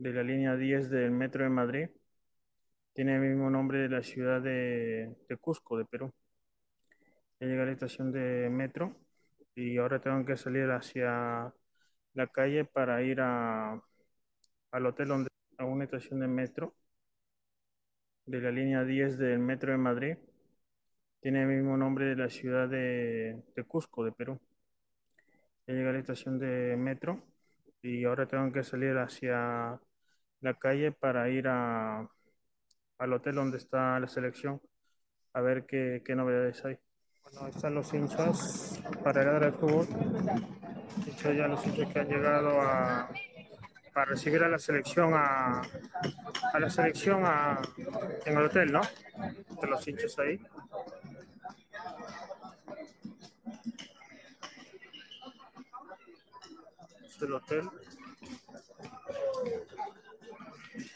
de la línea 10 del Metro de Madrid. Tiene el mismo nombre de la ciudad de, de Cusco, de Perú. Ya llegué a la estación de metro y ahora tengo que salir hacia la calle para ir a, al hotel donde a una estación de metro de la línea 10 del Metro de Madrid. Tiene el mismo nombre de la ciudad de, de Cusco, de Perú. Ya llegué a la estación de metro y ahora tengo que salir hacia la calle para ir a, al hotel donde está la selección a ver qué, qué novedades hay. Bueno, ahí están los hinchas para llegar al fútbol. Hinchas ya los hinchas que han llegado a, para recibir a la selección a, a la selección a, en el hotel, ¿no? De los hinchas ahí. Es el hotel.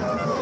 Hola,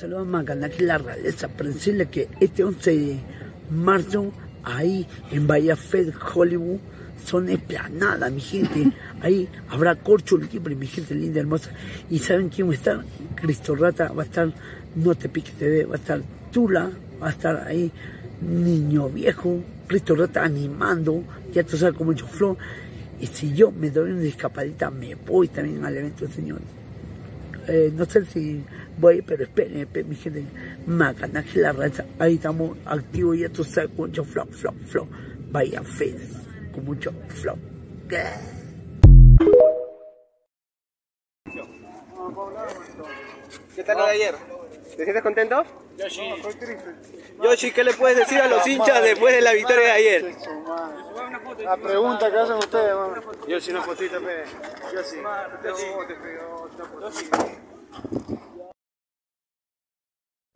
gente? La saluda Magana, aquí la realeza, decirle que este 11 de marzo, ahí en Bahía Fed, Hollywood, son esplanadas, mi gente. Ahí habrá corcho libre, mi gente linda, hermosa. ¿Y saben quién va a estar? Cristo Rata, va a estar No Te Piques TV, va a estar Tula, va a estar ahí Niño Viejo, Cristo Rata animando, ya tú sabes como yo flow. Y si yo me doy una escapadita, me voy también al evento, señor. Eh, no sé si voy, pero esperen, esperen mi gente. Macana, que la raza, ahí estamos activos, ya tú sabes, con mucho flow, flow, flow. Vaya fe, con mucho flow. ¿Qué tal lo de ayer? ¿Te sientes contento? Yoshi, Yoshi, ¿qué le puedes decir a los hinchas después de la victoria de ayer? La pregunta que hacen ustedes, mano. Yoshi, una fotita, pe. Yoshi.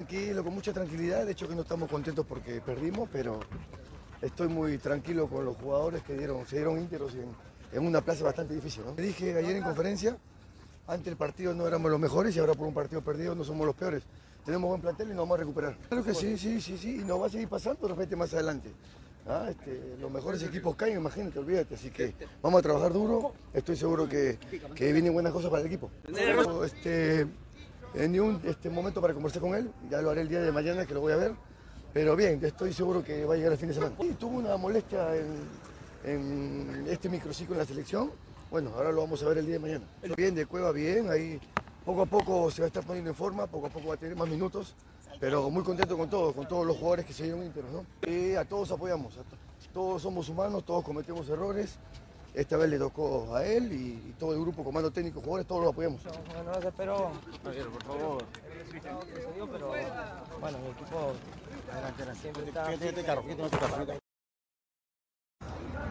Tranquilo, con mucha tranquilidad. De hecho que no estamos contentos porque perdimos, pero estoy muy tranquilo con los jugadores que dieron, se dieron íntegros en, en una plaza bastante difícil. ¿no? Dije ayer en conferencia, antes el partido no éramos los mejores y ahora por un partido perdido no somos los peores. Tenemos buen plantel y nos vamos a recuperar. Claro que sí, sí, sí, sí, y nos va a seguir pasando de repente más adelante. Ah, este, los mejores equipos caen, imagínate, olvídate. Así que vamos a trabajar duro. Estoy seguro que, que vienen buenas cosas para el equipo. Este, en ni un este, momento para conversar con él, ya lo haré el día de mañana que lo voy a ver. Pero bien, estoy seguro que va a llegar el fin de semana. Y tuvo una molestia en, este microciclo en la selección. Bueno, ahora lo vamos a ver el día de mañana. Bien, de Cueva bien, ahí poco a poco se va a estar poniendo en forma, poco a poco va a tener más minutos, pero muy contento con todos, con todos los jugadores que se dieron ínteros, ¿no? Y a todos apoyamos, todos somos humanos, todos cometemos errores. Esta vez le tocó a él y, y todo el grupo, comando técnico, jugadores, todos los apoyamos. Bueno, se esperó. por favor. pero bueno, mi equipo siempre está.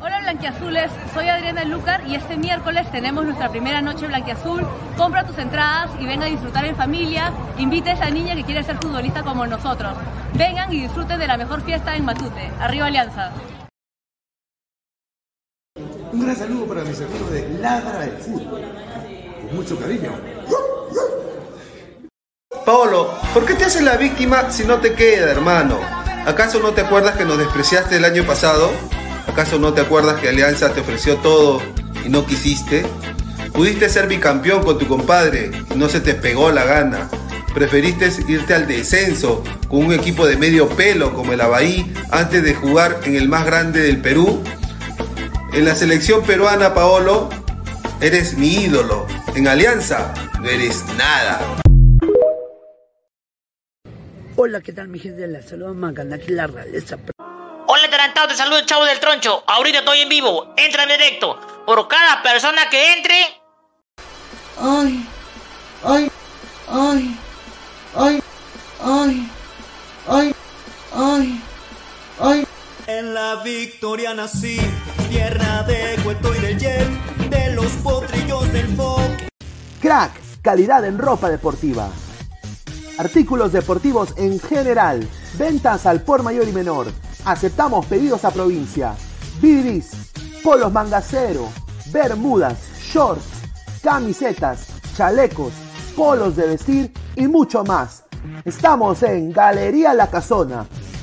Hola blanquiazules, soy Adriana Lucar y este miércoles tenemos nuestra primera noche blanquiazul. Compra tus entradas y ven a disfrutar en familia. Invita a esa niña que quiere ser futbolista como nosotros. Vengan y disfruten de la mejor fiesta en Matute. Arriba Alianza. Un gran saludo para mis amigos de Ladra del Fútbol. Con mucho cariño. Paolo, ¿por qué te haces la víctima si no te queda, hermano? ¿Acaso no te acuerdas que nos despreciaste el año pasado? ¿Acaso no te acuerdas que Alianza te ofreció todo y no quisiste? Pudiste ser bicampeón con tu compadre y no se te pegó la gana. Preferiste irte al descenso con un equipo de medio pelo como el Abaí antes de jugar en el más grande del Perú. En la selección peruana, Paolo, eres mi ídolo. En Alianza, no eres nada. Hola, ¿qué tal mi gente? La saluda Macana, aquí la realeza. Hola Tarantado, te saludo el chavo del troncho. Ahorita estoy en vivo. Entra en directo. Por cada persona que entre. Ay, ay, ay, ay, ay, ay, ay, ay. En la victoria nací, tierra de y de los del. Crack, calidad en ropa deportiva. Artículos deportivos en general. Ventas al por mayor y menor. Aceptamos pedidos a provincia. Bidris, polos mangacero, bermudas, shorts, camisetas, chalecos, polos de vestir y mucho más. Estamos en Galería La Casona.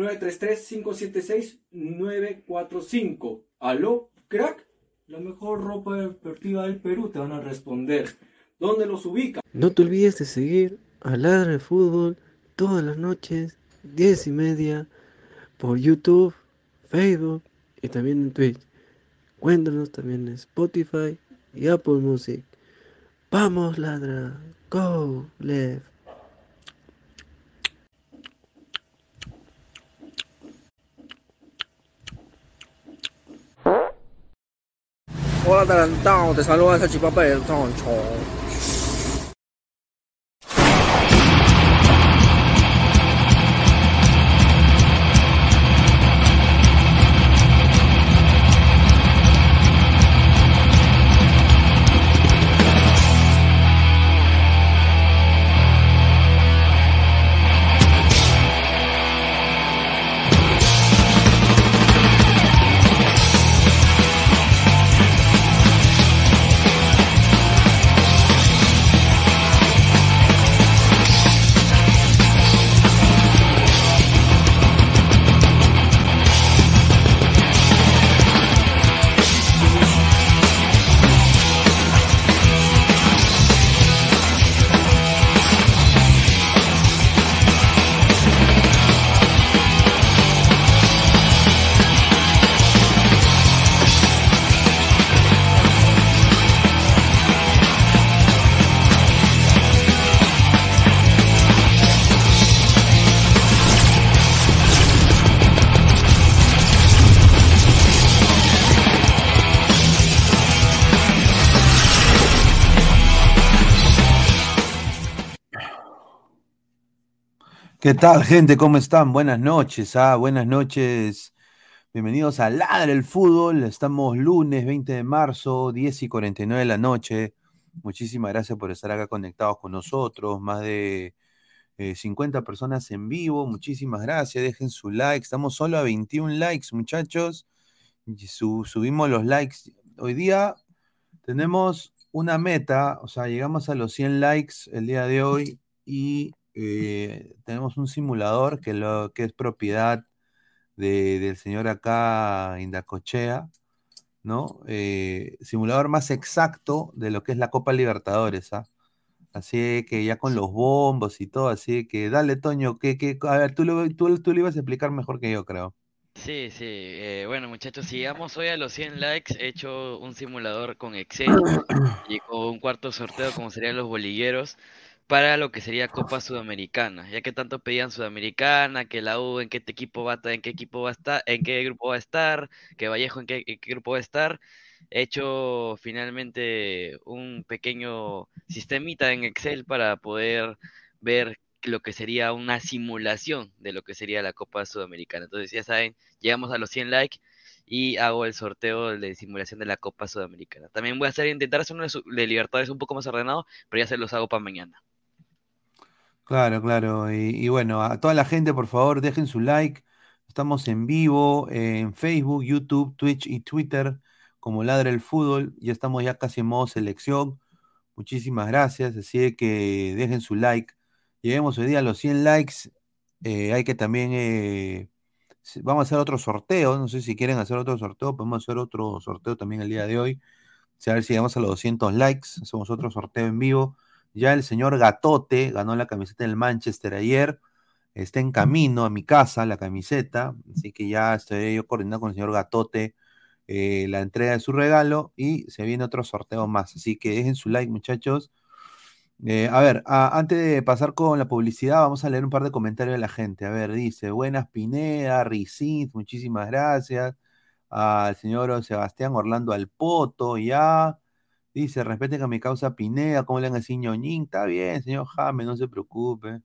933-576-945. ¿Aló, crack? La mejor ropa deportiva del Perú te van a responder. ¿Dónde los ubica? No te olvides de seguir a Ladra de Fútbol todas las noches, 10 y media, por YouTube, Facebook y también en Twitch. Cuéntanos también en Spotify y Apple Music. Vamos, Ladra. Go, left. Hola Tarantado, te saluda esa chipapa del troncho. ¿Qué tal, gente? ¿Cómo están? Buenas noches, ah, buenas noches. Bienvenidos a Ladra el Fútbol. Estamos lunes 20 de marzo, 10 y 49 de la noche. Muchísimas gracias por estar acá conectados con nosotros. Más de eh, 50 personas en vivo. Muchísimas gracias. Dejen su like. Estamos solo a 21 likes, muchachos. Subimos los likes. Hoy día tenemos una meta, o sea, llegamos a los 100 likes el día de hoy y eh, tenemos un simulador que, lo, que es propiedad de- del señor acá Indacochea, ¿no? Eh, simulador más exacto de lo que es la Copa Libertadores, ¿ah? Así que ya con los bombos y todo, así que dale, Toño, que, que, a ver, tú lo, tú, tú lo ibas a explicar mejor que yo, creo. Sí, sí. eh, bueno, muchachos, si llegamos hoy a los 100 likes, he hecho un simulador con Excel y con un cuarto sorteo, como serían los bolilleros, para lo que sería Copa Sudamericana. Ya que tanto pedían Sudamericana, que la U en qué equipo va a estar, en qué equipo va a estar, en qué grupo va a estar, que Vallejo en qué, en qué grupo va a estar. He hecho finalmente un pequeño sistemita en Excel para poder ver lo que sería una simulación de lo que sería la Copa Sudamericana. Entonces, ya saben, llegamos a los 100 likes y hago el sorteo de simulación de la Copa Sudamericana. También voy a hacer, intentar hacer uno de, Libertadores un poco más ordenado, pero ya se los hago para mañana. Claro, claro. Y, bueno, a toda la gente, por favor, dejen su like. Estamos en vivo en Facebook, YouTube, Twitch y Twitter como Ladra el Fútbol. Ya estamos ya casi en modo selección. Muchísimas gracias. Así que dejen su like. Lleguemos hoy día a los 100 likes. Eh, hay que también... eh, vamos a hacer otro sorteo. No sé si quieren hacer otro sorteo. Podemos hacer otro sorteo también el día de hoy. A ver si llegamos a los 200 likes. Hacemos otro sorteo en vivo. Ya el señor Gatote ganó la camiseta del Manchester ayer. Está en camino a mi casa la camiseta. Así que ya estoy yo coordinando con el señor Gatote eh, la entrega de su regalo. Y se viene otro sorteo más. Así que dejen su like, muchachos. Eh, a ver, antes de pasar con la publicidad, vamos a leer un par de comentarios de la gente. A ver, dice, buenas Pineda, Ricit, muchísimas gracias. Al señor Sebastián Orlando Alpoto, ya. Dice, respeten a mi causa Pineda, ¿cómo le han así ñoñín? Está bien, señor James, no se preocupe.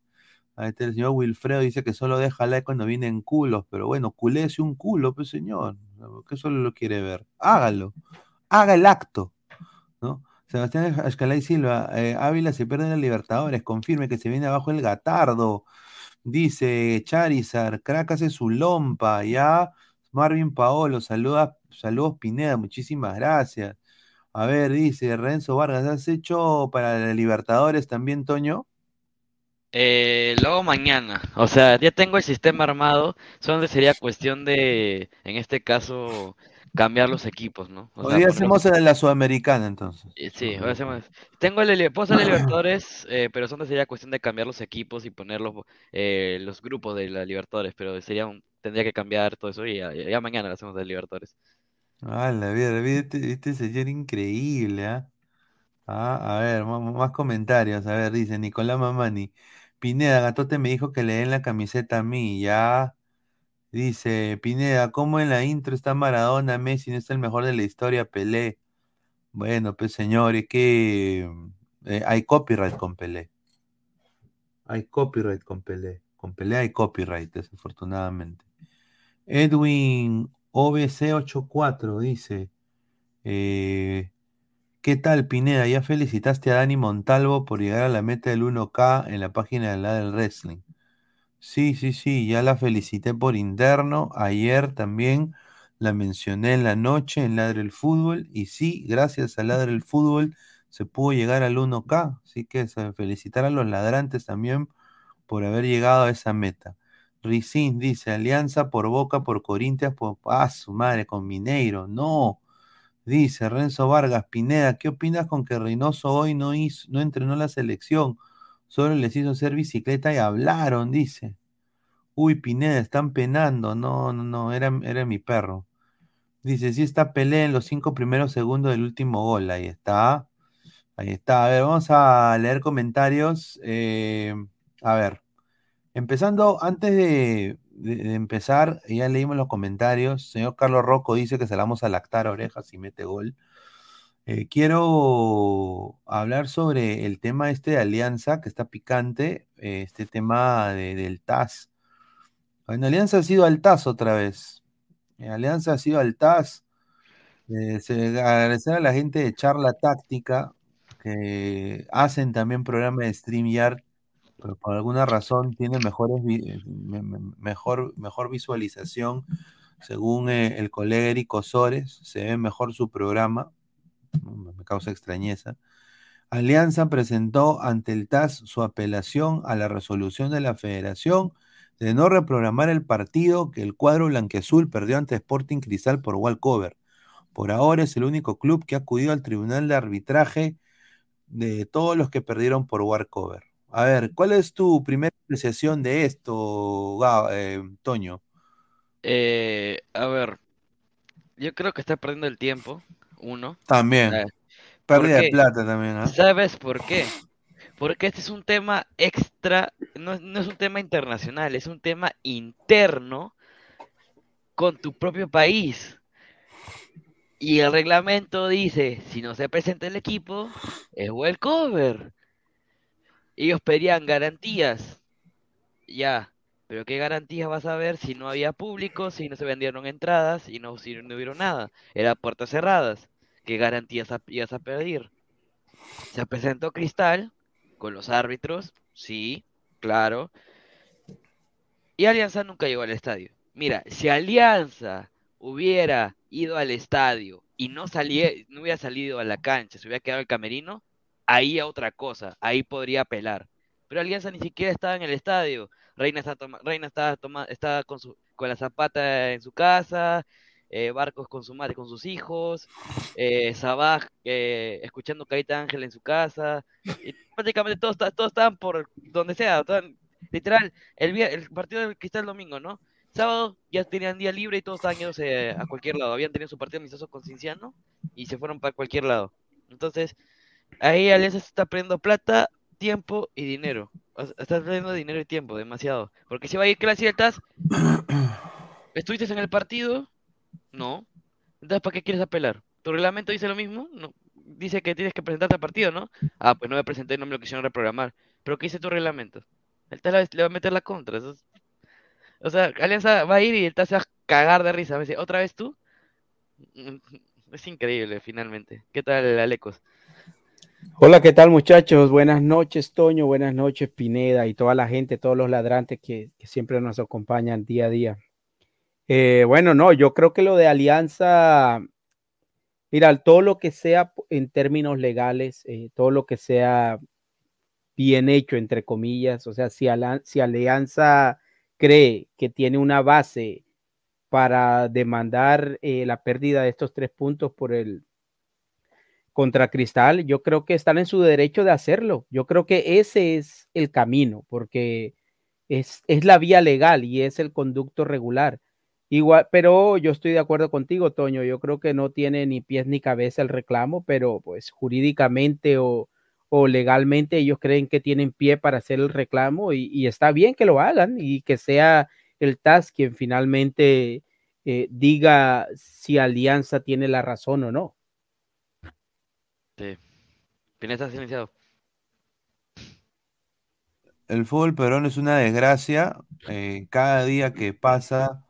Ahí está el señor Wilfredo dice que solo deja like cuando vienen culos, pero bueno, culese un culo, pues señor, que solo lo quiere ver. Hágalo, haga el acto, ¿no? Sebastián Escalay Silva, eh, Ávila se pierde en la Libertadores, confirme que se viene abajo el Gatardo. Dice Charizard, crack hace su lompa, ya. Marvin Paolo, saluda, saludos Pineda, muchísimas gracias. A ver, dice Renzo Vargas, ¿has hecho para la Libertadores también, Toño? Eh, lo hago mañana. O sea, ya tengo el sistema armado. Solo sería cuestión de, en este caso, cambiar los equipos, ¿no? O Hoy sea, día poner- hacemos de la Sudamericana, entonces. Eh, Sí, hoy hacemos. Tengo el, puedo hacer el Libertadores, eh, pero solo sería cuestión de cambiar los equipos y poner los, eh, los grupos de la Libertadores, pero sería un- tendría que cambiar todo eso y ya, ya mañana lo hacemos de Libertadores. Ah, la vida, este, este señor increíble, ¿ah? Ah, a ver, más, comentarios. A ver, dice Nicolás Mamani. Pineda, Gatote me dijo que le den la camiseta a mí, ya. Dice Pineda, ¿cómo en la intro está Maradona, Messi, no está el mejor de la historia, Pelé? Bueno, pues señores, que eh, hay copyright con Pelé. Hay copyright con Pelé. Con Pelé hay copyright, desafortunadamente. Edwin OBC84 dice, eh, ¿qué tal Pineda? Ya felicitaste a Dani Montalvo por llegar a la meta del 1K en la página de la del wrestling. Sí, sí, sí, ya la felicité por interno. Ayer también la mencioné en la noche en Ladre el Fútbol. Y sí, gracias a Ladre el Fútbol se pudo llegar al 1K. Así que felicitar a los ladrantes también por haber llegado a esa meta. Ricín dice, Alianza por Boca, por Corintias, por... Ah, su madre, con Mineiro. No. Dice Renzo Vargas, Pineda, ¿qué opinas con que Reynoso hoy no, hizo, no entrenó la selección? Solo les hizo hacer bicicleta y hablaron, dice. Uy, Pineda, están penando. No, no, no, era, era mi perro. Dice, sí está Pelé en los cinco primeros segundos del último gol. Ahí está. Ahí está. A ver, vamos a leer comentarios. Eh, a ver. Empezando, antes de, empezar, ya leímos los comentarios. Señor Carlos Rocco dice que se la vamos a lactar orejas y mete gol. Eh, quiero hablar sobre el tema este de alianza que está picante. eh, este tema de- del TAS. Bueno, Alianza ha sido al TAS otra vez. Eh, Alianza ha sido al TAS. Eh, agradecer a la gente de Charla Táctica que hacen también programa de StreamYard, pero por alguna razón tiene eh, me- me- mejor, mejor visualización. Según eh, el colega Eric Osores, se ve mejor su programa. Me causa extrañeza. Alianza presentó ante el TAS su apelación a la resolución de la federación de no reprogramar el partido que el cuadro blanqueazul perdió ante Sporting Cristal por walkover. Por ahora es el único club que ha acudido al tribunal de arbitraje de todos los que perdieron por walkover. A ver, ¿cuál es tu primera apreciación de esto, eh, Toño? Eh, a ver, yo creo que está perdiendo el tiempo, uno. También. Eh, Pérdida ¿por de plata también, ¿ah? ¿Sabes por qué? Porque este es un tema extra, no, es- no es un tema internacional, es un tema interno con tu propio país. Y el reglamento dice, si no se presenta el equipo, es cover. Ellos pedían garantías. Ya, pero ¿qué garantías vas a ver si no había público, si no se vendieron entradas y no, si no hubieron nada? Era puertas cerradas. ¿Qué garantías ibas a pedir? Se presentó Cristal con los árbitros, sí, claro. Y Alianza nunca llegó al estadio. Mira, si Alianza hubiera ido al estadio y no salía, no hubiera salido a la cancha, se hubiera quedado el camerino, ahí a otra cosa, ahí podría apelar. Pero Alianza ni siquiera estaba en el estadio. Reina está toma- Reina estaba toma- con su con la zapata en su casa, eh, Barcos con su madre, con sus hijos, eh, Sabaj eh, escuchando Caíta Ángel en su casa, prácticamente todos, todos estaban por donde sea, literal, el, el partido del Cristal el domingo, ¿no? Sábado ya tenían día libre y todos estaban a cualquier lado, habían tenido su partido amistoso con Cinciano y se fueron para cualquier lado. Entonces, ahí Alianza está perdiendo plata, tiempo y dinero. O sea, Está perdiendo dinero y tiempo, demasiado. Porque si va a ir clase del TAS, ¿estuviste en el partido? No. Entonces, ¿para qué quieres apelar? ¿Tu reglamento dice lo mismo? No. Dice que tienes que presentarte al partido, ¿no? Ah, pues no me presenté y no me lo quisieron reprogramar. ¿Pero qué dice tu reglamento? El TAS le- va a meter la contra. eso es- O sea, Alianza va a ir y el TAS se va a cagar de risa. A decir, ¿otra vez tú? Es increíble, finalmente. ¿Qué tal, Alecos? Hola, ¿qué tal muchachos? Buenas noches, Toño, buenas noches, Pineda y toda la gente, todos los ladrantes que, siempre nos acompañan día a día. Eh, bueno, no, yo creo que lo de Alianza, mira, todo lo que sea en términos legales, eh, todo lo que sea bien hecho, entre comillas, o sea, si Alianza cree que tiene una base para demandar eh, la pérdida de estos tres puntos por el contra Cristal, yo creo que están en su derecho de hacerlo. Yo creo que ese es el camino, porque es, es la vía legal y es el conducto regular. Igual, pero yo estoy de acuerdo contigo, Toño. Yo creo que no tiene ni pies ni cabeza el reclamo, pero pues jurídicamente o, o legalmente ellos creen que tienen pie para hacer el reclamo y, está bien que lo hagan y que sea el TAS quien finalmente eh, diga si Alianza tiene la razón o no. Sí. Pineda está silenciado. El fútbol peruano es una desgracia. eh, cada día que pasa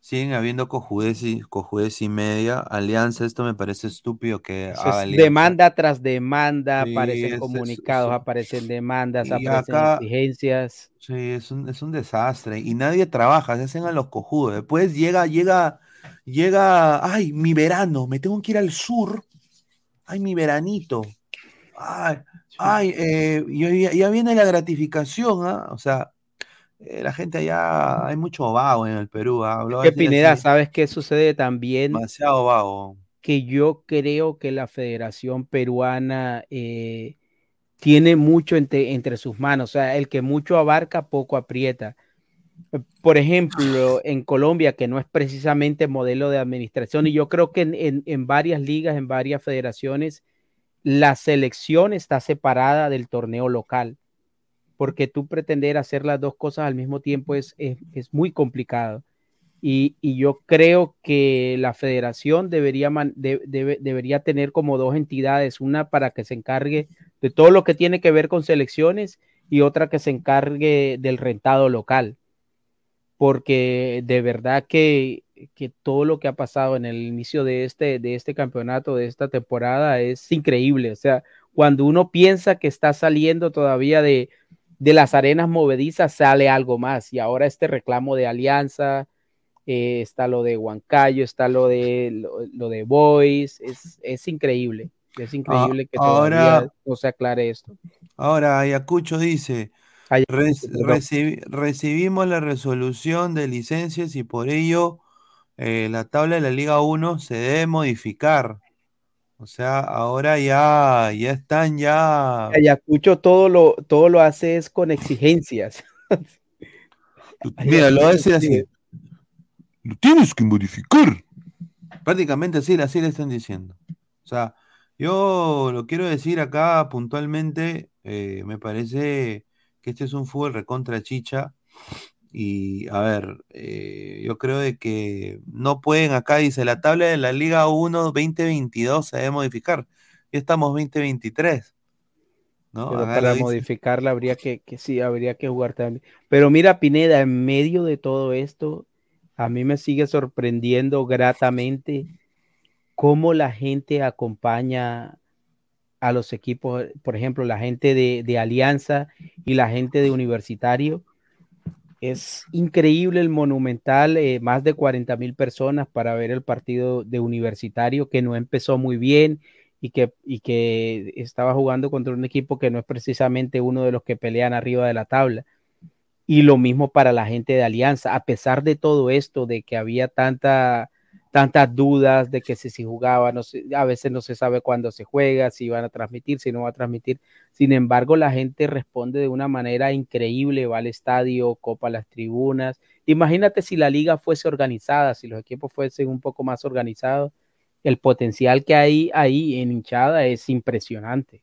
siguen habiendo cojudez y, cojudez y media. Alianza, esto me parece estúpido que es demanda tras demanda, Sí, aparecen es- comunicados, es- aparecen demandas, aparecen acá- exigencias. Sí, es un, es un desastre. Y nadie trabaja, se hacen a los cojudos. Después llega, llega, llega, ay, mi verano, me tengo que ir al sur. Ay, mi veranito. Ay, ay, eh, ya, ya- viene la gratificación, ¿ah? O sea, eh, la gente allá, hay mucho vago en el Perú, ¿ah? Decir Pineda, ¿sabes qué sucede también? demasiado vago. Que yo creo que la Federación Peruana eh, tiene mucho entre, entre sus manos, o sea, el que mucho abarca, poco aprieta. Por ejemplo, en Colombia, que no es precisamente modelo de administración, y yo creo que en, en- en varias ligas, en varias federaciones, la selección está separada del torneo local, porque tú pretender hacer las dos cosas al mismo tiempo es, es, es muy complicado. Y, y yo creo que la federación debería, man- de- debe- debería tener como dos entidades, una para que se encargue de todo lo que tiene que ver con selecciones y otra que se encargue del rentado local. Porque de verdad que, que todo lo que ha pasado en el inicio de este, de este campeonato, de esta temporada, es increíble. O sea, cuando uno piensa que está saliendo todavía de, de las arenas movedizas, sale algo más. Y ahora este reclamo de alianza, eh, está lo de Huancayo, está lo de lo, lo de Boys, es, es increíble. Es increíble que todavía ahora- no se aclare esto. Ahora, Ayacucho dice, "Reci- perdón. recibi- recibimos la resolución de licencias y por ello eh, la tabla de la Liga 1 se debe modificar. O sea, ahora ya, ya están ya... Ayacucho todo lo, todo lo hace es con exigencias. Mira, lo va a decir así. Lo tienes que modificar. Prácticamente así, así le están diciendo. O sea, yo lo quiero decir acá puntualmente, eh, me parece que este es un fútbol recontra chicha. Y a ver, eh, yo creo de que no pueden acá, dice, la tabla de la Liga 1 2022 se debe modificar. Ya estamos 2023. ¿no? Pero para modificarla habría que, que sí, habría que jugar también. Pero mira, Pineda, en medio de todo esto, a mí me sigue sorprendiendo gratamente cómo la gente acompaña a los equipos, por ejemplo, la gente de, de Alianza y la gente de Universitario. Es increíble el Monumental, eh, más de 40 mil personas para ver el partido de Universitario, que no empezó muy bien y que, y que estaba jugando contra un equipo que no es precisamente uno de los que pelean arriba de la tabla. Y lo mismo para la gente de Alianza, a pesar de todo esto, de que había tanta, tantas dudas de que si, si jugaba, no sé, a veces no se sabe cuándo se juega, si van a transmitir, si no va a transmitir. Sin embargo, la gente responde de una manera increíble, va al estadio, copa las tribunas. Imagínate si la liga fuese organizada, si los equipos fuesen un poco más organizados, el potencial que hay ahí en hinchada es impresionante.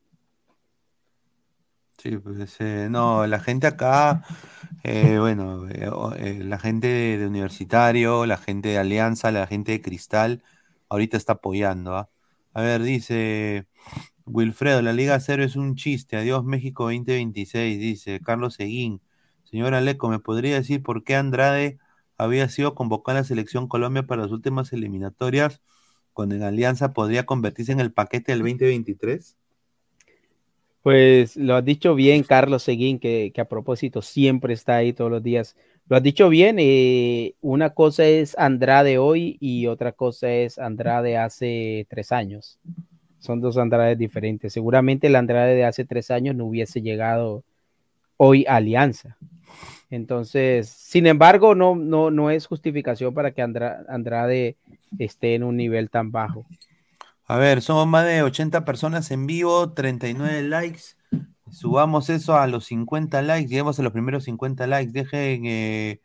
Sí, pues eh, no, la gente acá, eh, bueno, eh, eh, la gente de, Universitario, la gente de Alianza, la gente de Cristal, ahorita está apoyando, ¿ah? A ver, dice Wilfredo, la Liga Cero es un chiste, adiós México 2026, dice Carlos Seguín. Señora Leco, ¿me podría decir por qué Andrade había sido convocado a la Selección Colombia para las últimas eliminatorias, cuando en Alianza podría convertirse en el paquete del 2023? Pues lo has dicho bien, Carlos Seguín, que, a propósito siempre está ahí todos los días. Lo has dicho bien, eh, una cosa es Andrade hoy y otra cosa es Andrade hace tres años. Son dos Andrades diferentes. Seguramente el Andrade de hace tres años no hubiese llegado hoy a Alianza. Entonces, sin embargo, no, no, no es justificación para que Andra- Andrade esté en un nivel tan bajo. A ver, somos más de 80 personas en vivo, 39 likes. Subamos eso a los 50 likes, lleguemos a los primeros 50 likes. Dejen, eh,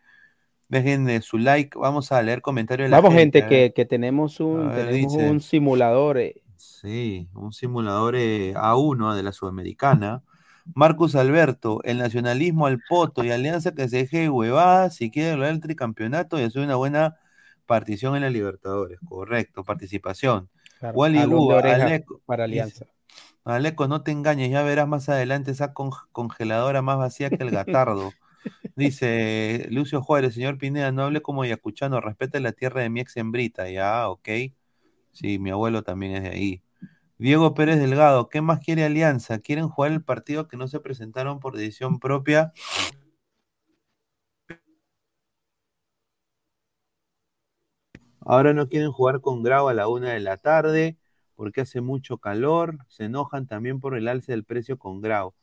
dejen eh, su like. Vamos a leer comentarios de la Vamos, gente, que, que tenemos un, A ver, tenemos dice. un simulador. eh, Sí, un simulador eh, A1 de la Sudamericana. Marcus Alberto, el nacionalismo al poto y alianza que se deje de huevadas si quiere lograr el tricampeonato y hacer una buena partición en la Libertadores. Correcto, participación. Claro, Wally oreja Aleco, para dice, Alianza. Aleco, no te engañes, ya verás más adelante esa con- congeladora más vacía que el gatardo. Dice Lucio Juárez, señor Pineda, no hable como yacuchano, respete la tierra de mi ex hembrita. Ya, ok. Sí, mi abuelo también es de ahí. Diego Pérez Delgado, ¿qué más quiere Alianza? ¿Quieren jugar el partido que no se presentaron por decisión propia? Ahora no quieren jugar con Grau a la una de la tarde porque hace mucho calor. Se enojan también por el alza del precio con Grau.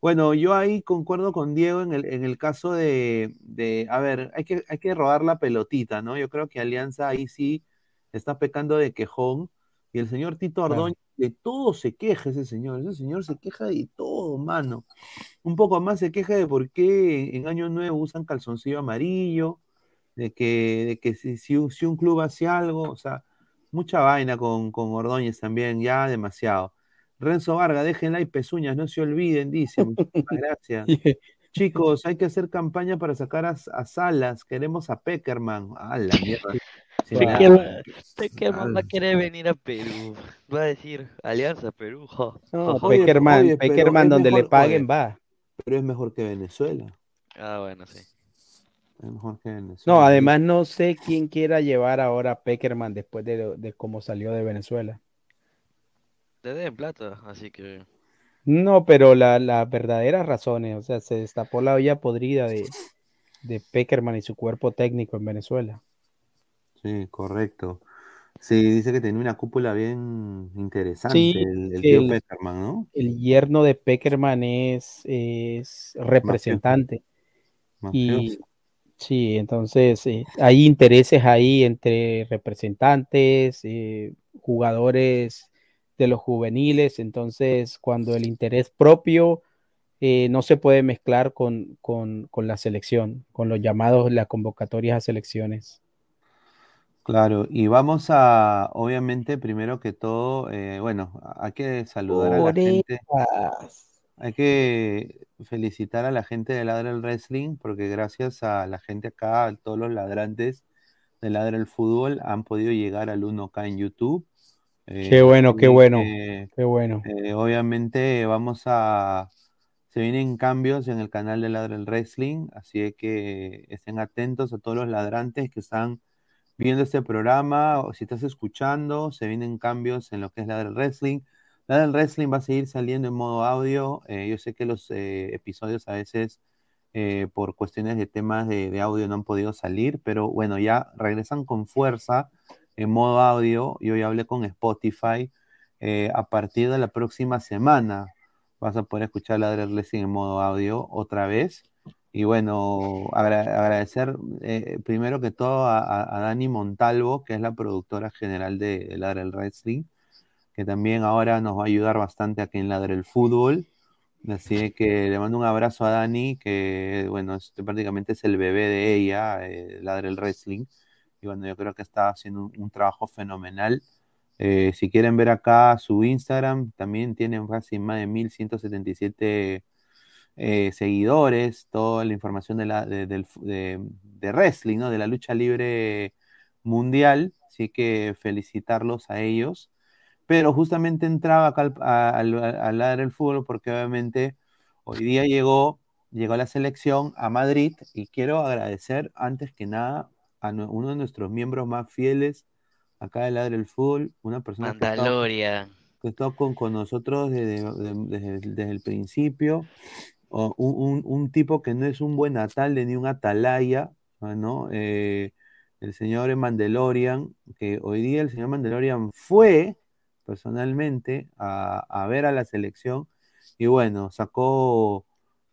Bueno, yo ahí concuerdo con Diego en el, en el caso de, de- a ver, hay que, hay que robar la pelotita, ¿no? Yo creo que Alianza ahí sí está pecando de quejón. Y el señor Tito. Ordóñez, de todo se queja ese señor. Ese señor se queja de todo, mano. Un poco más se queja de por qué en Año Nuevo usan calzoncillo amarillo, de que, de que si, si un, si un club hace algo, o sea, mucha vaina con, con Ordóñez también, ya demasiado. Renzo Vargas, dejen like, pezuñas, no se olviden, dice. Muchísimas gracias. Chicos, hay que hacer campaña para sacar a, a Salas. Queremos a Peckerman. A la mierda. Sí. Peckerman, Peckerman va a querer venir a Perú. Va a decir Alianza Perú. No. Peckerman, oye, Peckerman donde le paguen oye, va. pero es mejor que Venezuela. Ah, bueno, sí. Venezuela. No, además no sé quién quiera llevar ahora a Peckerman después de, de cómo salió de Venezuela. Te den plata, así que. No, pero la- las verdaderas razones, o sea, se destapó la olla podrida de, de Peckerman y su cuerpo técnico en Venezuela. Sí, correcto. Sí, dice que tenía una cúpula bien interesante, Sí, el, tío el- Peckerman, ¿no? El yerno de Peckerman es, es representante. Y Mafioso. Sí, entonces eh, hay intereses ahí entre representantes, eh, jugadores de los juveniles, entonces cuando el interés propio eh, no se puede mezclar con, con, con la selección, con los llamados, las convocatorias a selecciones. Claro, y vamos a, obviamente, primero que todo, eh, bueno, hay que saludar a la gente. Hay que felicitar a la gente de Ladra el Wrestling, porque gracias a la gente acá, a todos los ladrantes de Ladra el Fútbol, han podido llegar al 1K en YouTube. Eh, Qué bueno, qué bueno, qué bueno. eh, obviamente vamos a... Se vienen cambios en el canal de Ladra el Wrestling, así que estén atentos a todos los ladrantes que están viendo este programa, o si estás escuchando, se vienen cambios en lo que es Ladra el Wrestling. Ladra el Wrestling va a seguir saliendo en modo audio. eh, yo sé que los eh, episodios a veces eh, por cuestiones de temas de, audio no han podido salir, pero bueno, ya regresan con fuerza en modo audio. Yo ya hablé con Spotify. a partir de la próxima semana vas a poder escuchar Ladra el Wrestling en modo audio otra vez. Y bueno, agra- agradecer primero que todo a Dani Montalvo, que es la productora general de, de Ladra el Wrestling, que también ahora nos va a ayudar bastante aquí en Ladra el Fútbol. Así que le mando un abrazo a Dani, que bueno, es- prácticamente es el bebé de ella, eh, Ladra el Wrestling. Y bueno, yo creo que está haciendo un, trabajo fenomenal. Eh, si quieren ver acá su Instagram, también tienen casi más de 1177 eh, seguidores, toda la información de, la, de- de wrestling, ¿no? de la lucha libre mundial. Así que felicitarlos a ellos. Pero justamente entraba acá al, al, al lado del fútbol porque obviamente hoy día llegó, llegó la selección a Madrid y quiero agradecer antes que nada a nue- uno de nuestros miembros más fieles acá del lado del fútbol, una persona Mandalorian. que está con, con nosotros desde, de- desde, desde el principio, o un, un- un tipo que no es un buen atalde ni un atalaya, ¿no? Eh, el señor Mandalorian, que hoy día el señor Mandalorian fue personalmente a, a ver a la selección y bueno, sacó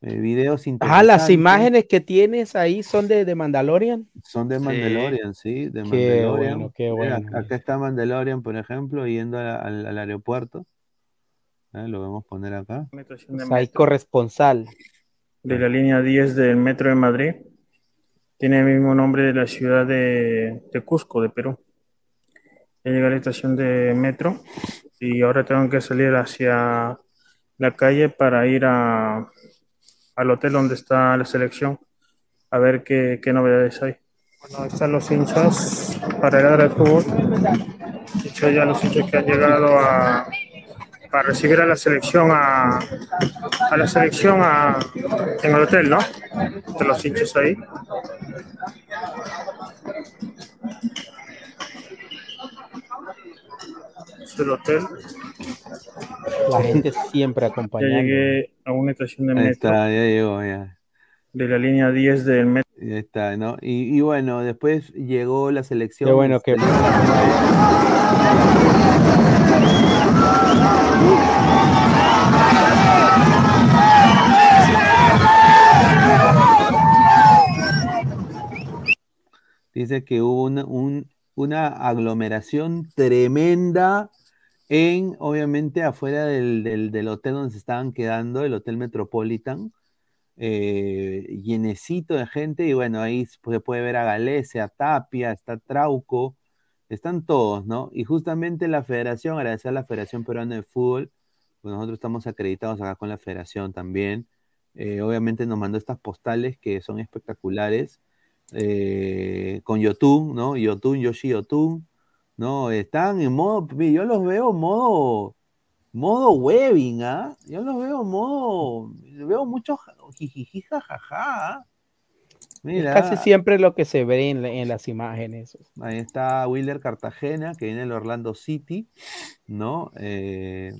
eh, videos Ah, interesantes. las imágenes que tienes ahí son de, de Mandalorian. Son de Mandalorian, sí, de Qué Mandalorian. bueno, qué bueno. acá- acá está Mandalorian, por ejemplo, yendo a- al, al aeropuerto. Ah, Lo vamos a poner acá. Sea, hay corresponsal. de la línea 10 del metro de Madrid. Tiene el mismo nombre de la ciudad de, de Cusco, de Perú. Ya llegué a la estación de metro y ahora tengo que salir hacia la calle para ir a, al hotel donde está la selección a ver qué, qué novedades hay. Bueno, ahí están los hinchas para el del fútbol. Hinchas ya los hinchas que han llegado a, para recibir a la selección a, a la selección a, en el hotel, ¿no? De los hinchas ahí. Es el hotel. La gente siempre Ya acompañando. llegué a una estación de metro está, ya llegó, ya. de la línea 10 del metro. Ya está, ¿no? Y, y bueno, después llegó la selección. Qué bueno, qué Dice que hubo una, un- una aglomeración tremenda en, obviamente, afuera del, del- hotel donde se estaban quedando, el Hotel Metropolitan, eh, llenecito de gente, y bueno, ahí se puede, puede ver a Galese, a Tapia, está Trauco, están todos, ¿no? Y justamente la federación, agradecer a la Federación Peruana de Fútbol, pues nosotros estamos acreditados acá con la federación también, eh, obviamente nos mandó estas postales que son espectaculares, eh, con Yotun, ¿no? Yotun, Yoshi Yotun, ¿no? Están en modo, yo los veo en modo, Modo webbing, ¿ah? Yo lo veo modo. Veo mucho jijiji, jajaja. Mira. Es casi siempre lo que se ve en, la- en las imágenes. Ahí está Willer Cartagena, que viene del Orlando City, ¿no? Eh,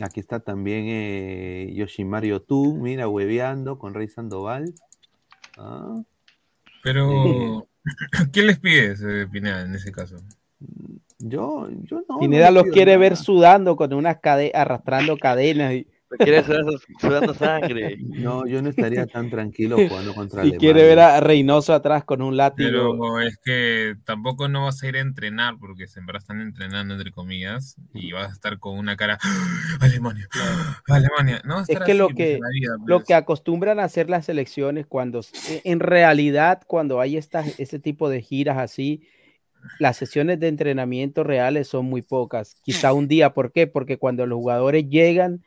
aquí está también eh, Yoshimaru Tú, mira, hueveando con Rey Sandoval. Ah. Pero, ¿qué les pides, eh, Pineda, en ese caso? Yo, yo no. Pineda no los quiere nada. ver sudando con unas cadenas, arrastrando cadenas. Y, Quiere sudando sangre. No, yo no estaría tan tranquilo jugando contra y quiere ver a Reynoso atrás con un látigo. Pero es que tampoco no vas a ir a entrenar porque en verdad están entrenando entre comillas y vas a estar con una cara "Ah, Alemania, ¡Ah, Alemania. No, vas a Es que lo así, que, lo pues. que acostumbran a hacer las selecciones cuando, en realidad, cuando hay estas, ese tipo de giras así, las sesiones de entrenamiento reales son muy pocas. Quizá un día, ¿por qué? Porque cuando los jugadores llegan,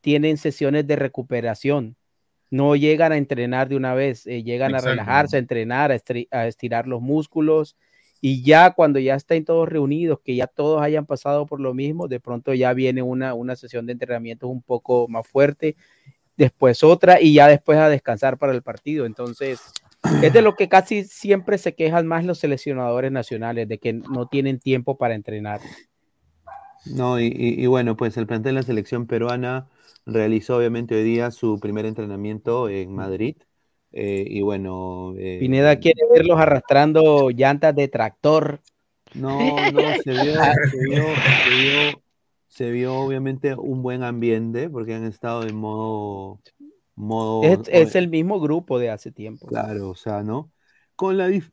tienen sesiones de recuperación. No llegan a entrenar de una vez, eh, llegan Exacto. a relajarse, a entrenar, a estirar los músculos. Y ya cuando ya estén todos reunidos, que ya todos hayan pasado por lo mismo, de pronto ya viene una, una sesión de entrenamiento un poco más fuerte, después otra y ya después a descansar para el partido. Entonces, es de lo que casi siempre se quejan más los seleccionadores nacionales, de que no tienen tiempo para entrenar. No, y, y- y bueno, pues el plantel de la selección peruana realizó obviamente hoy día su primer entrenamiento en Madrid. eh, y bueno, eh, Pineda quiere verlos arrastrando llantas de tractor. No, no, se vio, se vio, se vio, se vio obviamente un buen ambiente porque han estado en modo, modo, Es, es el mismo grupo de hace tiempo. claro, o sea, ¿no? Con la, dif-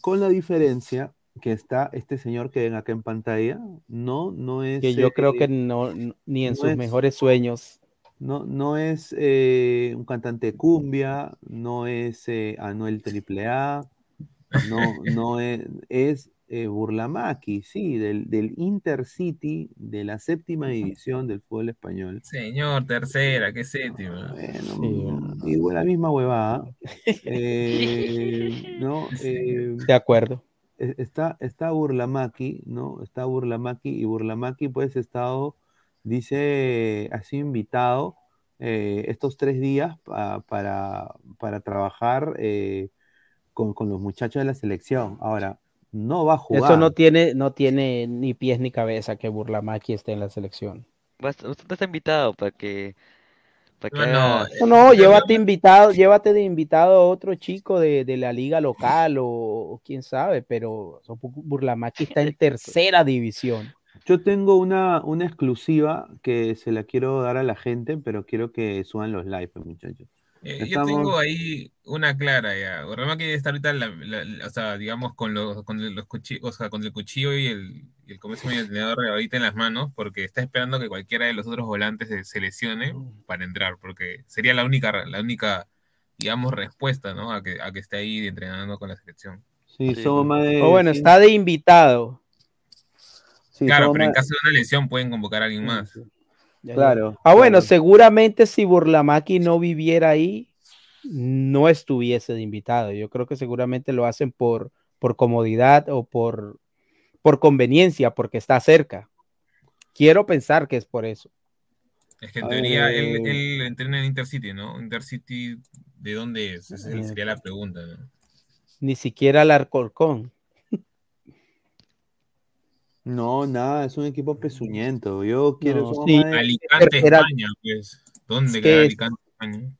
con la diferencia que está este señor que ven acá en pantalla, no, no es, Que yo creo eh, que no, no- ni en no sus es- mejores sueños. no, no es eh, un cantante de cumbia, no es eh, Anuel AAA, no, no es, es eh, Burlamaqui, sí, del, del Intercity de la séptima división del fútbol español. Señor, tercera, qué séptima. Y bueno, la misma huevada. Eh, ¿no? Eh, De acuerdo. e- está, está Burlamaqui, ¿no? Está Burlamaqui y Burlamaqui pues ha estado, dice, ha sido invitado eh, estos tres días pa- para, para trabajar eh, con, con los muchachos de la selección. Ahora, no va a jugar. Eso no tiene, no tiene ni pies ni cabeza que Burlamaqui esté en la selección. Vas- Usted está invitado para que. Para que No, No, no, llévate invitado, llévate de invitado a otro chico de, de la liga local o, o quién sabe, pero Burlamaqui está en tercera división. Yo tengo una, una exclusiva que se la quiero dar a la gente, pero quiero que suban los likes, muchachos. Eh, yo Estamos- tengo ahí una clara ya. Rama que está ahorita, la- la- la- o sea, digamos, con los, con los cuchillos, o sea, con el cuchillo y el, y el el tenedor ahorita en las manos, porque está esperando que cualquiera de los otros volantes se, se lesione para entrar, porque sería la única, la única, digamos, respuesta, ¿no? A que, a que esté ahí entrenando con la selección. Sí, somos más de. O bueno, está de invitado. sí, claro, pero en caso de una lesión pueden convocar a alguien más. Ya, Claro. Ah, bueno, seguramente si Burlamaqui no viviera ahí, no estuviese de invitado. Yo creo que seguramente lo hacen por, por comodidad o por, por conveniencia, porque está cerca. Quiero pensar que es por eso. Es que en teoría él, Eh, él entrena en Intercity, ¿no? Intercity, ¿de dónde es? Esa sería la pregunta, ¿no? Ni siquiera el Alcorcón. No, nada, es un equipo pezuñento. Yo quiero. No, sí. Alicante, España, pues. ¿Dónde Es queda que es- Alicante, España?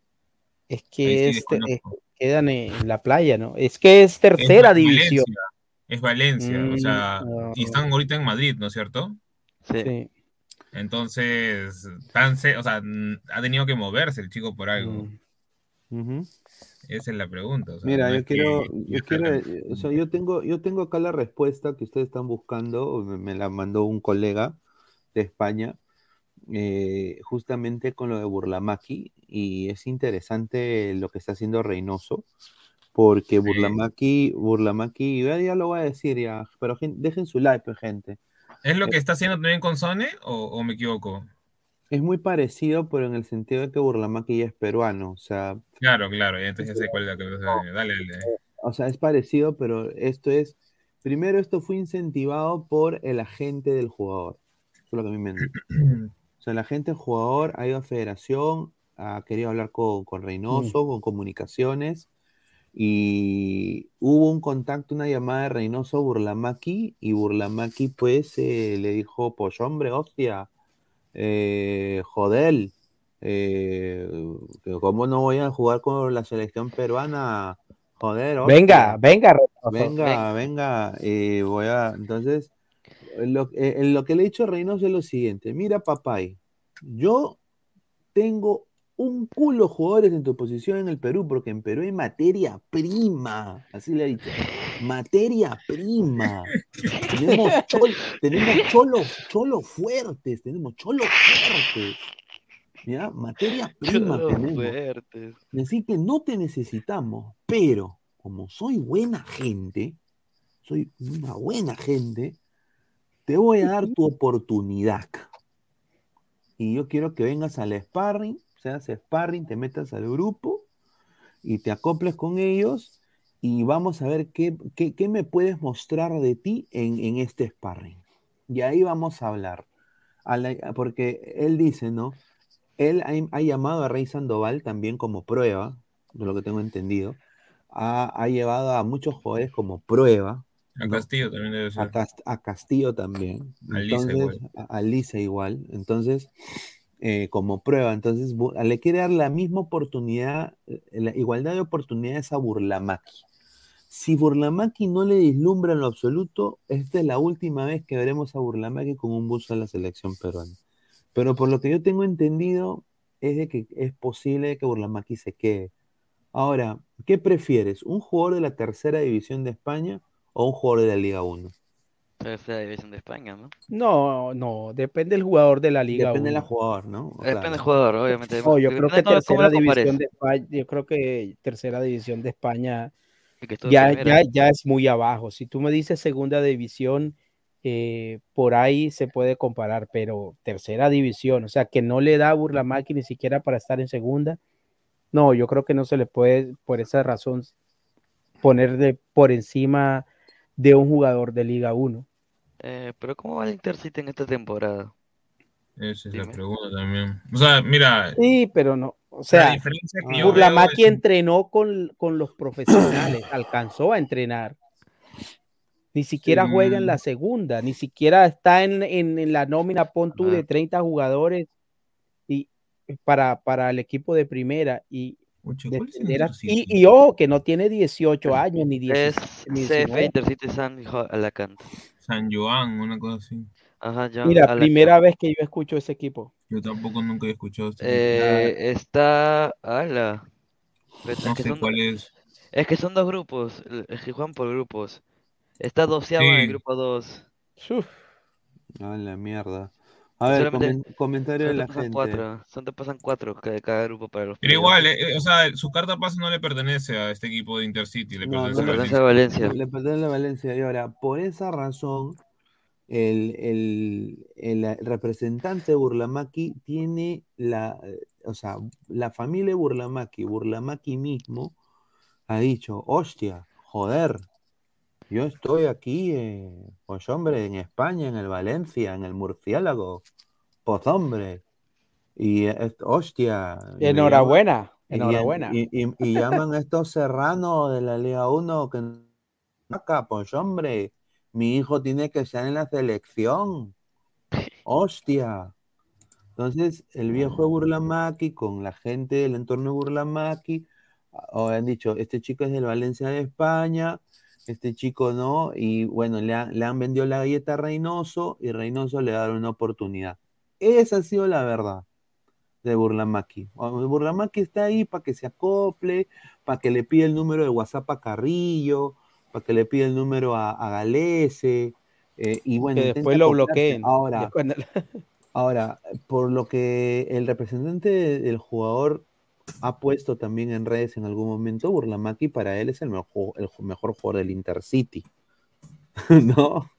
Es que sí este, eh, quedan en la playa, ¿no? Es que es tercera Es división. Valencia, Es Valencia, o Mm, sea, no. y están ahorita en Madrid, ¿no es cierto? Sí. Entonces, tan o sea, mm, ha tenido que moverse el chico por algo. Esa es la pregunta. o sea, Mira, no yo quiero, que yo quiero, eh, o sea, yo tengo, yo tengo acá la respuesta que ustedes están buscando, me, me la mandó un colega de España, eh, justamente con lo de Burlamaqui, y es interesante lo que está haciendo Reynoso, porque Burlamaqui, Burlamaqui, ya, ya lo voy a decir ya, pero dejen su like, pues, gente. ¿Es lo que está haciendo también con Sone o, o me equivoco? Es muy parecido, pero en el sentido de que Burlamaqui ya es peruano, o sea, Claro, claro, ya entonces ya sé cuál es la que Dale, dale. O sea, es parecido, pero esto es. Primero, esto fue incentivado por el agente del jugador. Eso es lo que a mí me. O sea, la gente, el jugador, ha ido a federación, ha querido hablar con, con Reynoso, con comunicaciones, y hubo un contacto, una llamada de Reynoso a Burlamaki, y Burlamaki pues eh, le dijo, pues hombre, hostia, eh, joder, eh, ¿cómo no voy a jugar con la selección peruana? Joder, hostia. Venga, venga, Reynoso. Venga, venga, eh, voy a. Entonces, lo, eh, en lo que le he dicho a Reynoso es lo siguiente: mira, papay, yo tengo un culo jugadores en tu posición en el Perú, porque en Perú hay materia prima, así le he dicho, materia prima. Tenemos, chol- tenemos cholos, cholos fuertes, tenemos cholos fuertes. ¿Ya? Materia prima Cholos tenemos. fuertes. Así que no te necesitamos, pero como soy buena gente, soy una buena gente, te voy a dar tu oportunidad. Y yo quiero que vengas al sparring, seas sparring, te metas al grupo y te acoples con ellos y vamos a ver qué, qué- qué me puedes mostrar de ti en, en este sparring. Y ahí vamos a hablar. A la- porque él dice, ¿no? Él ha, ha llamado a Rey Sandoval también como prueba, de lo que tengo entendido. Ha, ha llevado a muchos jugadores como prueba. A. Castillo también debe ser. A, Cast- a Castillo también. A Lisa igual. a, a Lisa igual. Entonces, eh, como prueba. Entonces, le quiere dar la misma oportunidad, eh, la igualdad de oportunidades a Burlamaki. Si Burlamaki no le vislumbra en lo absoluto, esta es la última vez que veremos a Burlamaki con un buzo a la selección peruana. Pero por lo que yo tengo entendido, es de que es posible que Burlamaki se quede. Ahora, ¿qué prefieres? ¿Un jugador de la tercera división de España o un jugador de la Liga 1? Tercera división de España, ¿no? No, no, depende del jugador de la Liga. Depende del jugador, ¿no? Depende Claro. del jugador, obviamente. No, yo creo que tercera división de España, yo creo que tercera división de España ya, ya, ya es muy abajo. Si tú me dices segunda división, eh, por ahí se puede comparar, pero tercera división, o sea, que no le da a Burlamaki ni siquiera para estar en segunda. No, yo creo que no se le puede, por esa razón, poner de, por encima de un jugador de Liga 1. Eh, pero ¿cómo va el Intercity en esta temporada? Esa es la pregunta también. O sea, mira, Sí, pero no, o la sea, diferencia que yo Burlamaki es- entrenó con, con los profesionales, alcanzó a entrenar. Ni siquiera Sí. juega en la segunda, ni siquiera está en, en- en la nómina, pon tú, de 30 jugadores y para, para el equipo de primera. Y, Pucha, ¿cuál es y, y ojo, que no tiene 18 años ni 10. Es ni CF 19. Intercity San Alacant. San Joan, una cosa así. Ajá, John Mira, Alacant. primera vez que yo escucho ese equipo. Yo tampoco nunca he escuchado este Eh, está. Ala. Pero es No que sé son- cuál es. Es que son dos grupos. Es que juegan por grupos. Está doceavo en el Sí. grupo 2. A la mierda. A ver, comen- comentario de la gente. cuatro. Solo te pasan cuatro de cada grupo para los Pero igual, eh, eh, o sea, su carta pase no le pertenece a este equipo de Intercity, le No, pertenece no, a pertenece a Valencia. Le pertenece a Valencia. Y ahora, por esa razón, el, el- el representante de Burlamaki tiene la, o sea, la familia de Burlamaki, Burlamaki mismo, ha dicho, hostia, joder, yo estoy aquí, eh, pues hombre, en España, en el Valencia, en el Murciélago, pues hombre, y eh, hostia. Enhorabuena, y- enhorabuena. Y, y- y llaman a estos serranos de la Liga 1 que acá, pues hombre, mi hijo tiene que estar en la selección. Hostia. Entonces, el viejo de Burlamaki con la gente del entorno de Burlamaki o han dicho, este chico es del Valencia de España, este chico no, y bueno, le, han- le han vendido la galleta a Reynoso y Reynoso le da una oportunidad. Esa ha sido la verdad de Burlamaki. Burlamaki está ahí para que se acople, para que le pida el número de WhatsApp a Carrillo, para que le pida el número a, a Galese, eh, y bueno, que después lo bloqueen. Ahora, Ahora, por lo que el representante de- del jugador ha puesto también en redes en algún momento, Burlamaki para él es el mejor, el mejor jugador del Intercity. ¿No?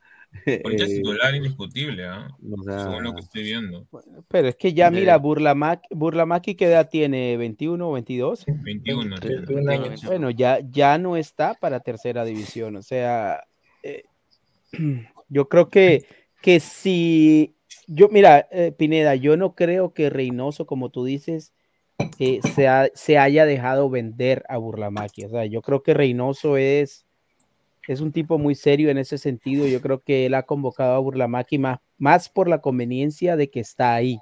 Ahorita es Eh, titular indiscutible, ¿ah? o sea, Según lo que estoy viendo. Pero es que ya De- mira, Burlamaki, Burlamaki ¿qué edad tiene? ¿21 o 22? 21. Veinte- tiene. 21 años. Bueno, ya, ya no está para tercera división. O sea, eh, yo creo que, que si Yo, mira, eh, Pineda, yo no creo que Reynoso, como tú dices, eh, se, ha- se haya dejado vender a Burlamaqui. O sea, yo creo que Reynoso es, es un tipo muy serio en ese sentido. Yo creo que él ha convocado a Burlamaqui más, más por la conveniencia de que está ahí.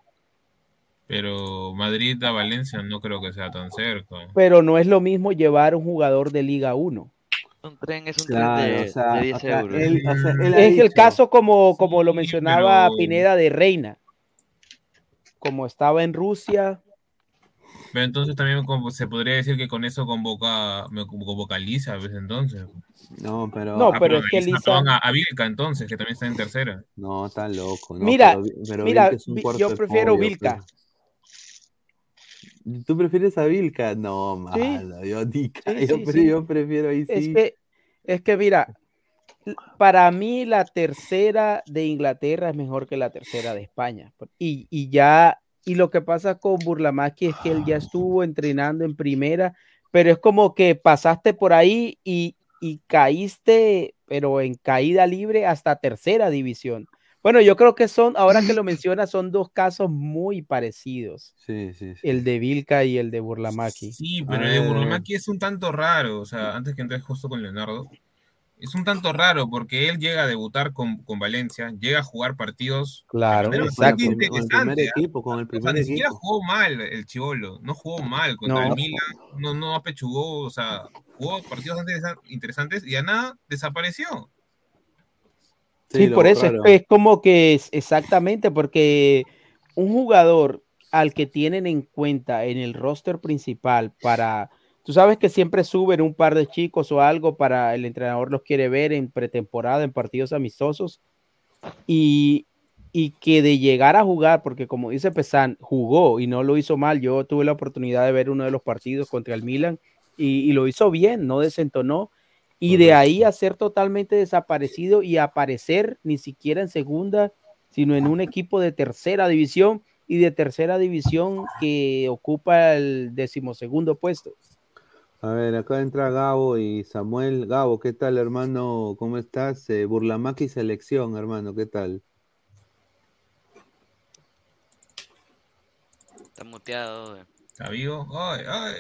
Pero Madrid a Valencia no creo que sea tan cerca. Pero no es lo mismo llevar un jugador de Liga 1. Un tren es un Claro, tren de, o sea, de 10 o sea, euros. él- o sea, él ha Es el caso como, como lo mencionaba pero- Pineda de Reina. Como estaba en Rusia, Pero entonces también como se podría decir que con eso convoca, me convoca a Lisa a veces entonces. No, pero. No, Ah, pero perdón, es que Lisa, perdón, a, a Vilca entonces, que también está en tercera. No, está loco. no, Mira, pero- pero mira, Vilca es un Vi- cuarto yo prefiero pollo, Vilca. pues. ¿Tú prefieres a Vilca? No, malo. Yo, Nica, Sí, yo, sí, pre- sí. yo prefiero ahí sí. Es que, es que mira, para mí la tercera de Inglaterra es mejor que la tercera de España. Y, y ya, y lo que pasa con Burlamaqui es que él ya estuvo entrenando en primera, pero es como que pasaste por ahí y, y caíste, pero en caída libre hasta tercera división. Bueno, yo creo que son, ahora que lo mencionas, son dos casos muy parecidos, Sí, sí, sí. el de Vilca y el de Burlamaqui. Sí, pero el de Burlamaqui es un tanto raro, o sea, antes que entres justo con Leonardo, es un tanto raro porque él llega a debutar con, con Valencia, llega a jugar partidos Claro, Pero exacto. Con el primer interesante, ¿ah? equipo, con el O sea, primer ni siquiera jugó mal el Chivolo, no jugó mal contra No. el Milan, no, no apechugó, o sea, jugó partidos interesantes y a nada desapareció. Sí, por eso es, es como que es exactamente, porque un jugador al que tienen en cuenta en el roster principal para, tú sabes que siempre suben un par de chicos o algo para el entrenador los quiere ver en pretemporada, en partidos amistosos, y, y que de llegar a jugar, porque como dice Pesan, jugó y no lo hizo mal, yo tuve la oportunidad de ver uno de los partidos contra el Milan y, y lo hizo bien, no desentonó, y de ahí a ser totalmente desaparecido y aparecer ni siquiera en segunda, sino en un equipo de tercera división y de tercera división que ocupa el decimosegundo puesto. A ver, acá entra Gabo y Samuel. Gabo, ¿qué tal, hermano? ¿Cómo estás? Eh, Burlamaqui selección, hermano, ¿qué tal? Está muteado. eh. ¿Está vivo? Ay, ay.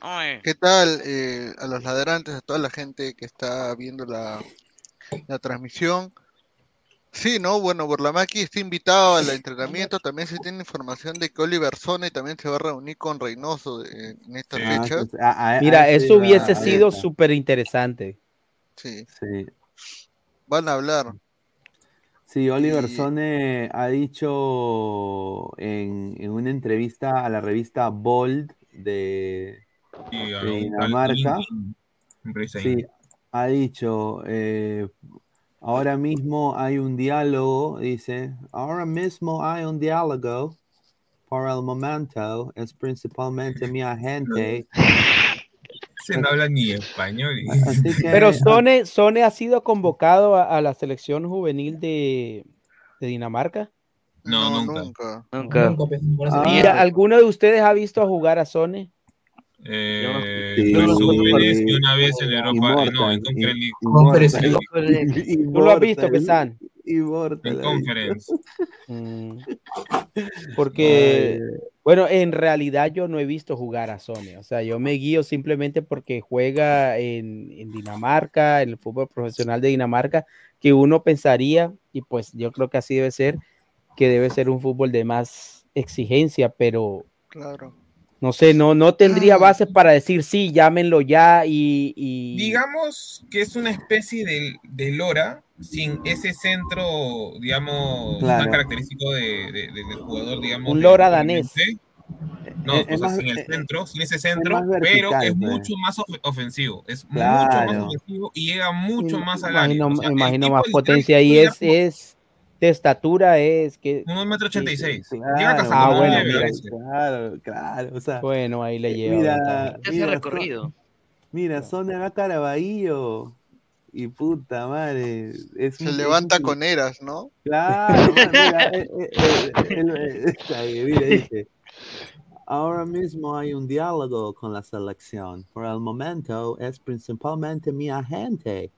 Ay. ¿Qué tal eh, a los ladrantes, a toda la gente que está viendo la, la transmisión? Sí, ¿no? Bueno, Burlamaqui está invitado al entrenamiento. También se tiene información de que Oliver Sone también se va a reunir con Reynoso en esta Ah, fecha. pues, a- a- a Mira, eso hubiese a- sido súper interesante. Sí, Sí. van a hablar. Sí, Oliver Y- Sone ha dicho en, en una entrevista a la revista Bold de, Sí, Dinamarca, sí, ha dicho, eh, ahora mismo hay un diálogo, dice, ahora mismo hay un diálogo, por el momento es principalmente mi agente. Se no habla ni español. y- Así que, Pero Sone, Sone ha sido convocado a, a la selección juvenil de, de Dinamarca. No, No, nunca. nunca. Nunca. ¿Y a- alguno de ustedes ha visto a jugar a Sone? Eh, Sí, y una vez en Europa, eh, no, en Conference League. ¿Tú lo has visto, Pesan? En. Conference. Porque, bueno, en realidad yo no he visto jugar a Sone. O sea, yo me guío simplemente porque juega en, en Dinamarca, en el fútbol profesional de Dinamarca, que uno pensaría, y pues yo creo que así debe ser, que debe ser un fútbol de más exigencia, pero Claro. No sé, no, no tendría bases para decir sí, llámenlo ya y, y- Digamos que es una especie de, de Lora sin ese centro, digamos, Claro. tan característico de, de- de- del jugador, digamos. Un de- Lora danés. No, Es- o es sea, más- sin el es- centro, sin ese centro, más pero es pues. mucho más of- ofensivo. Es mucho más ofensivo y llega mucho más al área. imagino, O sea, imagino más potencia y es, es de estatura, es que Un metro ochenta y seis. Ah, bueno, mira. a. Claro, claro, o sea, bueno, ahí le lleva. mira, mira, recorrido. Son- mira, son acá Caraballo y puta madre, es Se levanta con eras, ¿no? Claro, mira, eh, eh, eh, eh, eh, está ahí, mira, dice, ahora mismo hay un diálogo con la selección. Por el momento es principalmente mi agente,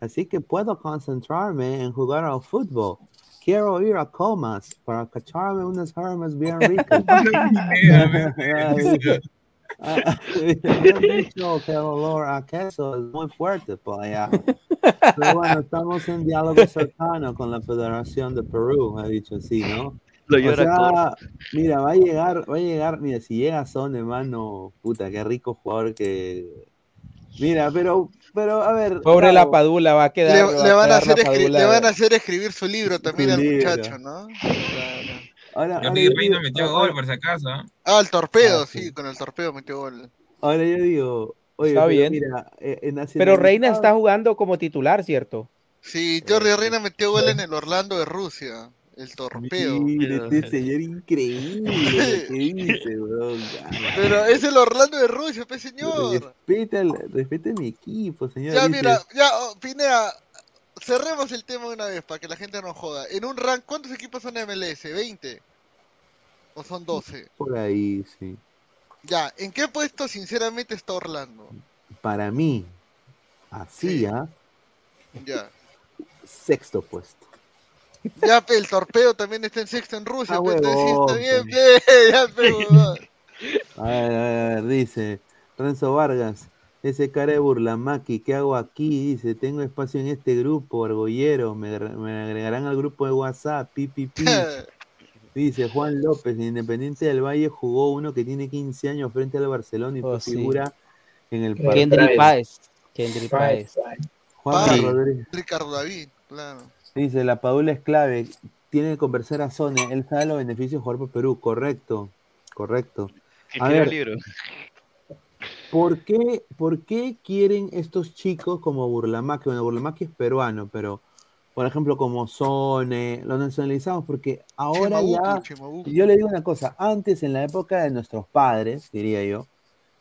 así que puedo concentrarme en jugar al fútbol. Quiero ir a Comas para cacharme unas armas bien ricas. Han dicho que el olor a queso es muy fuerte por allá. Pero bueno, estamos en diálogo cercano con la Federación de Perú, ha dicho así, ¿no? Lo O sea, mira, va a llegar, va a llegar, mira, si llega Son, hermano, puta, qué rico jugador que. Mira, pero, pero, a ver. Pobre la Padula, va a quedar. Le, va le van a hacer Padula. le van a hacer escribir su libro también Su al libro. muchacho, ¿no? Ahora, ahora Jordi yo Reina metió ahora- gol, por si acaso. ¿ah? Ah, el torpedo, Ah, sí. sí, con el torpedo metió gol. Ahora yo digo, oye, Está pero bien. mira, eh, en Pero Reina está jugando como titular, ¿cierto? Sí, Jordi Reina metió gol en el Orlando de Rusia. El torpedo. Mira, este señor increíble que dice, ya. Pero es el Orlando de Rusia, pe señor. Respeta, respeta mi equipo, señor. Ya, mira, ya, oh, Pinea, cerremos el tema de una vez para que la gente no joda. En un rank, ¿cuántos equipos son MLS? ¿20? ¿O son 12? Por ahí, sí. Ya, ¿en qué puesto sinceramente está Orlando? Para mí, así, ¿ah? Ya. Sexto puesto. Ya, pe, el torpedo también está en sexto en Rusia, Ah, pe, huevón, está bien, pe. ya, pe. A ver, a ver, a ver, dice Renzo Vargas, ese cara de burlamaqui, ¿qué hago aquí? Dice, tengo espacio en este grupo, argollero, me, agre- me agregarán al grupo de WhatsApp, pi, pi, pi. Dice Juan López, en Independiente del Valle jugó uno que tiene 15 años frente al Barcelona y fue Oh, sí. figura en el Kendry Páez. Kendry Páez. Juan Rodríguez. Ricardo David, claro. Dice, la Padula es clave, tiene que conversar a Sone, él sabe los beneficios de jugar por Perú, correcto, correcto. A el ver, libro. ¿por qué, ¿por qué quieren estos chicos como Burlamaqui? Bueno, Burlamaqui es peruano, pero por ejemplo como Sone, lo nacionalizamos porque ahora Chimabuco, ya, Chimabuco. yo le digo una cosa, antes en la época de nuestros padres, diría yo,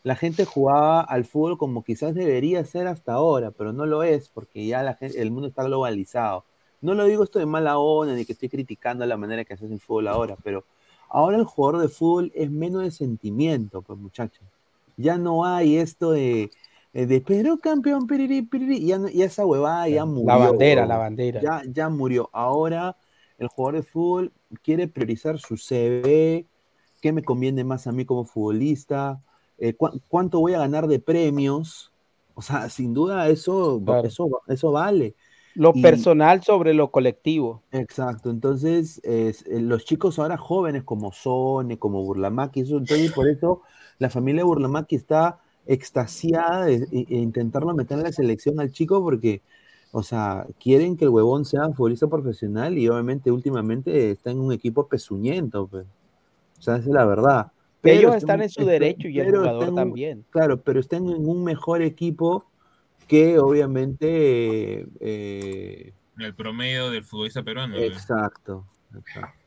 la gente jugaba al fútbol como quizás debería ser hasta ahora, pero no lo es porque ya la gente, el mundo está globalizado. No lo digo esto de mala onda ni que estoy criticando la manera que se hace el fútbol ahora, pero ahora el jugador de fútbol es menos de sentimiento, pues muchachos. Ya no hay esto de, eh, de Perú campeón, piriri, piriri, ya, ya esa huevada ya murió. La bandera, la bandera. Ya, ya murió. Ahora el jugador de fútbol quiere priorizar su CV, qué me conviene más a mí como futbolista, eh, cu- cuánto voy a ganar de premios. O sea, sin duda eso, Claro. eso, eso vale. Lo Y- personal sobre lo colectivo. Exacto, entonces es- eh, los chicos ahora jóvenes como Sone, como Burlamaqui, eso, entonces por eso la familia de Burlamaqui está extasiada de, de- de intentarlo meter en la selección al chico porque, o sea, quieren que el huevón sea futbolista profesional y obviamente últimamente está en un equipo pezuñento, pues. O sea, esa es la verdad. Ellos está están en su derecho y el pero jugador un- también. Claro, pero están en un mejor equipo que obviamente eh, El promedio del futbolista peruano. Exacto, exacto.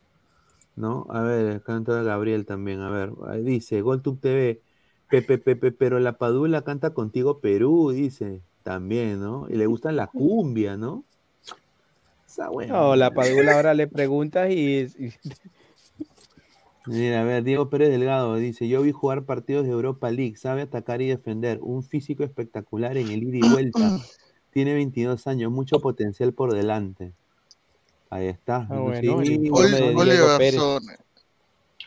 ¿No? A ver, acá entra Gabriel también, a ver, ahí dice, GolTube TV, Pepe, Pepe, pero la Padula canta contigo Perú, dice, también, ¿no? Y le gusta la cumbia, ¿no? Esa buena. No, la Padula ahora le preguntas y, y- Mira, a ver, Diego Pérez Delgado dice, yo vi jugar partidos de Europa League, sabe atacar y defender, un físico espectacular en el ida y vuelta, tiene 22 años, mucho potencial por delante. Ahí está. Ah, bueno, Sí, Oliver Pérez.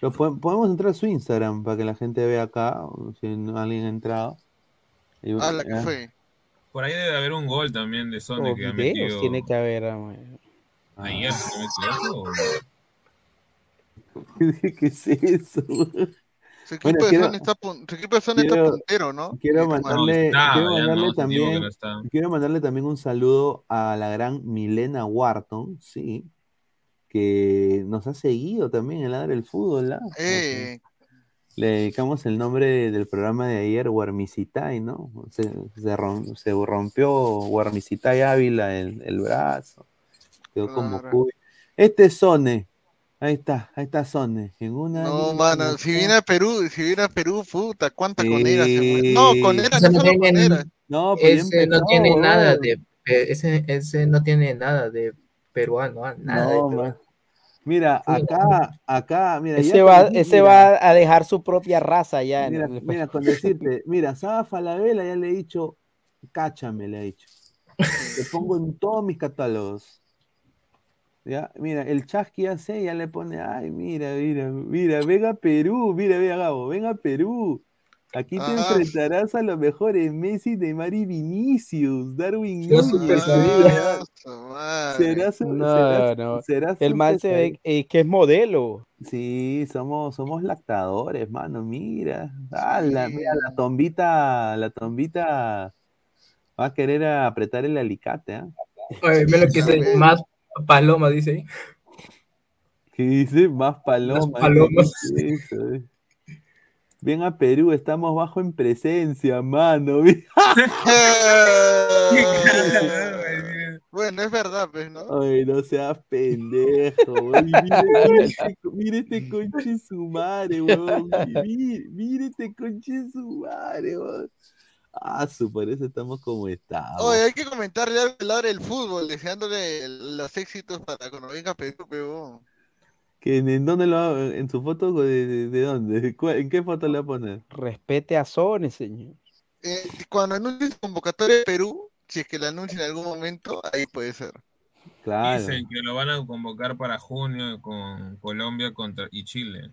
Lo podemos entrar a su Instagram para que la gente vea acá, si alguien ha entrado. Y- Ah, la que ah, fue. Por ahí debe haber un gol también de Sone o que ha videos metido tiene que haber. ah, ayer, si no me equivoco. o- ¿Qué es eso? Su equipo, Bueno, de quiero- está, Sone está quiero- puntero, ¿no? Quiero mandarle, está, quiero mandarle no, también, no quiero mandarle también un saludo a la gran Milena Wharton, sí, que nos ha seguido también en Ladra el Fútbol, ¿ah? Eh, Le dedicamos el nombre del programa de ayer, Guarmicitai, ¿no? Se, se rom- se rompió Guarmicitai Ávila el, el brazo. Quedó como Claro. cuy. Este es Sone. Ahí está, ahí está Sone. En una no, mano, de si viene a Perú, si viene a Perú, puta, cuánta conera se fue. Sí. No, conera, Ese no no solo tiene- conera. No, pues Ese no tiene nada de ese, ese no tiene nada de peruano, ah, nada de No, peruano. man. Mira, acá, acá, mira, Ese va, decir, ese mira, va a dejar su propia raza ya. en Mira, el- mira, con decirte, mira, Saba Falabella ya le he dicho, cáchame, le he dicho. Te pongo en todos mis catálogos. Ya, mira, el chasqui hace, ya le pone, ay, mira, mira, mira, venga a Perú, mira, venga Gabo, venga a Perú. Aquí te Ah. enfrentarás a los mejores Messi, Neymar y Vinicius, Darwin Núñez. Será su- No, será- no. será El man se ve eh, que es modelo. Sí, somos, somos lactadores, mano, mira. Ah, la, mira, la tombita, la tombita va a querer apretar el alicate, ¿ah? Oye, que más paloma, dice ahí. ¿Qué dice? Más palomas. palomas. ¿qué dice eso, eh? Ven a Perú, estamos bajo en presencia, mano. Bueno, es verdad, pues, ¿no? Ay, no seas pendejo, güey. Mira, mira este, este conche su madre, mira este conche su madre, weón. Ah, su, por eso estamos como estamos. Oye, hay que comentarle algo al lado del fútbol, deseándole los éxitos para cuando venga a Perú, peón. ¿Que en, dónde lo va- en su foto de, de, de dónde? ¿De cuál- ¿En qué foto le va a poner? Respete a Sone, señor. Eh, cuando anuncie su convocatoria de Perú, si es que la anuncia en algún momento, ahí puede ser. Claro. Dicen que lo van a convocar para junio con Colombia contra y Chile.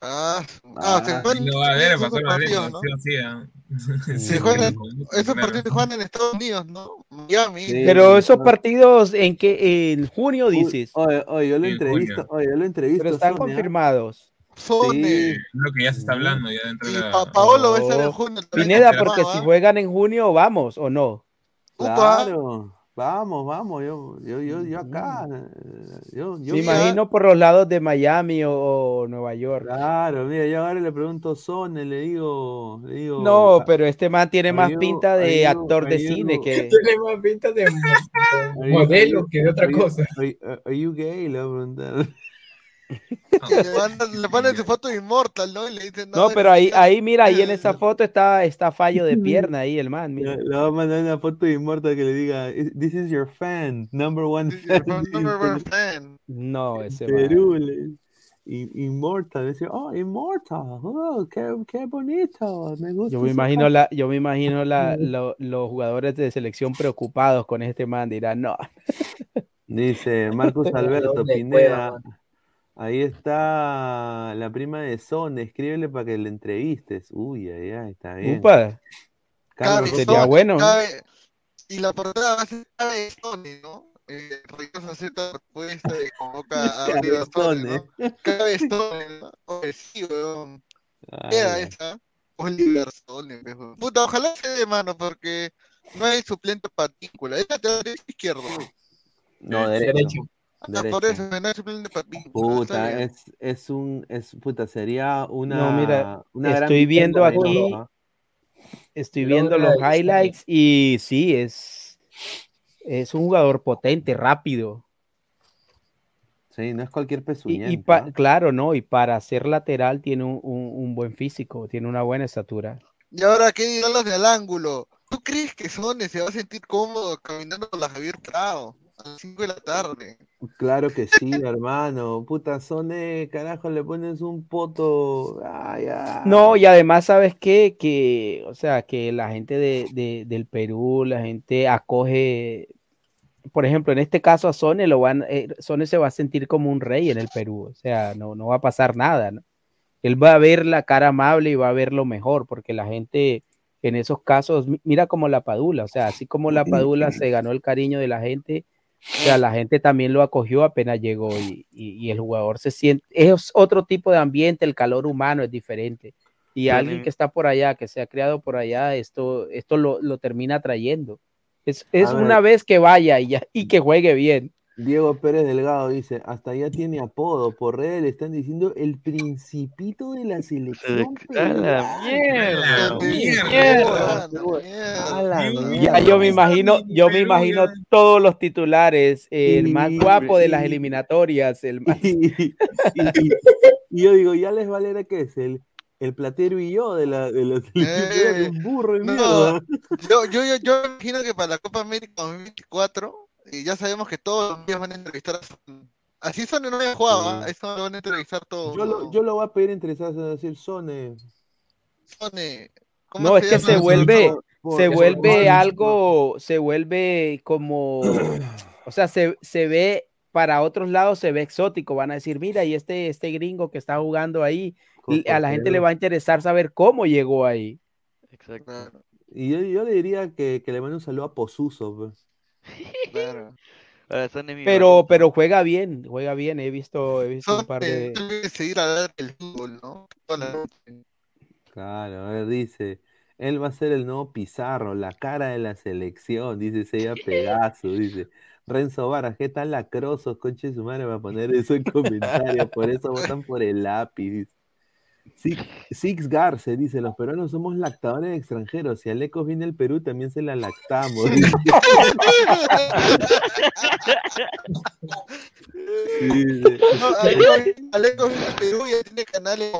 Ah, ah, se Ah, juegan y lo va a ver, esos para Carlos partidos, ¿no? sí sí, ¿ah? Se Sí, juegan, esos claro. partidos se juegan en Estados Unidos, ¿no? Miami. Pero esos partidos en que en junio dices. Oye, oye, yo lo En entrevisto, oye, yo lo entrevisto. Pero están Sonia. confirmados. Sone. Es lo que ya se está hablando ya dentro de la... Pa- Paolo va a estar en Oh, junio. también Pineda, porque si ¿ah? juegan en junio, vamos o no. Claro, vamos, vamos, yo, yo, yo, yo acá, eh, yo, yo Me imagino por los lados de Miami o, o Nueva York. Claro, mira, yo ahora le pregunto a Sone, le digo, le digo. No, pero este man tiene más pinta de actor de cine que. Tiene más pinta de, modelo que de otra cosa. Are, are- are you gay? Le voy a preguntar. Le mandan, su foto inmortal, ¿no? Y le dicen, No, eres pero ahí, tal". ahí, mira, ahí en esa foto está, está fallo de pierna ahí, el man, mira. Le voy a mandar una foto de inmortal que le diga, This is your fan, number one fan. Number one fan. No, ese man. Perú, Inmortal, dice, oh, Immortal, oh, qué, qué bonito, me gusta. Yo me imagino foto". la, yo me imagino la, lo- los jugadores de selección preocupados con este man, dirán, no. Dice Marcus Alberto ¿Dónde Pineda. Ahí está la prima de Son, escríbele para que le entrevistes. Uy, ay, ay, está bien. Upa, Carlos, Cabe sería bueno. cabe- y la portada va a ser Cabe Sony, ¿no? Eh, Reynoso acepta la propuesta y convoca a Sony. ¿no? Cabe Sony, ¿no? Oye, sí, weón. Ay, Era esa. Oliver Sony, weón. Puta, ojalá se dé mano, porque no hay suplente partícula. Es lateral izquierdo. No, Derecho. Por eso, no partícula. Puta, es, es un, es, puta, sería una, No, mira, una gran estoy viendo aquí, estoy viendo los highlights y sí, es, es un jugador potente, rápido. Sí, no es cualquier Y, y claro, ¿no? Y para ser lateral tiene un, un- un buen físico, tiene una buena estatura. Y ahora, ¿qué dirán los del ángulo? ¿Tú crees que Sone se va a sentir cómodo caminando por la Javier Prado a las 5 de la tarde? Claro que sí, hermano. Puta, Sone, carajo, le pones un poto. Ay, ay. No, y además, ¿sabes qué? Que, o sea, que la gente de, de- del Perú, la gente acoge, por ejemplo, en este caso a Sone, lo van, eh, Sone se va a sentir como un rey en el Perú, o sea, no, no va a pasar nada, ¿no? Él va a ver la cara amable y va a ver lo mejor, porque la gente en esos casos, mi- mira como la Padula, o sea, así como la Padula se ganó el cariño de la gente, o sea, la gente también lo acogió apenas llegó y, y- y el jugador se siente, es otro tipo de ambiente, el calor humano es diferente. Y alguien que está por allá, que se ha criado por allá, esto, esto lo, lo termina trayendo. Es, es una vez que vaya y, ya, y que juegue bien. Diego Pérez Delgado dice, hasta ya tiene apodo, por redes le están diciendo el principito de la selección. A la peruana". mierda, mierda, A la Ya mierda. yo me imagino, yo me imagino todos los titulares, el más guapo de las eliminatorias, el más... Y, y- y yo digo, ya les vale que es el, el platero y yo de la, de la selección peruana, Eh, un burro de no, mierda. Yo, yo, yo, yo imagino que para la Copa América 2024, y ya sabemos que todos los días van a entrevistar a Son. Así Son no había jugado, ¿ah? eso lo van a entrevistar todos. Yo lo, yo lo voy a pedir interesados en decir, Sone. Sone, ¿cómo No, es que se vuelve, Por- se vuelve por- algo, se vuelve como, o sea, se, se ve para otros lados se ve exótico. Van a decir, mira, y este, este gringo que está jugando ahí, Con a la gente le va a interesar saber cómo llegó ahí. Exacto. Y yo, yo le diría que, que le mande un saludo a Posuso. pues. Ahora son Pero, pero juega bien, juega bien. He visto, he visto un par de. Debe seguir a ver el fútbol, ¿no? Toda la noche. Claro, a ver, dice. Él va a ser el nuevo Pizarro, la cara de la selección, dice Sella Pegaso, dice. Renzo Varas, ¿qué tal lacrosos? Conche su madre va a poner eso en comentarios, por eso votan por el lápiz. Six, Six Garce dice, los peruanos somos lactadores extranjeros, si Alecos viene al Perú también se la lactamos. No, Aleco viene a Perú y ya tiene canales.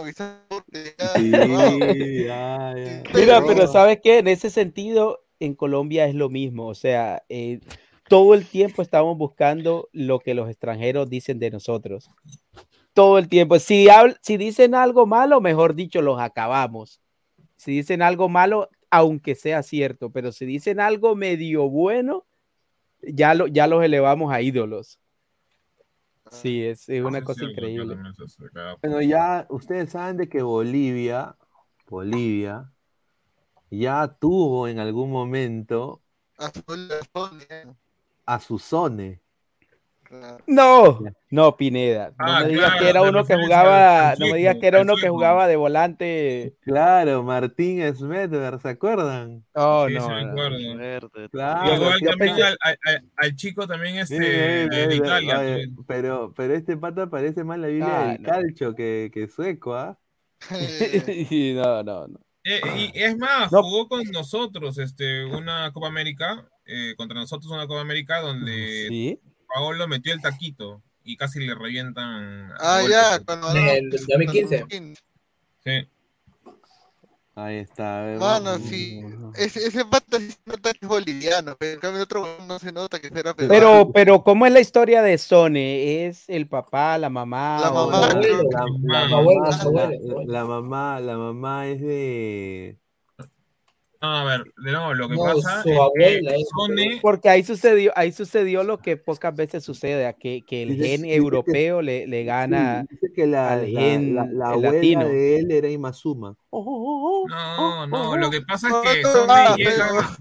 Sí, ya, ya. Mira, pero ¿sabes qué? En ese sentido, en Colombia es lo mismo. O sea, eh, todo el tiempo estamos buscando lo que los extranjeros dicen de nosotros. Todo el tiempo. Si, habl- si dicen algo malo, mejor dicho, los acabamos. Si dicen algo malo, aunque sea cierto, pero si dicen algo medio bueno, ya, lo, ya los elevamos a ídolos. Sí, es, es una cosa increíble. Bueno, ya ustedes saben de que Bolivia, Bolivia, ya tuvo en algún momento Azul de No, no, Pineda. No Ah, me digas claro, que era uno que jugaba, no me digas que era uno que jugaba de volante. Claro, Martín Smedver, ¿se acuerdan? Oh, Sí, no. sí me no. acuerdo. Claro, Igual yo también pensé- al, al- al- al chico también este mire, de, Italia. oye, pero, pero este pata parece más la Biblia Ah, del no. calcho que, que sueco, ¿ah? no, no, no. Eh, y es más, No. jugó con nosotros este, una Copa América, eh, contra nosotros una Copa América donde ¿Sí? Paolo metió el taquito y casi le revientan. Ah, ya, cuando En el 2015. Sí. Ahí está. ver, Mano, vamos. sí. Ese, ese pata sí se nota que es boliviano, pero en cambio otro no se nota que fuera peruano. Pero, pero, ¿cómo es la historia de Sone? ¿Es el papá, la mamá? La mamá, la mamá, la mamá es de. No, a ver, de nuevo, lo que No, pasa su es abuela que Sone, Porque ahí sucedió, ahí sucedió lo que pocas veces sucede, a que, que el Dice- gen dice que- europeo le, le gana Sí, dice que la, al la- gen la- la abuela latino. de él era Imazuma. no, no, lo que pasa es que ah, llega,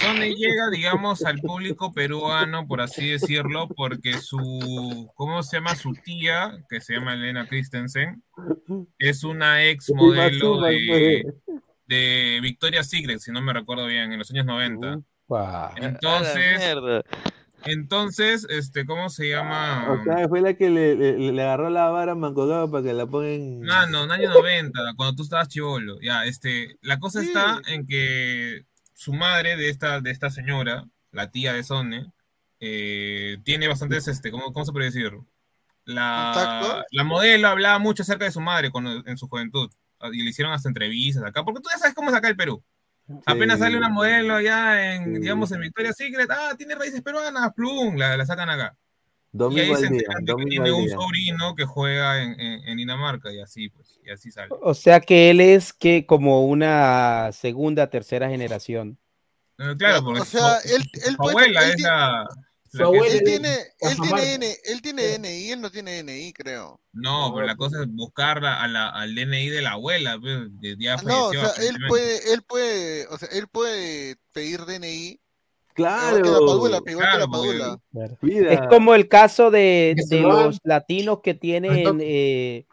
Sone llega, digamos, al público peruano, por así decirlo, porque su, ¿cómo se llama? Su tía, que se llama Elena Christensen, es una ex modelo Imazuma, de, pues. De Victoria's Secret, si no me recuerdo bien, en los años 90. Guau. Entonces, mierda. entonces, este, ¿cómo se llama? O sea, fue la que le, le- le agarró la vara a Mancogado para que la pongan. No, no, en año 90, cuando tú estabas chivolo. Ya, este, la cosa está en que su madre de esta, de esta señora, la tía de Sone, eh, tiene bastantes, este, ¿cómo, cómo se puede decir? La, la modelo hablaba mucho acerca de su madre cuando, en su juventud. Y le hicieron hasta entrevistas acá, porque tú ya sabes cómo es acá el Perú. Apenas sale una modelo allá en, digamos, en Victoria's Secret, ah, tiene raíces peruanas, plum, la, la sacan acá. y Domingo ahí se enteran que tiene un sobrino que juega en, en- en Dinamarca, y así, pues, y así sale. O sea que él es que como una segunda, tercera generación. Eh, Claro, porque O sea, su, él, él su puede- abuela él es tiene- la, Su abuela Él tiene, él tiene, N- él tiene DNI, él no tiene DNI, creo. No, pero la cosa es buscar la- a la- al DNI de la abuela, pues, ya Ah, No, o sea, él puede, él puede, o sea, él puede pedir DNI. Claro. Igual que la Padula, igual que Claro, la. Es como el caso de, de los latinos que tienen eh,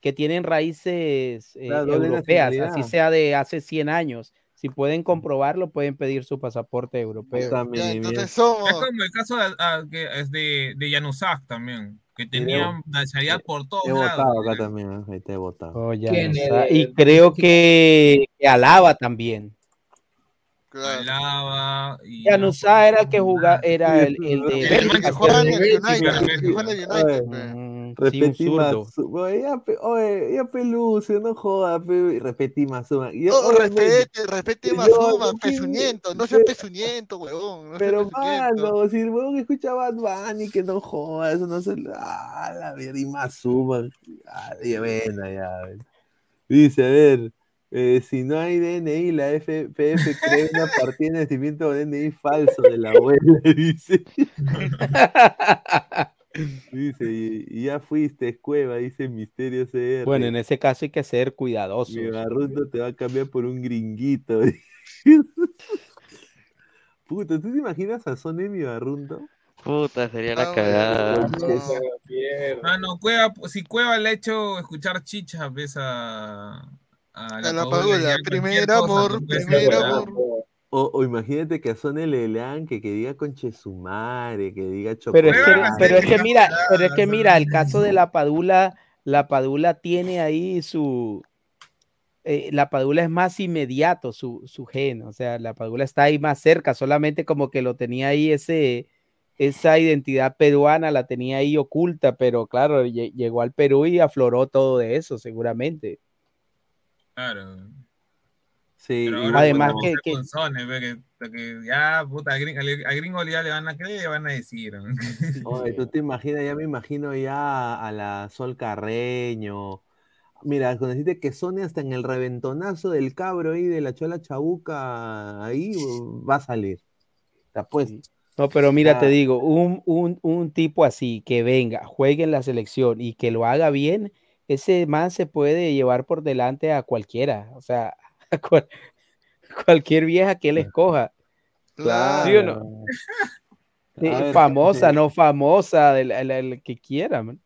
que tienen raíces eh, europeas, así sea de hace 100 años. Si pueden comprobarlo, pueden pedir su pasaporte europeo. También, Ya, entonces Es somos. como el caso de, ah, que es de, de Yanusak también, que tenía nacionalidad por todos He lados. votado acá también, ¿eh? ahí te he votado. Oh, ya ¿Quién no es? y creo que, que Alaba también. Claro. Alaba y Yanusa era el que jugaba, era el, el de El el juega en el Sí, Repetí. Oye, ya, pe- oye, ya Pelucio, no joda, pe. Repetí más. suma. Y- Oh, oye, respete, respete sí, pezuñento, no seas pe- pezuñento, huevón. No Pero, mano, si el huevón escucha Bad Bunny, que no joda, eso no se. Ah, la ver, y más suma. Ah, ya, ven, ya. ven. Dice, a ver. eh, si no hay DNI, la FPF cree una partida de nacimiento de DNI falso de la abuela, dice. Dice, y, ya fuiste, Cueva, dice Misterio CR. Bueno, en ese caso hay que ser cuidadosos. Mi barrundo te va a cambiar por un gringuito. Puta, ¿tú te imaginas a Son mi barrundo? Puta, sería Ah, la cagada. Ah, no, Cueva, si Cueva le ha hecho escuchar chicha, ves a. A A la primer amor, pues, primer amor. O, o imagínate que a Sone le lean que, que diga conchesumare, que diga Pero es que, chocolate. pero es que mira, pero es que mira, el caso de la Padula, la Padula tiene ahí su, eh, la Padula es más inmediato su, su gen, o sea, la Padula está ahí más cerca, solamente como que lo tenía ahí ese, esa identidad peruana, la tenía ahí oculta, pero claro, lle- llegó al Perú y afloró todo de eso, seguramente. Claro. Sí, Pero ahora Además que- con que- con ya, puta, a gringo, a gringo ya le van a creer, le van a decir. ¿no? Oye, tú te imaginas, ya me imagino ya a la Sol Carreño. Mira, cuando dijiste que Sony hasta en el reventonazo del cabro ahí de la Chola Chabuca, ahí va a salir. Te apuesto. No, pero mira, te digo, un, un, un tipo así que venga, juegue en la selección y que lo haga bien, ese man se puede llevar por delante a cualquiera, o sea, cual- cualquier vieja que él escoja. Claro. ¿Sí o no? Sí, A ver, famosa, gente. no famosa, del- el, el que quiera, man.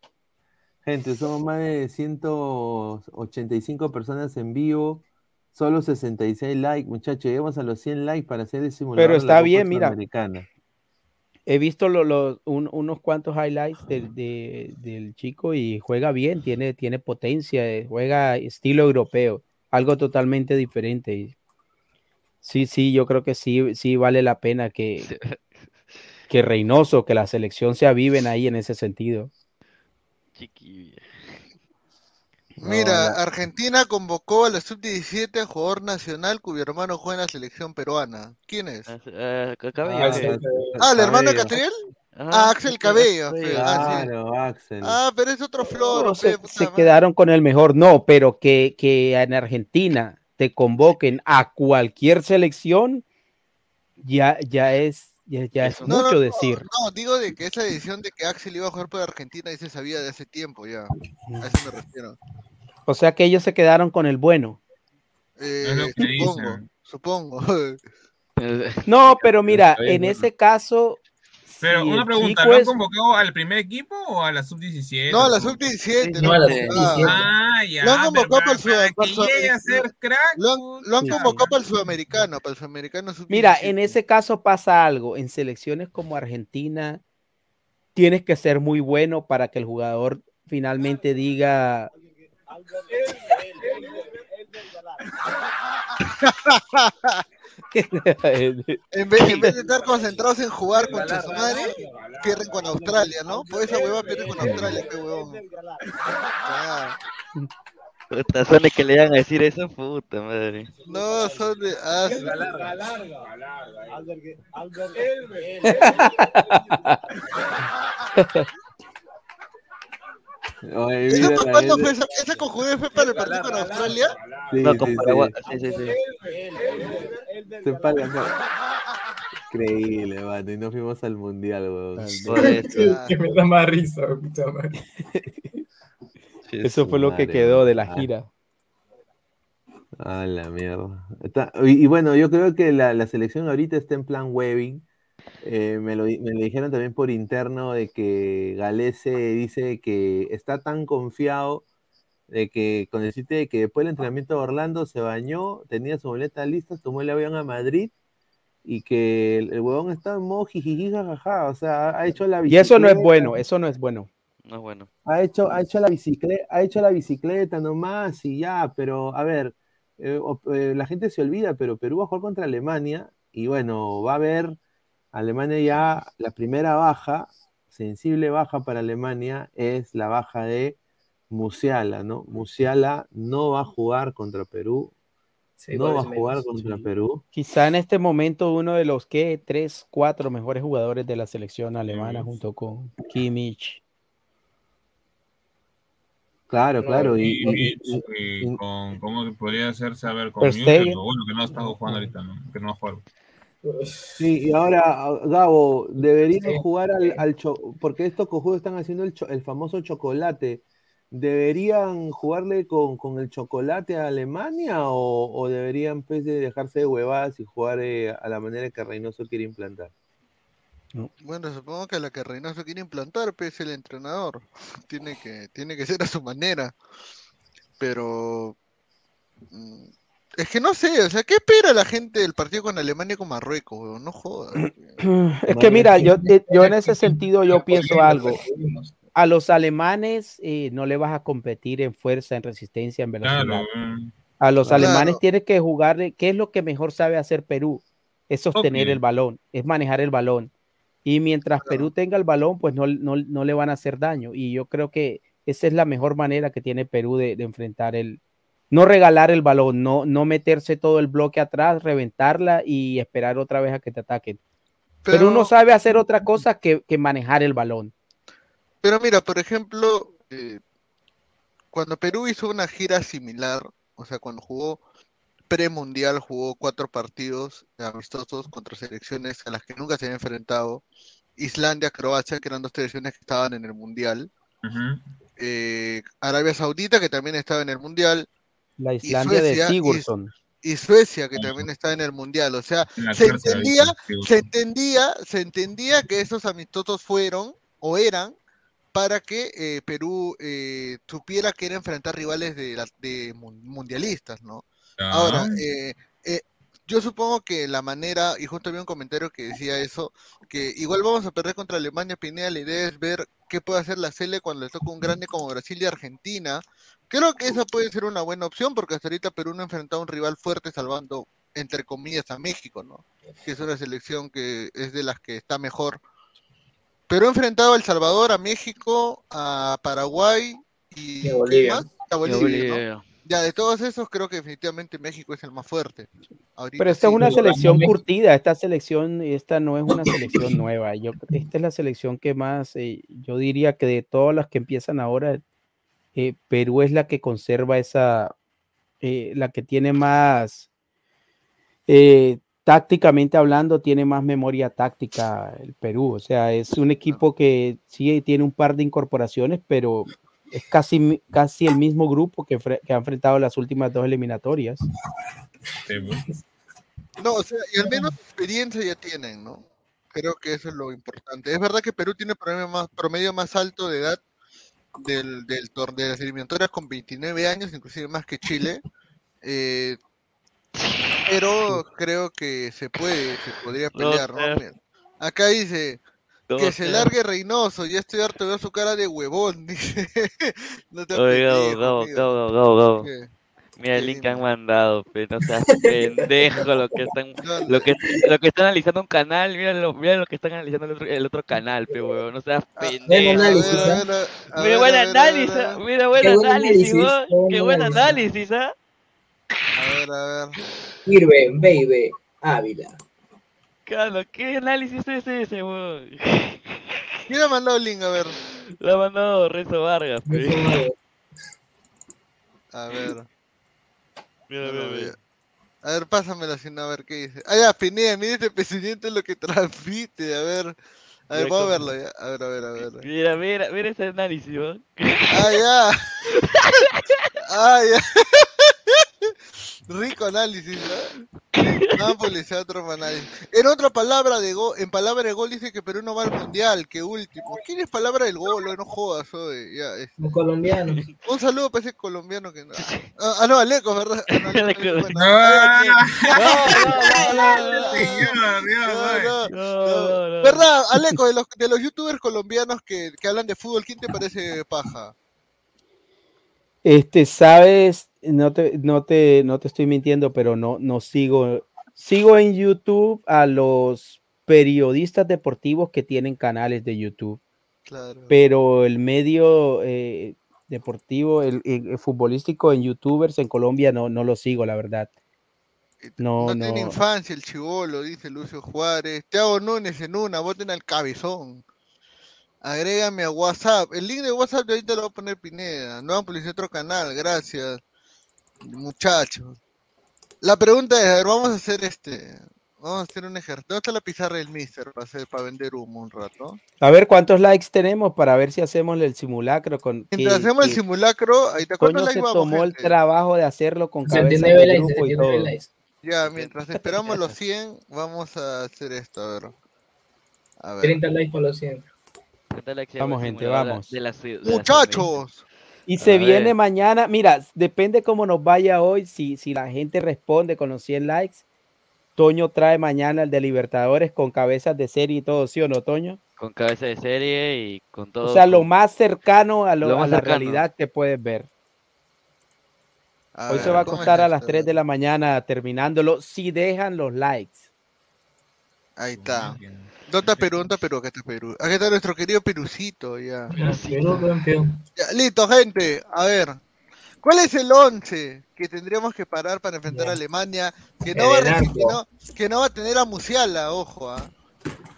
Gente, somos más de 185 personas en vivo, solo 66 likes, muchachos. Lleguemos a los 100 likes para hacer el simulador. Pero de la está bien, mira. Sudamericana. He visto lo- lo- un- unos cuantos highlights del, de- del chico y juega bien, tiene, tiene potencia, eh, juega estilo europeo, algo totalmente diferente. y sí, sí, yo creo que sí, sí vale la pena que, que Reynoso, que la selección se aviven ahí en ese sentido. Mira, Argentina convocó a la sub-17 jugador nacional cuyo hermano juega en la selección peruana. ¿Quién es? Cabello. Ah, eh. Ah, ¿el hermano de. Catriel? Ah, Axel Cabello. Fe- Ah, sí. Claro, Axel. Ah, pero es otro flor. No, fe, se, quedaron con el mejor, no, pero que, que en Argentina te convoquen a cualquier selección, ya, ya es, ya, ya es No, mucho no, decir. No, digo de que esa decisión de que Axel iba a jugar por Argentina y se sabía de hace tiempo ya. A eso me refiero. O sea que ellos se quedaron con el bueno. Eh, supongo, dicen. supongo. No, pero mira, en ese caso. Pero una pregunta, ¿lo han es- convocado al primer equipo o a la sub-17? No, a la sub-17. No, a la convocado. sub-17. Ah, ya, Lo han convocado para el para- para sud- para el que sud- llegue a ser crack, Lo han, lo han Sí. convocado para el sudamericano, para el sudamericano sub-17. Mira, en ese caso pasa algo. En selecciones como Argentina, tienes que ser muy bueno para que el jugador finalmente diga. En vez, en vez de estar concentrados en jugar con su madre, pierden con Australia, ¿no? Pues esa hueva pierde con Australia, qué huevón. Ah, Puta, suene que le iban a decir eso, puta madre. no, son de. Ah, sí. Oye, ¿Esa mira fue fue esa, esa conjunción fue para el partido con Australia? Sí, No, con. Paraguay. Sí, sí, sí. Se paga, no. Increíble, mano. Y no fuimos al mundial, weón. Por eso. Que me da más risa, puta madre. Eso fue lo que quedó de la ah. gira. A la mierda. Está- y, y bueno, yo creo que la, la selección ahorita está en plan webbing. Eh, me, lo, me lo dijeron también por interno de que Galese dice que está tan confiado de que con decirte de que después del entrenamiento de Orlando se bañó, tenía su boleta lista, tomó el avión a Madrid y que el, el huevón está en modo jijiji, jajaja, o sea, ha hecho la Y eso no es bicicleta. bueno, eso no es bueno. No es bueno. Ha hecho, ha hecho la bicicleta, ha hecho la bicicleta nomás y ya, pero a ver, eh, eh, la gente se olvida, pero Perú va a jugar contra Alemania y bueno, va a haber Alemania ya la primera baja, sensible baja para Alemania es la baja de Musiala, ¿no? Musiala no va a jugar contra Perú, Sí, no va a jugar menos, contra sí. Perú. Quizá en este momento uno de los que tres, cuatro mejores jugadores de la selección alemana junto con Kimmich. Claro, claro, y, Y, y- y- y con, ¿cómo podría hacerse? A ver, con Müller, bueno, que no está jugando ahorita, ¿no? Que no va a jugar. Sí, y ahora, Gabo, deberían Sí. jugar al, al cho- porque estos cojudos están haciendo el, cho- el famoso chocolate. ¿Deberían jugarle con, con el chocolate a Alemania o, o deberían pues, de dejarse de huevadas y jugar eh, a la manera que Reynoso quiere implantar? Bueno, supongo que la que Reynoso quiere implantar, pues, es el entrenador. Tiene que, tiene que ser a su manera. Pero mm, es que no sé, o sea, ¿qué espera la gente del partido con Alemania con Marruecos, weón? No jodas. Es que mira, yo, eh, yo en ese sentido yo pienso algo. A los alemanes eh, no le vas a competir en fuerza, en resistencia, en velocidad. Claro. A los Claro. alemanes tienes que jugarle. ¿Qué es lo que mejor sabe hacer Perú? Es sostener el balón, es manejar el balón. Y mientras Perú tenga el balón, pues no, no, no le van a hacer daño. Y yo creo que esa es la mejor manera que tiene Perú de, de enfrentar el. No regalar el balón, no, no meterse todo el bloque atrás, reventarla y esperar otra vez a que te ataquen. Pero- no sabe hacer otra cosa que, que manejar el balón. Pero mira, por ejemplo, eh, cuando Perú hizo una gira similar, o sea, cuando jugó premundial, jugó cuatro partidos amistosos contra selecciones a las que nunca se había enfrentado, Islandia, Croacia, que eran dos selecciones que estaban en el mundial, eh, Arabia Saudita, que también estaba en el mundial, La y Islandia de Suecia, Sigurdsson. y Suecia, que también está en el mundial. O sea, se entendía, se entendía, se entendía que esos amistosos fueron o eran para que eh, Perú eh, supiera que era enfrentar rivales de, la- de mun- mundialistas, ¿no? Ahora, Ah. eh, eh, yo supongo que la manera, y justo había un comentario que decía eso, que igual vamos a perder contra Alemania, Pineda, la idea es ver qué puede hacer la Sele cuando le toca un grande como Brasil y Argentina. Creo que esa puede ser una buena opción, porque hasta ahorita Perú no ha enfrentado a un rival fuerte salvando, entre comillas, a México, ¿no? Que es una selección que es de las que está mejor. Perú ha enfrentado a El Salvador, a México, a Paraguay y, Y a ¿qué Bolivia. más? A Y a Bolivia. Ya, de todos esos, creo que definitivamente México es el más fuerte. Ahorita Pero esta es una selección curtida, esta selección, esta no es una selección nueva. Yo, esta es la selección que más, eh, yo diría que de todas las que empiezan ahora, eh, Perú es la que conserva esa, eh, la que tiene más, eh, tácticamente hablando, tiene más memoria táctica el Perú. O sea, es un equipo que sí tiene un par de incorporaciones, pero es casi, casi el mismo grupo que, ha enfrentado las últimas dos eliminatorias. Pues. No, o sea, y al menos experiencia ya tienen, ¿no? Creo que eso es lo importante. Es verdad que Perú tiene promedio más, promedio más alto de edad del, del tor- de las eliminatorias con 29 años, inclusive más que Chile. eh, pero creo que se puede, se podría pelear, ¿no? sé. Mira, Acá dice que se largue Reynoso, ya estoy harto ver su cara de huevón, dice. No te Oye, Gabo, pendejo, Gabo, amigo. Gabo, Gabo, Gabo. Mira el link que han mandado, pe, no seas pendejo lo que están, lo que, lo que está analizando un canal, mira lo, mira lo que están analizando el otro, el otro canal, pe huevón, no seas pendejo. Mira buen análisis, mira buen Qué buen análisis, weón, qué buen análisis. ¿ah? A ver, a ver. Sirve, baby, Ávila. Claro, ¿qué análisis es ese, weón? ¿Quién ha mandado el link? A ver. Lo ha mandado Renzo Vargas, pe. A ver. Mira, No mira, mira. A ver, pásamela sin a ver qué dice. Ah, ya, Pineda, mira este presidente lo que transmite. A ver. A ver, vamos a verlo ya. A ver, a ver, a ver. Mira, mira, mira ese análisis, weón. Ah, ya. Ah, ya. Rico análisis, ¿no? No, publicidad, otro análisis. En otra palabra de gol, en palabra de gol dice que Perú no va al mundial, que último. ¿Quién es palabra del gol? No jodas, oye. Ya, es- Un colombiano. Un saludo para ese colombiano que no. Ah, ah, no, Aleco, ¿verdad? Ah, no. no, no. ¿Verdad, Aleco? De los, de los youtubers colombianos que, que hablan de fútbol, ¿quién te parece paja? Este, sabes, no te, no te, no te estoy mintiendo, pero no, no sigo. Sigo en YouTube a los periodistas deportivos que tienen canales de YouTube, Claro. pero el medio eh, deportivo, el, futbolístico en YouTubers en Colombia no, no lo sigo, la verdad. No, No, no. tiene infancia el chivolo, dice Lucio Juárez. Thiago Núñez en una, voten al cabezón. Agrégame a WhatsApp. El link de WhatsApp de ahorita lo va a poner Pineda. No publicidad otro canal, gracias. Muchachos. La pregunta es, a ver, vamos a hacer este. Vamos a hacer un ejercicio. ¿Dónde está la pizarra del mister para, hacer, para vender humo un rato? A ver cuántos likes tenemos para ver si hacemos el simulacro con. Mientras que- hacemos el simulacro, ahí te se vamos, tomó el trabajo de hacerlo con cabeza 69 de likes, grupo y 69 todo. likes. Ya, mientras esperamos los 100, vamos a hacer esto, a ver. A ver. 30 likes por los 100. Vamos, gente, vamos. De la, de la Muchachos. Y se A viene ver. mañana, mira, depende cómo nos vaya hoy, si, si la gente responde con los 100 likes, Toño trae mañana el de Libertadores con cabezas de serie y todo, ¿sí o no, Toño? Con cabeza de serie y con todo. O sea, lo más cercano a, lo- Lo a más la cercano. realidad que puedes ver. A Hoy ver, se va a ¿cómo es acostar a las esto? 3 de la mañana terminándolo, si dejan los likes. Ahí está. ¿Dónde está Perú? ¿Dónde está Perú? Acá está Perú. Acá está nuestro querido Perucito, ya. Perú campeón. Ya, listo, gente. A ver. ¿Cuál es el 11 que tendríamos que parar para enfrentar a Alemania? Que no, va a, que, no, que no va a tener a Musiala, ojo. ah.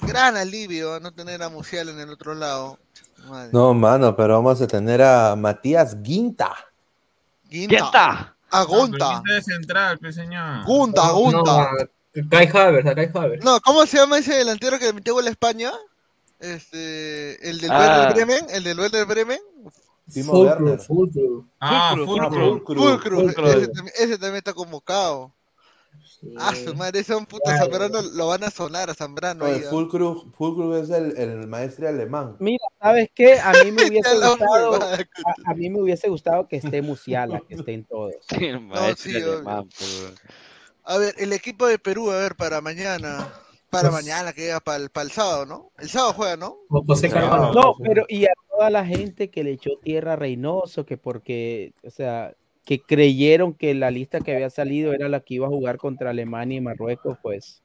Gran alivio ah, no tener a Musiala en el otro lado. Madre. No, mano, pero vamos a tener a Matías Guinta. Guinta. A Gunta. No, pero de central, pues, señor. Gunta, Gunta. No, Kai Havertz, Kai Havertz. No, ¿cómo se llama ese delantero que metió gol a España? Este, el del Ah. Werder Bremen, el del Werder Bremen. Timo Werner. Ah, Fulcrum. Fulcrum. Fulcrum, Fulcrum. Ese, también- ese también está convocado. Ah, su madre, ese es un puto Claro. Zambrano, lo van a sonar a Zambrano. Oye, ahí, ah. Fulcrum, Fulcrum es el, el maestre alemán. Mira, ¿sabes qué? A mí me hubiese gustado, a, a mí me hubiese gustado que esté Musiala, que estén todos. El maestro sí, alemán. A ver, el equipo de Perú, a ver, para mañana. Para Pues- mañana, que llega para el, para el sábado, ¿no? El sábado juega, ¿no? José Carvalho. No, pero y a toda la gente que le echó tierra a Reynoso, que porque, o sea, que creyeron que la lista que había salido era la que iba a jugar contra Alemania y Marruecos, pues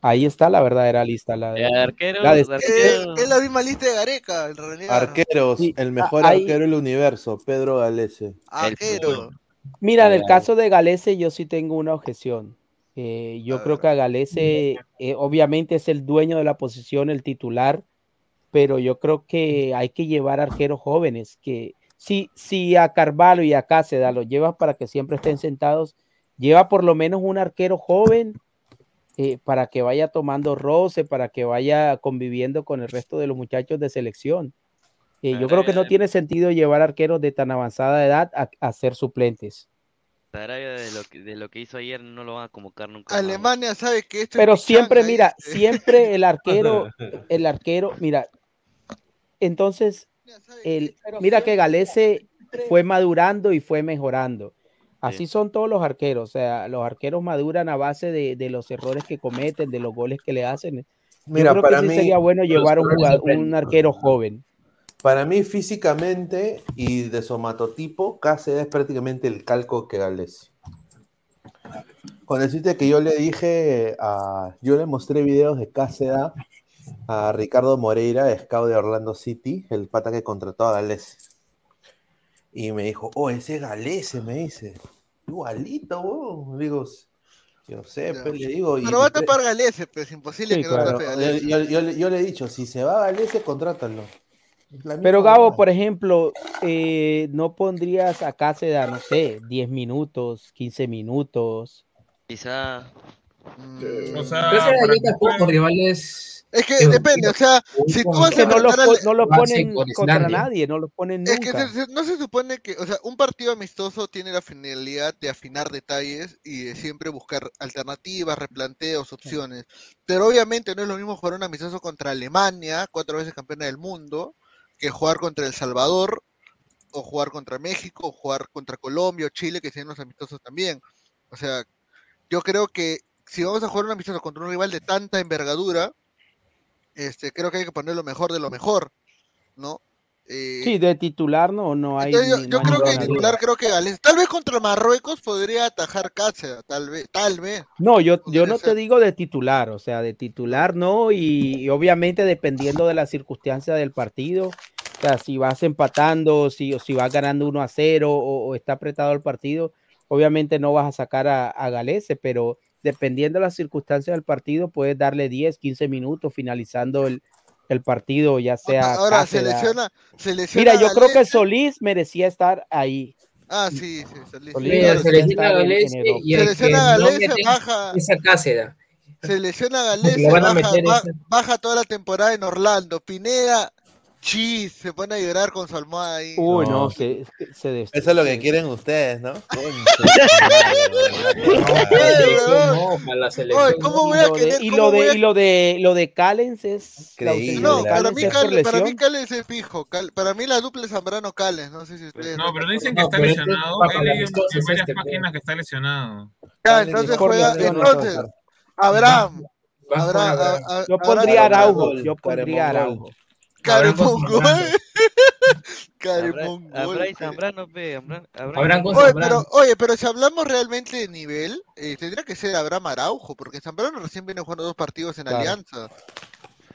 ahí está la verdadera lista. La de, arqueros, la de- Eh, es la misma lista de Gareca, en realidad. Arqueros, Sí, el mejor ahí- arquero del universo, Pedro Galese. Arquero. Mira, en el caso de Galese yo sí tengo una objeción. Eh, yo creo que a Galese eh, obviamente es el dueño de la posición, el titular, pero yo creo que hay que llevar arqueros jóvenes, que si, si a Carvalho y a Cáceda los llevas para que siempre estén sentados, lleva por lo menos un arquero joven eh, para que vaya tomando roce, para que vaya conviviendo con el resto de los muchachos de selección. Eh, yo creo que no tiene sentido llevar arqueros de tan avanzada edad a, a ser suplentes. Arabia de lo, que, de lo que hizo ayer no lo van a convocar nunca. más. Alemania sabe que esto Pero es siempre, pichanga, mira, ¿viste? siempre el arquero, el arquero, mira, entonces, el, mira que Galese fue madurando y fue mejorando. Así son todos los arqueros, o sea, los arqueros maduran a base de, de los errores que cometen, de los goles que le hacen. Mira, Yo creo para que sí mí- sería bueno llevar un, un arquero joven. Para mí, físicamente y de somatotipo, Cáceres es prácticamente el calco que Galese. Con decirte que yo le dije, a, yo le mostré videos de Cáceres a Ricardo Moreira, scout de Orlando City, el pata que contrató a Galese. Y me dijo, oh, ese es Galese, me dice. Igualito, weón. Digo, yo sé, Ya. pues, le digo. y Pero va a tapar Galese, pues imposible Sí, que claro. no tape yo, Galese. yo- yo le- yo le he dicho, si se va a Galese, contrátalo. Pero Gabo, por ejemplo, eh, no pondrías a Cáceres, no sé, 10 minutos, 15 minutos. Quizá. Mm. O sea, Pero ese para de tampoco rivales. Es que depende, o sea, si tú vas a no lo, al- no lo ponen con contra Islandia. nadie, no lo ponen Es que nunca. se- se- no se supone que, o sea, un partido amistoso tiene la finalidad de afinar detalles y de siempre buscar alternativas, replanteos, opciones. Pero obviamente no es lo mismo jugar un amistoso contra Alemania, cuatro veces campeona del mundo, que jugar contra El Salvador, o jugar contra México, o jugar contra Colombia o Chile, que tienen los amistosos también. O sea, yo creo que si vamos a jugar un amistoso contra un rival de tanta envergadura, este, creo que hay que poner lo mejor de lo mejor, ¿no? Eh, Sí, de titular no, no hay. entonces yo, no creo que de titular creo que Gales, tal vez contra Marruecos podría atajar Cáceres, tal vez, tal vez. No, yo, yo no ser. te digo de titular, o sea, de titular no, y, y obviamente dependiendo de las circunstancias del partido, o sea, si vas empatando, si, o si vas ganando 1 a 0 o, o está apretado el partido, obviamente no vas a sacar a, a Galese, pero dependiendo de las circunstancias del partido, puedes darle 10, 15 minutos finalizando el, el partido, ya sea. Ahora se Cáceres. lesiona, se lesiona Mira, yo creo que. Solís merecía estar ahí. Ah, sí, sí, Solís. Solís Mira, merecía se lesiona estar en- en Galese y el que Selecciona a no Galese, mete baja. es a Cáceres. Se lesiona a Galese, a baja toda la temporada en Orlando. Pineda, chis, se pone a llorar con su almohada ahí. Uy, no, No. se, se des- Eso es lo que quieren ustedes, ¿no? ¿cómo voy Y a lo de, querer? y ¿Cómo lo de, a- y lo de, lo de Callens es. No, para Callens mí, es por Cal- para mí. Callens es fijo. Cal- para mí la dupla es Zambrano Callens. No sé si ustedes. No, pero dicen que No, está lesionado. He leído en varias este, páginas que está lesionado. Ya, entonces juega. Entonces. Abraham. Abraham, Yo pondría. Araujo. Yo pondría Araujo. Abra y Zambrano, pe, Oye, Zambrano. pero, oye, pero si hablamos realmente de nivel, eh, tendría que ser Abraham Araujo, porque Zambrano recién viene jugando dos partidos en Claro. Alianza.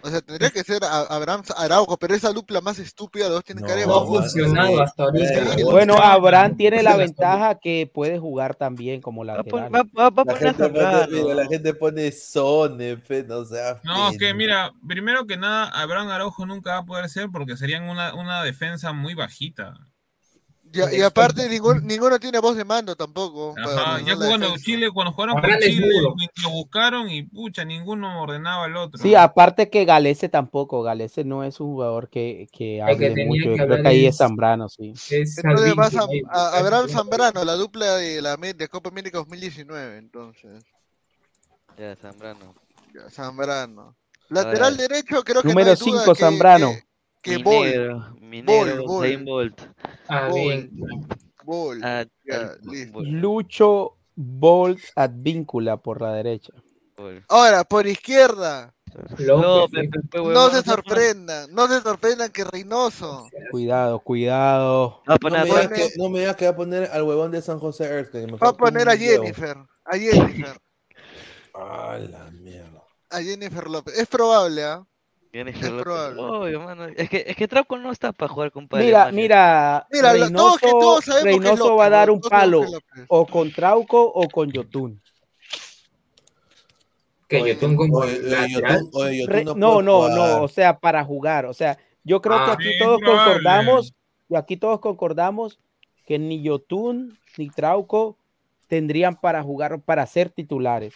O sea, tendría que ser Abraham Araujo, pero esa dupla más estúpida, los dos tienen cara de No ha funcionado hasta ahorita. Sí. Bueno, Abraham tiene la ventaja que puede jugar también como lateral. va- va- va La gente, pone, Zambrano. mira, la gente pone Sone, fe, no sea No, es que mira, primero que nada, Abraham Araujo nunca va a poder ser porque serían una, una defensa muy bajita. Ya- y aparte, ningún- ninguno tiene voz de mando tampoco. para Ajá, ya defensa. Chile, cuando jugaron con Chile, lo buscaron y pucha, ninguno ordenaba al otro. Sí, aparte que Galese tampoco. Galese no es un jugador que, que que hable tenía mucho. que Yo creo que ahí es- Zambrano, sí. Es Entonces va Salvini, Zam- ahí, a- que- Zambrano, la dupla de la de Copa América 2019, entonces. Ya, Zambrano. Ya, Zambrano. Lateral derecho, creo que Número no hay duda 5, que- Zambrano. Que, que Bol, Minero, Minero, Bol. Usain Bolt. Ah, Bol, bien. Bol. Ah, Ya, tal- listo. Bol, Lucho Bolt Advíncula por la derecha. Ahora, por izquierda, No, López. pe- pe- pe- no se sorprendan, no se sorprendan que Reynoso. Cuidado, cuidado. No, No me, a- digas que, no me digas que va a poner al huevón de San José me Va a poner a. Jennifer, a Jennifer, Ah, la mierda. a Jennifer López. Es probable, ¿ah? Es López. probable. Obvio, mano. Es que, es que Trauco no está para jugar con Padre Mira, mira, Mira, lo- todos que todos Reynoso, sabemos que Reynoso López, va a dar ¿no? un palo que o con Trauco o con Yotun. Que Yotun Re- no no, no, jugar. no, o sea, para jugar. O sea, yo creo que Ah, aquí todos concordamos, y aquí todos concordamos que ni Yotun ni Trauco tendrían para jugar, para ser titulares.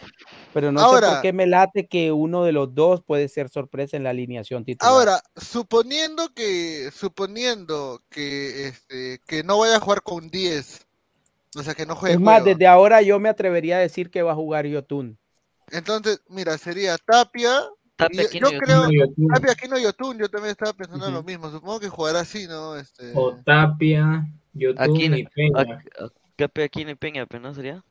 Pero no sé por qué me late que uno de los dos puede ser sorpresa en la alineación titular. Ahora, suponiendo que, suponiendo que, este, que no vaya a jugar con 10, o sea, que no juegue es más, desde ahora yo me atrevería a decir que va a jugar Yotun. Entonces, mira, sería Tapia. Tapia, y yo- Aquino yo y creo, Yotun. Tapia, Aquino Yotun, yo también estaba pensando en lo mismo. Supongo que jugará así, ¿no? Este... O Tapia, Yotun Aquino, y Peña. Aquino y Peña, pero no sería.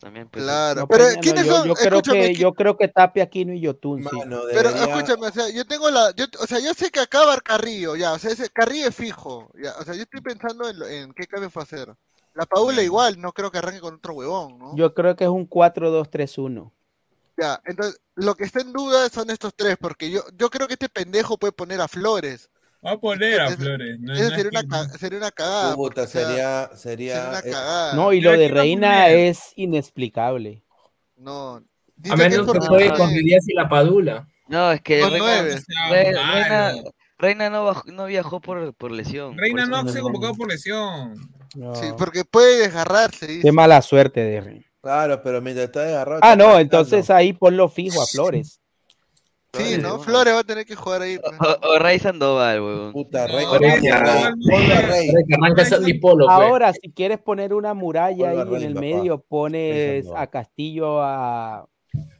También, pues. Claro, No, pero Peña no, ¿quiénes yo, son? yo creo Escúchame, que ¿qui- yo creo que Tapia, Aquino y Yotun, sí. Mano, pero debería- escúchame, o sea, yo tengo la, yo, o sea, yo sé que acá va Carrillo, ya, o sea, ese Carrillo es fijo, ya, o sea, yo estoy pensando en, lo- en qué cambio va a hacer. La Paula igual, no creo que arranque con otro huevón, ¿no? Yo creo que es un 4-2-3-1. Ya, entonces, lo que está en duda son estos tres, porque yo, yo creo que este pendejo puede poner a Flores. Va a poner a Flores. No, Esa no sería es una, sería cagada. Puta, o sea, sería, sería sería, una eh, cagada. No, y lo de ¿quién va a Reina es inexplicable. No. A menos que juegue no con Díaz y la Padula. No, es que Reina, Malo. Reina, Reina no, no viajó por, por lesión. por Reina eso no se convocado por lesión. No. Sí, porque puede desgarrarse. dice. Qué mala suerte de Reina. Claro, pero mientras está desgarrado. Ah, está no, entonces ahí ponlo fijo a Flores. Sí, Flores, ¿no? Flores va a tener que jugar ahí. pues. O, o Ray Sandoval, huevón. Puta. Ahora Polo, pues. Ahora, si quieres poner una muralla ahí en el medio, pones a Castillo, a,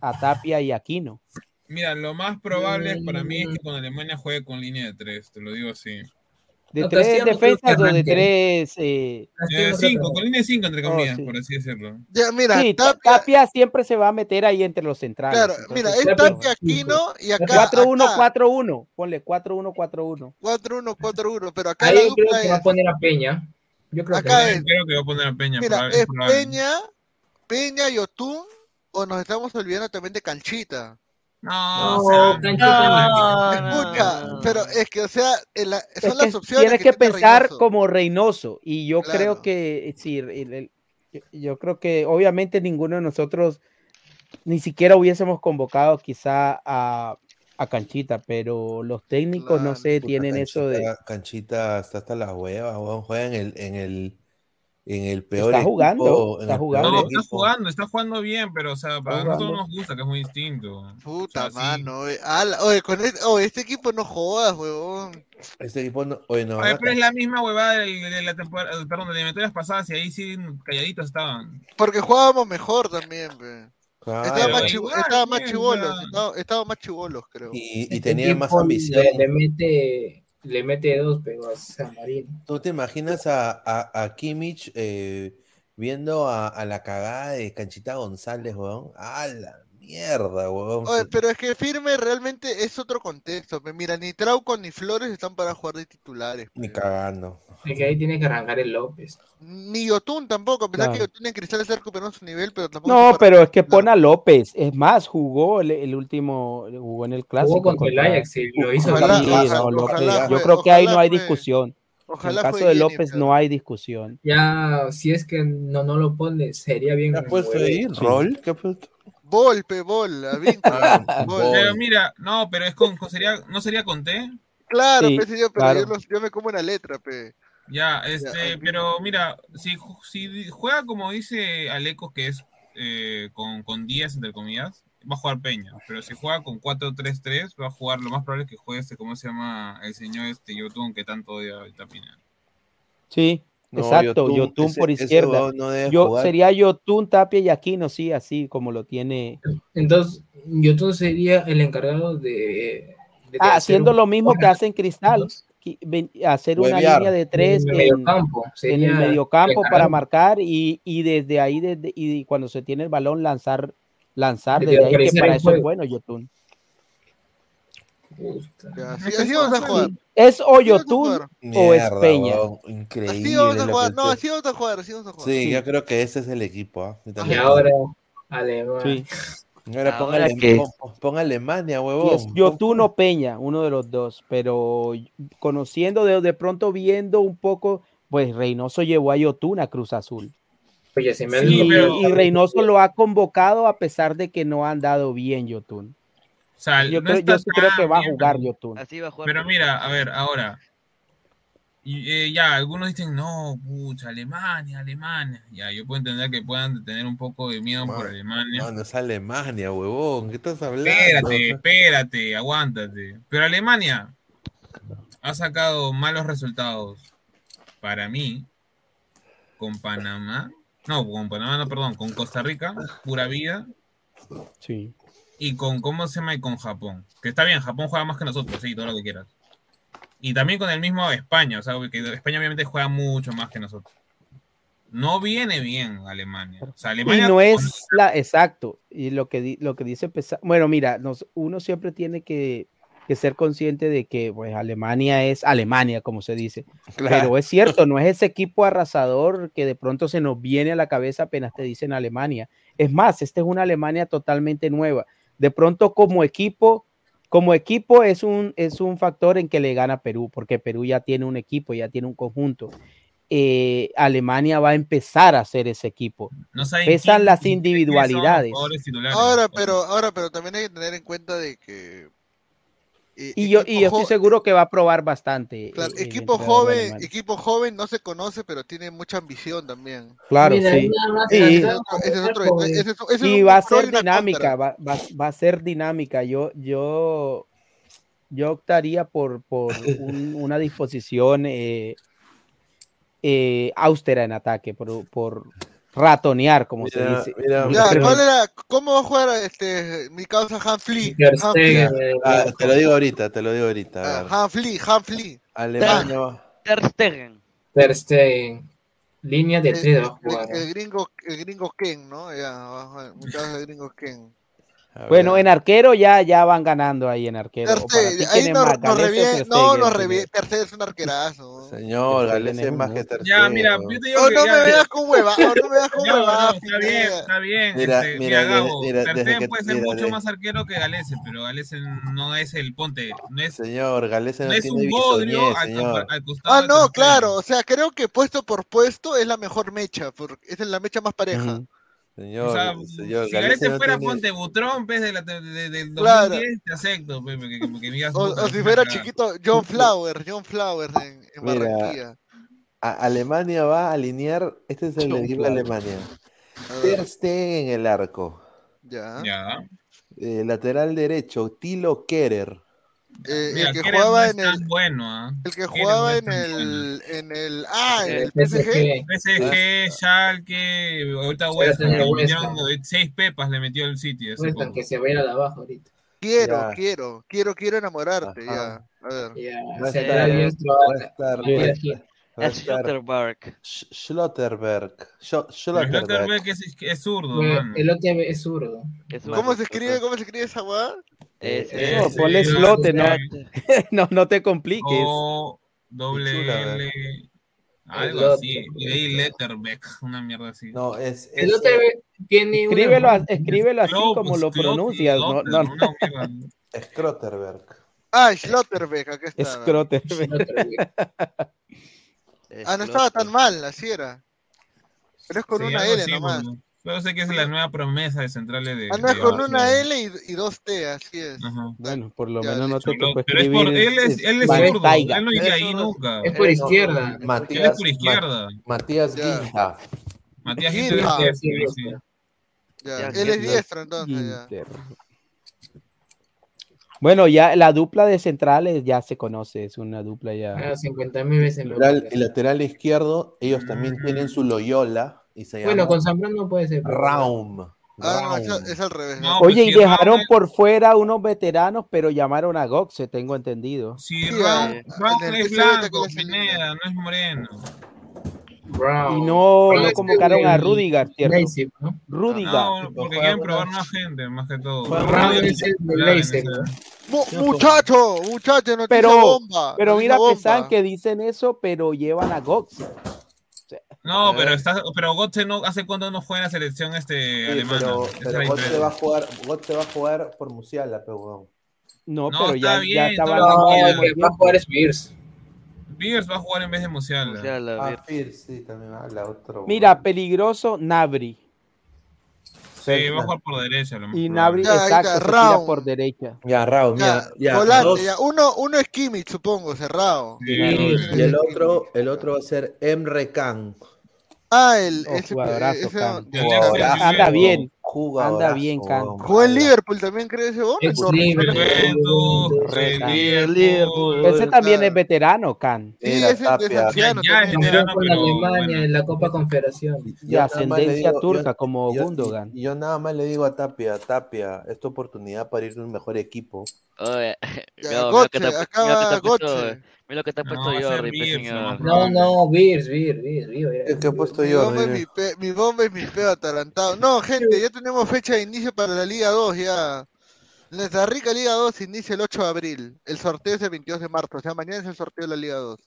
a Tapia y a Aquino. Mira, lo más probable es para mí es Mm. que con Alemania juegue con línea de tres, te lo digo así. ¿De No, tres defensas o de tres? eh, Eh, cinco, con línea de cinco, entre Oh, comillas, sí. por así decirlo. Ya, mira, sí, Tapia, Tapia siempre se va a meter ahí entre los centrales. claro, entonces, mira, es Tapia. Aquino y acá. 4-1, acá, 4-1. Ponle 4-1, 4-1. 4-1, 4-1, pero acá Ahí yo creo que va a poner a Peña. Yo creo que Acá va. es- Creo que va a poner a Peña. Mira, es. Peña, Peña y Otún, o nos estamos olvidando también de Canchita. No, No, o sea, Canchita no, Escucha, no. pero es que, o sea, en la- Es son que las opciones. tienes que, pensar Reynoso. como Reynoso. Y yo Claro. creo que, sí, el- el- yo creo que obviamente ninguno de nosotros ni siquiera hubiésemos convocado quizá a, a Canchita, pero los técnicos, no sé, Puta, tienen eso de... Canchita- está hasta las huevas. Juega en el, en el, en el peor Está jugando, equipo- está el jugando. peor No, está jugando, está jugando bien, pero o sea, para nosotros nos gusta, que es muy distinto. Puta mano, oye, ala- oye, con este, oye, este equipo no jodas, huevón. Este equipo no, oye, no, Oye, pero es la misma huevada de, de la temporada, perdón, de eliminatorias pasadas y ahí sí calladitos estaban. Porque jugábamos mejor también, pe. Claro. Estaba más, igual, estaba más ya. estaba, estaba más chibolos, creo. y, y Este tenían más ambición. Le, le mete, le mete dos, pero a Marino. ¿Tú te imaginas a, a, Kimmich eh, viendo a, a la cagada de Canchita González, weón? ¡A la mierda, weón! Oye, pero es que Firme realmente es otro contexto. Mira, ni Trauco ni Flores están para jugar de titulares. Ni cagando. Es que ahí tiene que arrancar el López. Ni Yotun tampoco, a pesar que. Yotun en Cristal su nivel, pero tampoco No, pero es que pone a López. Es más, jugó el, el último, jugó en el clásico. contra el Ajax y lo hizo Ojalá, bien. sí, no, Ojalá López, yo creo que ahí no hay discusión. En el caso de López no hay discusión. Ya, si es que no, no lo pone, sería bien. ¿Qué ha puesto ahí? Sí. ¿Rol? ¿Qué ha puesto? Volpe, bol, a Víncula, Vol. Pero mira, no, pero es con, con- sería, ¿no sería con T? Claro, Sí, pe, señor, pero claro. yo, los- yo me como una letra, pe. Ya, este, ahí pero mira, si, si juega como dice Alecos, que es eh, con, con 10, entre comillas, va a jugar Peña. Pero si juega con 4-3-3, va a jugar, lo más probable es que juegue este, ¿cómo se llama? El señor este Yotun, que tanto odia ahorita Pineda. Sí, No, exacto. Yotun, Yotun ese- por izquierda. no Yo, jugar. sería Yotun, Tapia y Aquino, sí, así como lo tiene. Entonces, Yotun sería el encargado de. de Ah, haciendo un- lo mismo que hace en Cristal. Hacer una Huevear. línea de tres En en, el mediocampo, en el mediocampo para marcar y, y desde ahí, desde, y cuando se tiene el balón, lanzar, lanzar De desde ahí, que para eso es bueno Yotun. Así, así vamos a jugar. ¿Es o Yotun o es Peña? weón, Increíble. Así vamos a jugar, no, así vamos a jugar, así vamos a jugar. Sí, yo creo que ese es el equipo. Yo Y ahora, Alemania. Ahora ponga, Ahora ponga Alemania, Y huevón. es Yotun o Peña, uno de los dos, pero conociendo de, de pronto viendo un poco, pues Reynoso llevó a Yotun a Cruz Azul. Oye, si me Y, han- pero- y Reynoso lo ha convocado a pesar de que no ha andado bien Yotun. O sea, yo no creo, está yo sí creo que va a jugar pero- Yotun. Pero mira, a ver, ahora. Y, eh, ya, algunos dicen, no, pucha, Alemania, Alemania. Ya, yo puedo entender que puedan tener un poco de miedo por Alemania. No, no es Alemania, huevón. ¿Qué estás hablando? Espérate, espérate, aguántate. Pero Alemania ha sacado malos resultados para mí con Panamá. No, con Panamá, no, perdón, con Costa Rica, pura vida. Sí. Y con, ¿cómo se llama? Y con Japón. Que está bien, Japón juega más que nosotros, sí, todo lo que quieras. Y también con el mismo España, o sea, que España obviamente juega mucho más que nosotros. No viene bien Alemania. O sea, Y Alemania no es la, exacto, y lo que, di- lo que dice, Pesa- bueno, mira, nos- uno siempre tiene que, que ser consciente de que pues Alemania es Alemania, como se dice, Claro. pero es cierto, no es ese equipo arrasador que de pronto se nos viene a la cabeza apenas te dicen Alemania. Es más, esta es una Alemania totalmente nueva. De pronto como equipo, como equipo es un, es un factor en que le gana Perú, porque Perú ya tiene un equipo, ya tiene un conjunto. Eh, Alemania va a empezar a hacer ese equipo. No Pesan quién- las individualidades. Ahora, pero, ahora, pero también hay que tener en cuenta de que eh, Y yo, y yo estoy seguro que va a probar bastante. claro, eh, el equipo joven, equipo joven no se conoce, pero tiene mucha ambición también. Claro, Mira, sí. nada más Sí. Ese es falta otro, ese es otro- con- ese es- ese es y va a ser dinámica, va, va- va a ser dinámica. Yo, yo, yo optaría por, por un- una disposición eh, eh, austera en ataque, por, por ratonear, como se Mira, dice. mira, Pero- ¿cuál era? ¿Cómo va a jugar este mi causa Hanfli? Eh, Ah, te lo digo ahorita, te lo digo ahorita. ah. Hanfli, Hanfli. Alemania Ter Stegen. Ter Stegen. Línea de El, tres a el- el gringo, el gringo Ken, ¿no? Ya, de gringo Ken. A Bueno, ver. en arquero ya, ya van ganando ahí en arquero. Ter O para ti, Stegen, ahí ¿quién es nos, más, Galese no, reviene, Ter Stegen es un arquerazo. Señor, Stegen es más que monstruo. Ter Ya, Stegen, mira, weón. yo te digo Oh, que no ya- me veas con hueva, oh, no me veas con no, hueva. está bien, está bien. Mira, este, mira, mira, Gabo, mira, Ter desde Stegen que- puede ser mira, mucho de- más arquero que Galese, pero Galese no es el ponte, no es, Señor, Galés no no es tiene un bodrio al, señor. al costado Ah, no, claro, o sea, creo que puesto por puesto es la mejor mecha, porque es la mecha más pareja. Señor, O sea, señor, si Galese no fuera tiene- ponte Butrón, pez de la, de, de- del 2010, Claro. te acepto, pe, que, que, que digas, O, si fuera chiquito, John Flower, John Flower en, en Mira, Barranquilla. A- Alemania va a alinear. Este es el equipo de Alemania. Ter Stegen en el arco. Ya. Ya. Eh, lateral derecho, Tilo Kerer. Eh, Mira, el que jugaba no en es el. tan bueno, ¿ah? El que jugaba no en el, en el. Ah, en Eh, el PSG. PSG, Schalke, ahorita West Ham, Ham. seis pepas le metió el City. hace West Ham, poco. que se va a ir a la baja ahorita. Quiero, Ya. quiero, quiero, quiero enamorarte. Ajá. Ya. A ver. Ya, Va a estar- va a Schlotterberg. Sch- Schlotterberg. Schlotterberg. Es, es zurdo, Bueno. El es zurdo. ¿Cómo se escribe? ¿Cómo se escribe esa weá? Es, Eh, No, sí, ponle sí, slote, no, no, no te compliques. O doble Pichula, L. Algo así. Y ahí Letterbeck, una mierda así. No, es. Es- OTB tiene una... Escríbelo, a- escríbelo así como lo Glotty, pronuncias. No, no, una mierda. Schlotterberg. Ah, Schlotterbeck, acá está. Ah, no estaba tan mal, así era. Pero es con Sí, una L nomás. Solo sé que es la nueva promesa de centrales de. Ah, no es de con una L y, y dos T, así es. Ajá. Bueno, por lo Ya, menos no te Pero, tocó pero es por, él es, él es Van zurdo, Taiga. él no es ahí nunca. Es por izquierda. Él es Matías, por izquierda. Ma- Matías. Ginta. Matías es. Ya, Él es diestro entonces, ya. Bueno, ya la dupla de centrales ya se conoce, es una dupla ya. Ah, 50 mil veces. Lateral, el lateral izquierdo, ellos también tienen su Loyola y se Bueno, llama con Zambrano puede ser. pero- Raum. Ah, no, es, Raum. es al revés. No, Oye, pues y si dejaron por fuera unos veteranos, pero llamaron a Goxe, tengo entendido. Si Sí, Raúl, Raúl en el es blanco, Pineda, no es moreno. Brown. Y no, no es convocaron a Rudiger, ¿cierto? Leipzig, ¿no? Rudiger. No, porque quieren probar más gente, más que todo. Leipzig, esa- ¿no? Pero, bomba. pero mira, bomba. pesan que dicen eso, pero llevan a Goxe. No, pero está, pero Götze no hace cuánto no juega en la selección este Sí, alemana. pero, pero diferencia. va a jugar, Götze va a jugar por Musiala, pero. No, No, pero está ya, bien, ya estaba No, el que va a jugar es Beers. Beers va a jugar en vez de Musiala. Musiala, Ah, Beers. Sí, también habla otro. Mira, peligroso Nabri. Sí, va a jugar por derecha. Lo Y. Nabri, Ya, exacto, se tira por derecha. Ya, Raúl, Ya, ya. volante, dos. ya. Uno, uno es Kimmich, supongo, cerrado. Sí, Y el otro, el otro va a ser Emre Can. Ah, el. Oh, ese, jugadorazo, ese- Can. Jugadorazo, Anda bien, anda jugadorazo, bien, Can. Jugó en Liverpool también, creo ese gol. Ex Torres. Liverpool. Juventus, Re- el Liverpool. Liverpool. Ese también es veterano, Can. Sí, ese es anciano no, con Alemania en la Copa Confederación. De Yo nada más le ascendencia digo- turca, yo- como yo- Gundogan. yo nada más le digo a Tapia, Tapia, es tu oportunidad para ir a un mejor equipo. Oye, Ya, mira, mira lo mira lo que te ha puesto, No, pues, Beers, señor. No, no, Beers, Beers, Beers, Beers. ¿Qué, he puesto Mi yo? bomba, es Mire. mi, pe- mi bomba es mi peo atalantado. No, gente, ya tenemos fecha de inicio para la Liga 2 ya. Nuestra rica Liga 2 inicia el 8 de abril. El sorteo es el 22 de marzo. O sea, mañana es el sorteo de la Liga 2.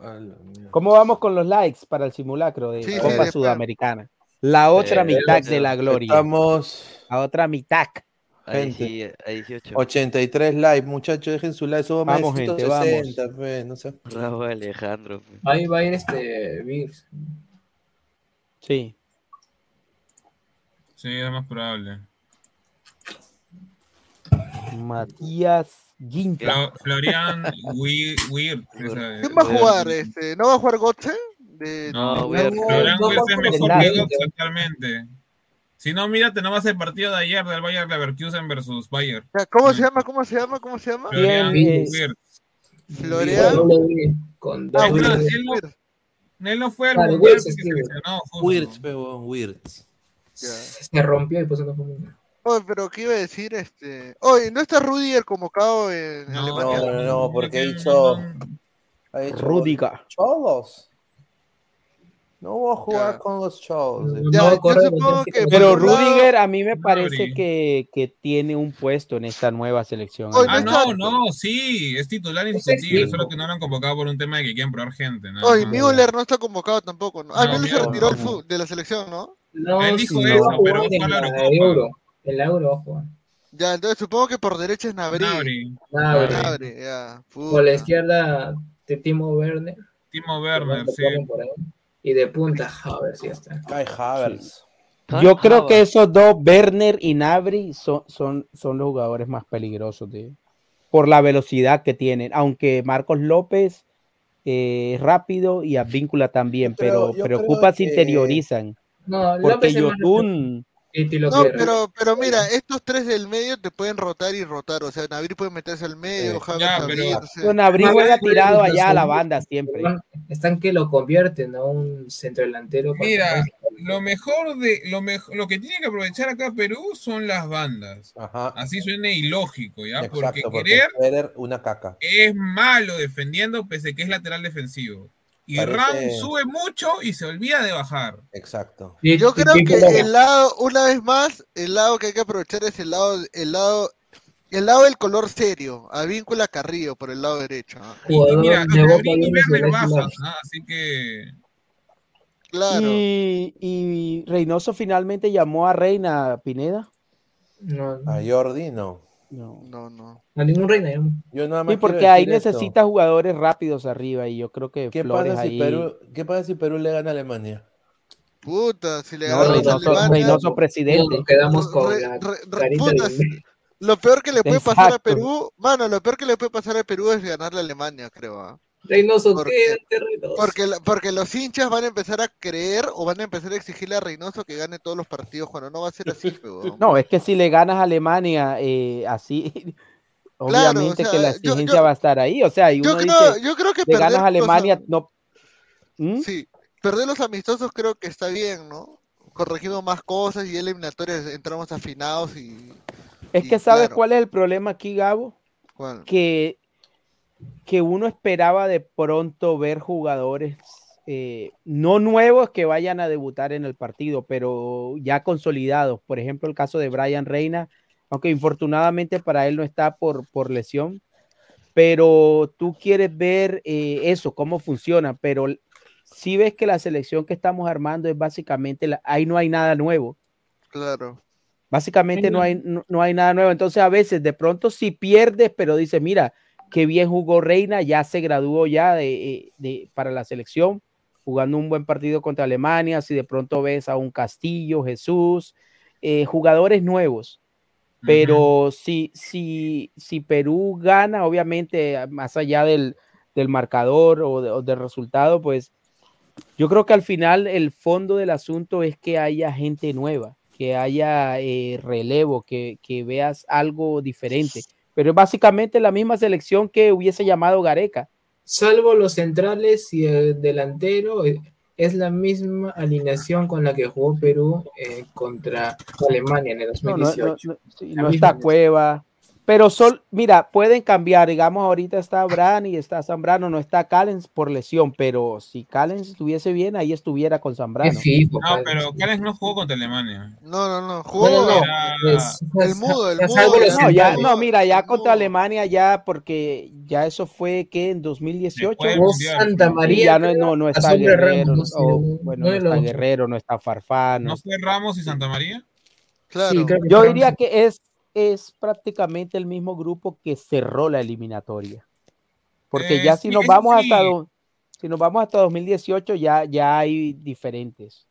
A la mierda. ¿Cómo vamos con los likes para el simulacro de Sí, Copa. Sudamericana? La otra Eh, mitad de la gloria. Estamos La otra mitad. Ahí Gente. sí, a 18. 83 likes, muchachos, dejen su like, somos más Vamos, gente, 160, fe, no sé. Bravo, Alejandro. pues. Ahí va a ir este Beers. Sí. Sí, es más probable. Matías Ginta. Flo- Florian Weir. Weir, esa- ¿Quién va a jugar? Este, ¿No va a jugar Götze? De... No, Weir. Florian Wirtz es mejor que no. Götze actualmente. Si no, mírate nomás el partido de ayer del Bayern Leverkusen versus Bayern. ¿Cómo se llama? ¿Cómo se llama? ¿Cómo se llama? Florian Wirtz. Florian. Con Ah, él no- fue al Claro, mundial Wirtz porque se lesionó. Wirtz, Wirtz. Se rompió y pues no fue. Oye, pero ¿qué iba a decir? Este... Oye, ¿no está Rudiger convocado en No, Alemania? No, no, no, porque ha que dicho, ha dicho Rudiger. Cholos. No voy a jugar Ya. con los. No, Ya, no, que sí. Pero por un lado- Rudiger a mí me parece que, que tiene un puesto en esta nueva selección. Ah, no, no, sí, es titular indiscutible, solo que no lo han convocado por un tema de que quieren probar gente. nada Oye. Müller no está convocado tampoco, ¿no? Ah, No, Müller se retiró no. de la selección, ¿no? No, Él dijo sí, eso, pero en la la. Euro. El Euro va a jugar. Ya, entonces supongo que por derecha es Nabri. Gnabry, Gnabry. Gnabry, ya. Por la izquierda, de Timo Werner. Timo Werner, sí. ponen por ahí. Y de punta, a ver si ya está. Kai. Yo creo que esos dos, Werner y Nabri, son, son, son los jugadores más peligrosos de, por la velocidad que tienen. Aunque Marcos López eh, rápido y Advíncula también, pero creo si que- interiorizan. No, Porque López es No, pero, pero mira, estos tres del medio te pueden rotar y rotar. O sea, Navir puede meterse al medio, James ya, abrirse. Bueno, Abril Más juega tirado allá a la banda siempre. Están que lo convierten a un centro delantero. Mira, lo mejor de lo mejor, lo que tiene que aprovechar acá Perú son las bandas. Así suena ilógico, ¿ya? porque Exacto, porque querer una caca. es malo defendiendo pese a que es lateral defensivo. Y Parece- Ram sube mucho y se olvida de bajar. Exacto. Yo creo que el lado, una vez más, el lado que hay que aprovechar es el lado, el lado, el lado del color serio, a víncula Carrillo por el lado derecho. Y, y mira, de Boca Abril y Juniors Werner de bajan, Nacional. ¿ah? así que Claro. Y, y Reynoso finalmente llamó a Reina Pineda. No, A Jordi no. No, no. no. a ningún reina. ¿eh? Yo nada más Sí, porque ahí esto. necesita jugadores rápidos arriba y yo creo que ¿Qué Flores pasa, si ahí. Perú, ¿Qué pasa si Perú le gana a Alemania? Puta, si le No, ganamos a Reynoso, Alemania, Reynoso presidente. Nos quedamos con Re- la re- re- puta, de- Lo peor que le puede pasar a Exacto. Perú, mano, lo peor que le puede pasar a Perú es ganarle a Alemania, creo. ¿ah? Reynoso, Porque- quédate, Reynoso. Porque, los hinchas van a empezar a creer o van a empezar a exigirle a Reynoso que gane todos los partidos cuando no va a ser así, huevón. No, es que si le ganas a Alemania, eh, así, obviamente o que la sea, yo- exigencia yo- va a estar ahí. O sea, y yo uno creo- dice, yo creo que le perder ganas a los Alemania, no. ¿Mm? Sí, perder los amistosos creo que está bien, ¿no? Corregimos más cosas y eliminatorias entramos afinados y... Es y que sabes claro, cuál es el problema aquí, Gabo, ¿cuál? que, que uno esperaba de pronto ver jugadores eh, no nuevos que vayan a debutar en el partido, pero ya consolidados. Por ejemplo, el caso de Brian Reina, aunque infortunadamente para él no está por, por lesión, pero tú quieres ver eh, eso, cómo funciona, pero si ves que la selección que estamos armando es básicamente, la- ahí no hay nada nuevo. Claro. Básicamente no hay, no, no hay nada nuevo. Entonces a veces de pronto si pierdes, pero dices, mira, qué bien jugó Reina, ya se graduó ya de, eh, de- para la selección, jugando un buen partido contra Alemania, si de pronto ves a un Castillo, Jesús, eh, jugadores nuevos. Pero si, si, si Perú gana, obviamente, más allá del, del marcador o, de- o del resultado, pues yo creo que al final el fondo del asunto es que haya gente nueva, que haya eh, relevo, que, que veas algo diferente. Pero es básicamente la misma selección que hubiese llamado Gareca. Salvo los centrales y el delantero, eh, es la misma alineación con la que jugó Perú eh, contra Alemania en el No, no, 2018. no, no, sí, La no misma está Cueva. Pero sol, mira, pueden cambiar. Digamos, ahorita está Bran y está Zambrano, no está Callens por lesión. Pero si Callens estuviese bien, ahí estuviera con Zambrano. No, pero Callens no jugó contra Alemania. No, no, no, jugó No, no, no, Era- el mudo, el mudo. No, ya, no, mira, ya contra Alemania, ya, porque ya eso fue que en 2018. Después del Oh, Mundial. Santa María. ya no, no, está Guerrero, o, bueno, no está Guerrero, no está Farfán. ¿No fue Ramos y Santa María? Claro. Sí, Yo diría que es, es prácticamente el mismo grupo que cerró la eliminatoria. Porque ya si nos vamos sí. hasta do- si nos vamos hasta 2018 ya, ya hay diferentes.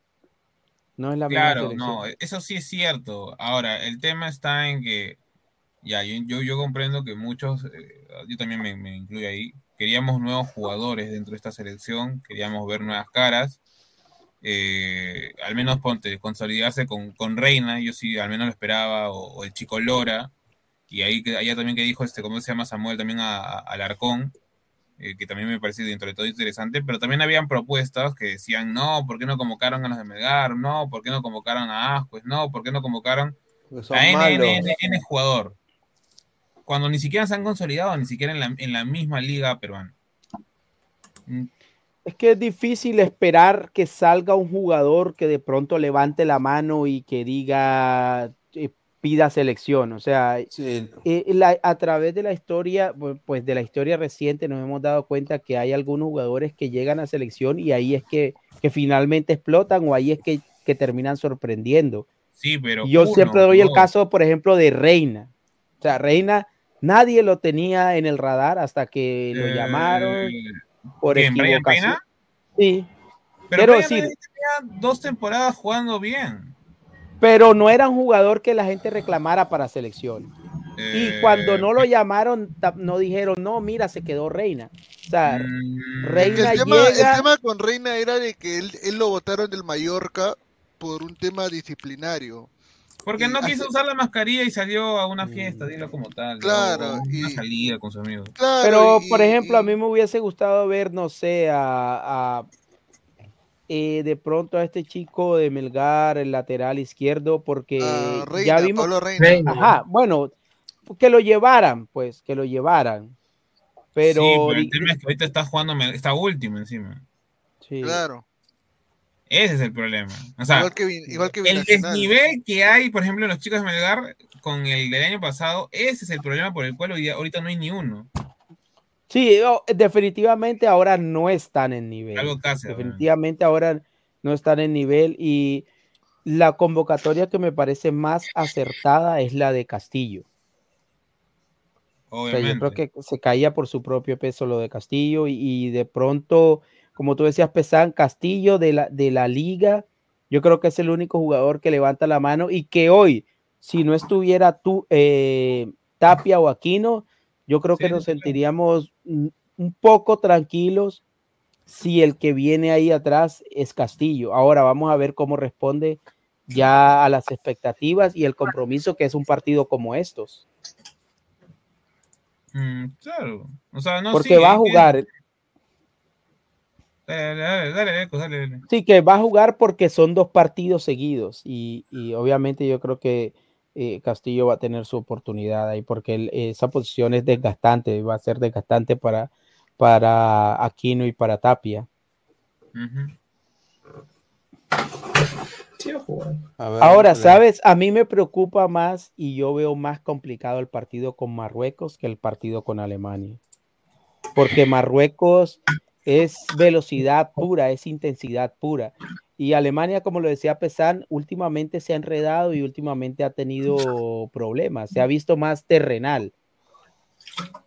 No es la misma Claro, no, eso sí es cierto. Ahora, el tema está en que, ya, yo, yo, yo comprendo que muchos, eh, yo también me, me incluyo ahí, queríamos nuevos jugadores dentro de esta selección, queríamos ver nuevas caras, eh, al menos ponte, consolidarse con, con Reina, yo sí al menos lo esperaba, o, o el chico Lora, y ahí allá también que dijo este, ¿cómo se llama Samuel? También a, a- Alarcón, eh, que también me parece dentro de todo interesante, pero también habían propuestas que decían, no, ¿por qué no convocaron a los de Melgar? No, ¿por qué no convocaron a Ascuez? No, ¿por qué no convocaron a N, malos. N, N, N jugador? Cuando ni siquiera se han consolidado, ni siquiera en la, en la misma liga peruana. Es que es difícil esperar que salga un jugador que de pronto levante la mano y que diga, eh, pida selección. O sea, Sí, eh, la- a través de la historia, pues de la historia reciente, nos hemos dado cuenta que hay algunos jugadores que llegan a selección y ahí es que, que finalmente explotan o ahí es que, que terminan sorprendiendo. Sí, pero. Yo uno, siempre doy el caso, por ejemplo, de Reina. O sea, Reina, nadie lo tenía en el radar hasta que lo Eh, llamaron por ¿quién, Brian? Sí, Pero quiero Brian decir, tenía dos temporadas jugando bien. pero no era un jugador que la gente reclamara para selección. Y cuando Eh, no lo llamaron, no dijeron, no, mira, se quedó Reina. O sea, Mm, Reina el, tema, el tema con Reina era de que él, él lo votaron del Mallorca por un tema disciplinario. Porque no hace- quiso usar la mascarilla y salió a una fiesta, dilo como tal. Claro, o una salida con sus amigos. Pero, por ejemplo, a mí me hubiese gustado ver, no sé, a, a, eh, de pronto a este chico de Melgar, el lateral izquierdo, porque Ah, Reina, ya vimos. Pablo Reina. Reina. Ajá, bueno, que lo llevaran, pues, que lo llevaran. Pero, sí, pero el tema es que ahorita está jugando, está último encima. sí. Claro. Ese es el problema. O sea, igual que, Vin- igual que el desnivel que hay, por ejemplo, en los chicos de Melgar con el del año pasado, ese es el problema por el cual hoy día- ahorita no hay ni uno. Sí, definitivamente ahora no están en nivel. Algo casi, definitivamente ahora no están en nivel y la convocatoria que me parece más acertada es la de Castillo. O sea, yo creo Obviamente. que se caía por su propio peso lo de Castillo y, y de pronto, como tú decías, Pesán, Castillo de la, de la liga, yo creo que es el único jugador que levanta la mano y que hoy, si no estuviera tú, eh, Tapia o Aquino, yo creo que nos sentiríamos un poco tranquilos si el que viene ahí atrás es Castillo. Ahora vamos a ver cómo responde ya a las expectativas y el compromiso que es un partido como estos. Mm, claro. O sea, no Porque sí, va a jugar, dale, dale, dale, dale. sí, que va a jugar porque son dos partidos seguidos y, y obviamente yo creo que eh, Castillo va a tener su oportunidad ahí porque él- esa posición es desgastante, va a ser desgastante para, para Aquino y para Tapia. Sí, a. Ahora, ¿sabes? A mí me preocupa más y yo veo más complicado el partido con Marruecos que el partido con Alemania. Porque Marruecos es velocidad pura, es intensidad pura. Y Alemania, como lo decía Pesan, últimamente se ha enredado y últimamente ha tenido problemas. Se ha visto más terrenal.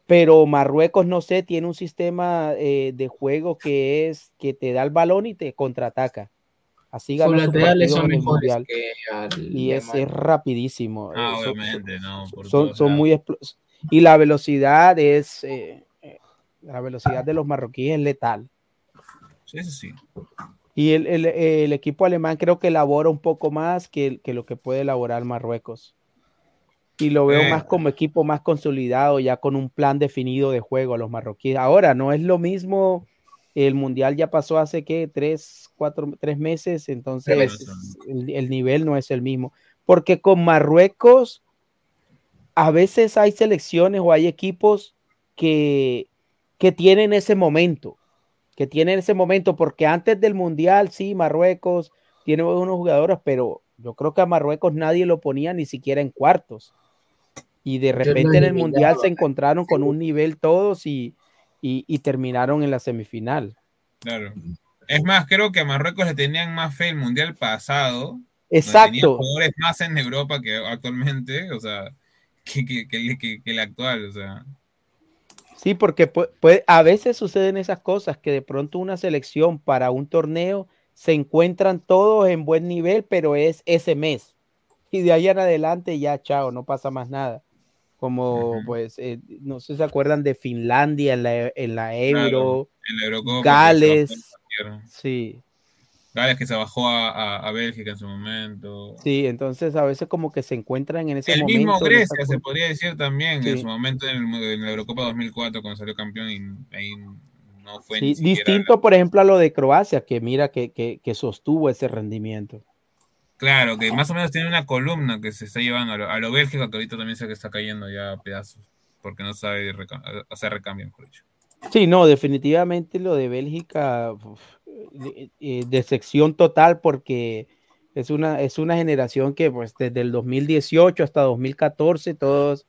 Pero Marruecos, no sé, tiene un sistema eh, de juego que es que te da el balón y te contraataca. Así ganó su laterales partido son en el mejores Mundial. que Y es, rapidísimo. Ah, eh, son- obviamente, no, por son, muy y la velocidad es eh, la velocidad de los marroquíes es letal. Sí, eso sí. Y el, el- el equipo alemán creo que elabora un poco más que, que lo que puede elaborar Marruecos. Y lo veo Eh. más como equipo más consolidado, ya con un plan definido de juego a los marroquíes. Ahora, no es lo mismo, el Mundial ya pasó hace que tres, cuatro, tres meses, entonces el nivel no es el mismo. Porque con Marruecos, a veces hay selecciones o hay equipos que, que tienen ese momento, que tienen ese momento, porque antes del Mundial, sí, Marruecos tiene unos jugadores, pero yo creo que a Marruecos nadie lo ponía ni siquiera en cuartos. Y de repente en el. Mundial se encontraron con un nivel todos y, y- y terminaron en la semifinal. Claro. Es más, creo que a Marruecos le tenían más fe el mundial pasado. Exacto. jugadores más en Europa que actualmente, o sea, que, que, que- que- que el actual, o sea. Sí, porque pu- puede- a veces suceden esas cosas que de pronto una selección para un torneo se encuentran todos en buen nivel, pero es ese mes. Y de ahí en adelante ya, chao, no pasa más nada. Como pues, eh, no sé si se acuerdan de Finlandia en la, en la Euro, en la se Gales, sí, Gales que se bajó a, a- a Bélgica en su momento. sí, entonces a veces como que se encuentran en ese El momento. mismo en esa Grecia se podría decir también en Sí. su momento en, el- en la Eurocopa 2004 cuando salió campeón y ahí no fue Sí, ni distinto, por ejemplo, a lo de Croacia, que mira que, que, que sostuvo ese rendimiento. Claro, que más o menos tiene una columna que se está llevando a lo, a lo Bélgica, que ahorita también sé que está cayendo ya a pedazos, porque no sabe hacer recambio, mejor dicho. Sí, no, definitivamente lo de Bélgica, uf, eh, eh, decepción total porque es una, es una generación que pues desde el 2018 hasta 2014 todos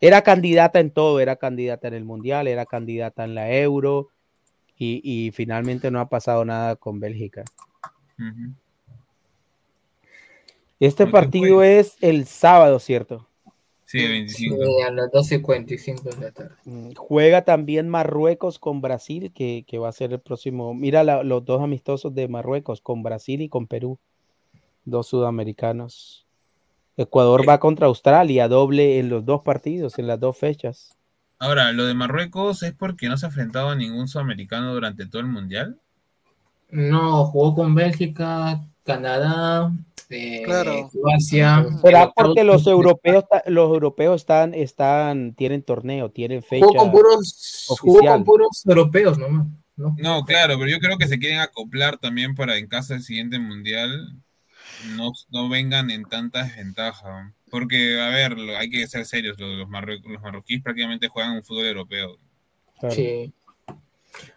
era candidata en todo, era candidata en el Mundial, era candidata en la Euro y, y finalmente no ha pasado nada con Bélgica. Este partido es el sábado, ¿cierto? Sí, el 25. Sí, a las 12.45 de la tarde. Mm, Juega también Marruecos con Brasil, que, que va a ser el próximo. Mira la- los dos amistosos de Marruecos, con Brasil y con Perú. Dos sudamericanos. Ecuador va contra Australia, doble en los dos partidos, en las dos fechas. Ahora, lo de Marruecos es porque no se ha enfrentado a ningún sudamericano durante todo el mundial. No, jugó con Bélgica, Canadá, eh, Claro. Croacia. Será porque los europeos, los europeos están, están, tienen torneo, tienen fecha Jugó con puros, jugó oficial. con puros europeos nomás. ¿no? No, claro, pero yo creo que se quieren acoplar también para en caso del siguiente mundial no, no vengan en tanta desventaja. Porque, a ver, lo- hay que ser serios, los, los, marrue- los marroquíes prácticamente juegan un fútbol europeo. Claro. Sí.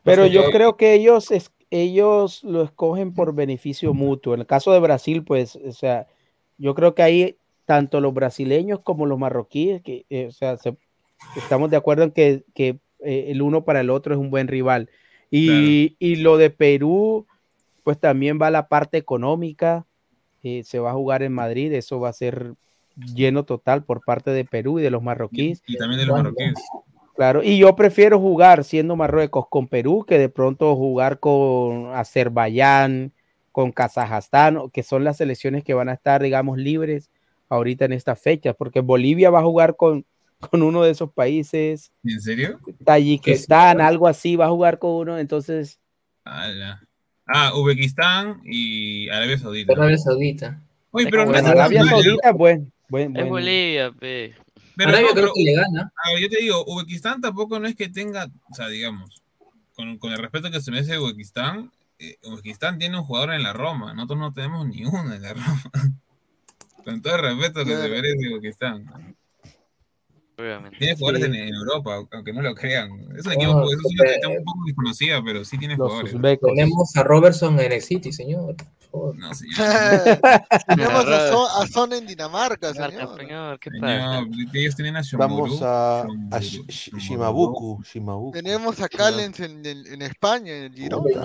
Pero Porque- yo creo que ellos, es- ellos lo escogen por beneficio mutuo. En el caso de Brasil, pues, o sea, yo creo que ahí tanto los brasileños como los marroquíes, que, eh, o sea, se- estamos de acuerdo en que, que, eh, el uno para el otro es un buen rival. Y, y lo de Perú, pues también va la parte económica. eh, se va a jugar en Madrid, eso va a ser lleno total por parte de Perú y de los marroquíes. Y también de los marroquíes. Claro, y yo prefiero jugar siendo Marruecos con Perú que de pronto jugar con Azerbaiyán, con Kazajstán, o que son las selecciones que van a estar, digamos, libres ahorita en esta fecha, porque Bolivia va a jugar con, con uno de esos países, ¿En serio? Tayikistán, algo así, va a jugar con uno, entonces, Ala. Ah, Uzbekistán y Arabia Saudita. Arabia Saudita. Oye, pero no Arabia. Saudita, buen, buen, Es Bolivia, pe. Pero Arabia no, creo pero- que le gana. Ver, yo te digo, Uzbekistán tampoco no es que tenga, o sea, digamos, con, con el respeto que se merece Uzbekistán, eh, Uzbekistán tiene un jugador en la Roma, nosotros no tenemos ni uno en la Roma. con todo el respeto que se merece Uzbekistán. Obviamente. Tiene jugadores Sí. en, Europa, aunque no lo crean. Es un Oh, equipo, es una selección un poco desconocida, pero sí tiene jugadores. uzbecos. Tenemos a Robertson en el City, señor. Por. No, señor. Tenemos a Son, a Son en Dinamarca, Marca, señor. señor, ¿qué Señor, ellos tienen a Shomuru, Vamos a, a Shomuru, Sh- Sh- Shomuru. Shimabuku. Shimabuku. Tenemos a Callens en, en, en España, en el Girona.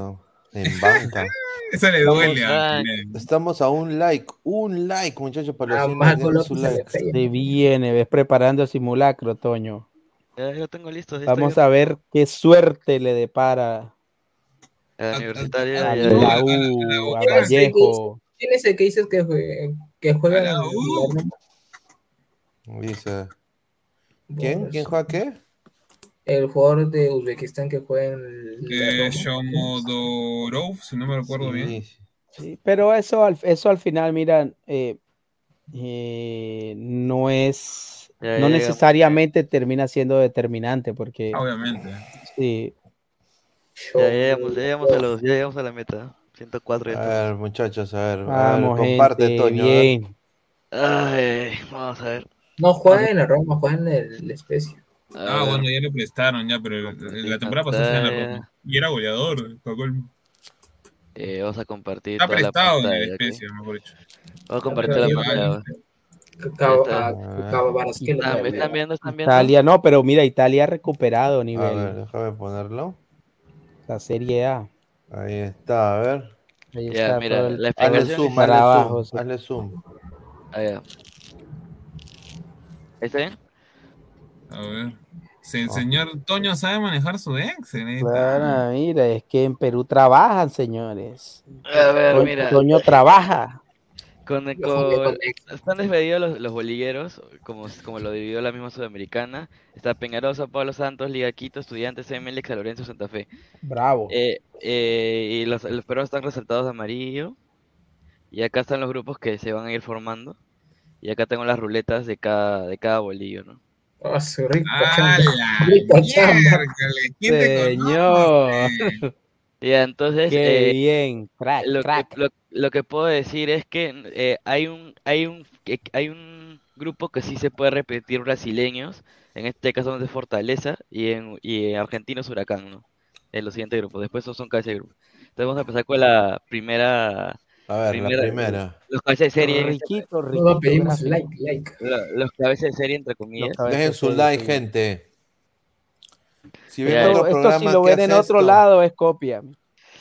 Oh, En banca. Eso le duele a. Estamos a un like, un like, muchachos, para los Ah, 100 Marco likes, su like. Se viene, ves preparando el simulacro, Toño. Ya lo tengo listo. sí, Vamos a ver qué suerte le depara a la a universitaria. la ya- ya- U, a ¿Quién es el que- Vallejo. ¿Quién es el que dices que, jue- que juega en la U. Dice. ¿Quién? ¿Quién juega qué? El jugador de Uzbekistán que juega en Roma. Shomodorov, si no me recuerdo bien. Sí, pero eso al, eso al final, mira, eh, eh, no es, Ya no necesariamente termina siendo determinante, porque Obviamente. sí, Ya llegamos, ya llegamos a los, ya llegamos a la meta. 104 ya A ver, muchachos, a ver. a ver, vamos, comparte, gente, Toño. a ver. bien. Ay, vamos a ver. No juega en la Roma, juega en el Especia. Ah, A ver. bueno, ya le prestaron, ya, pero la temporada pasada en la Roma. Y era goleador. pagó el- Eh, vamos a compartir Está toda la prestado en pantalla. el ¿ok? especie, mejor dicho. Vamos a compartir la pantalla. A- Barasquelo ¿Están, viendo? ¿Están viendo? Italia, no, pero mira, Italia ha recuperado A nivel, ver, déjame ponerlo. la Serie A. Ahí está, a ver. Ahí Ya, está mira, el la explicación zoom, zoom, sí. hazle zoom. Ah, ya. ¿Está bien? A ver. Si el señor Toño sabe manejar su ex, eh, Claro, mira, es que en Perú trabajan, señores. A ver, Toño- mira. Toño trabaja. Con, con están despedidos los, los bolilleros, como, como lo dividió la misma Sudamericana. Está Peñarosa, Pablo Santos, Liga Quito, Estudiantes, MLX, San Lorenzo, Santa Fe. Bravo. Eh, eh, y los, los peruanos están resaltados de amarillo. Y acá están los grupos que se van a ir formando. Y acá tengo las ruletas de cada, de cada bolillo, ¿no? Ah, su rico ¡A chamba. la Rico chamba. miércoles! ¿Quién te Señor. Ya, entonces, Qué eh, bien, crack, lo, crack. Que, lo, lo que puedo decir es que eh, hay un hay un hay un grupo que sí se puede repetir brasileños, en este caso son de Fortaleza y en, y en Argentinos Huracán, ¿no? En los siguientes grupos. Después esos son cabezas de grupo. Entonces vamos a empezar con la primera A ver, la primera. los cabezas de serie, Riquito, pedimos like, like. lo- los cabezas de serie entre comillas. Dejen de su like, gente. Si ven otro Esto, programa si lo ven en otro esto, lado es copia.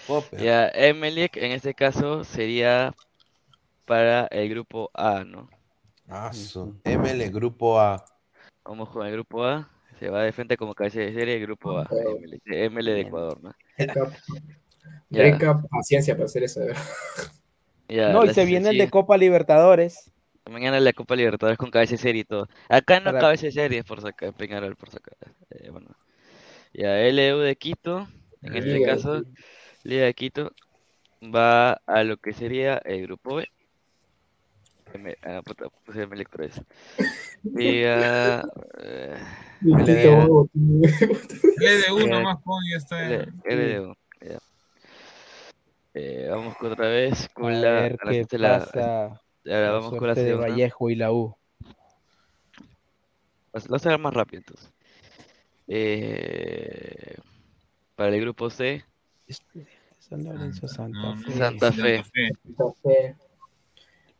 copia. Ya, Emelec en este caso sería para el grupo A, ¿no? Ah, ML Grupo A. Vamos con el grupo A. Se va de frente como cabeza de serie el grupo A. ML, ML de Ecuador, ¿no? Breakup, paciencia para hacer eso. de verdad. Ya, No, y se viene el de Copa Libertadores. Mañana la Copa Libertadores con cabeza de serie y todo. Acá no Para- cabeza de serie por sacar, Peñarol por sacar. Eh, bueno. Ya, LU de Quito, en este Liga de caso, Liga de Quito, va a lo que sería el grupo B. M, ah, puta, puse M Electro ese. Liga. eh, Tito, LDU Liga- nomás pon y ya está. L- LDU, ya. Eh, vamos con otra vez A con la, ver a la qué gente la- pasa. ahora la vamos con la de. Vallejo y la U. Lo voy a hacer más rápido entonces. Eh, para el grupo C, San Lorenzo, Santa Fe. Santa Fe. Santa Fe.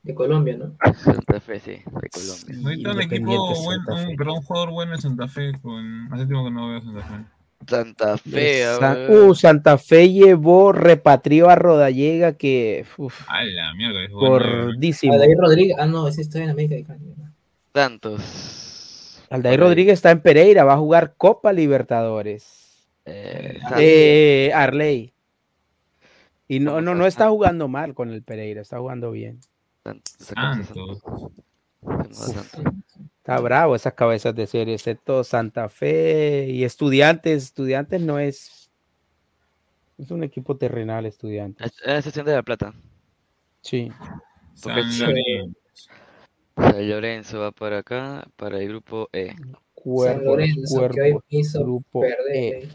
De Colombia, ¿no? Santa Fe, sí, de Colombia. Ahorita un equipo bueno, un, un jugador bueno en Santa Fe. Con... Hace tiempo que no veo a Santa Fe. Santa Fe, San- uh, Santa Fe llevó, repatrió a Rodallega que uf, A la mierda, es bueno. gordísimo. A David Rodríguez. Ah, no, ese está en América de Cali. Santos. Aldair Rodríguez está en Pereira, va a jugar Copa Libertadores. Eh, Eh, Arley. Y no, no, no está jugando mal con el Pereira, está jugando bien. Santos. Está bravo esas cabezas de serie, excepto Santa Fe y Estudiantes. Estudiantes no es. Es un equipo terrenal, Estudiantes. Es la sección de La Plata. Sí. Porque San. Lorenzo. San Lorenzo va para acá, para el grupo E. Cuervos, Lorenzo, que hoy Cuervos, me hizo grupo perder, E.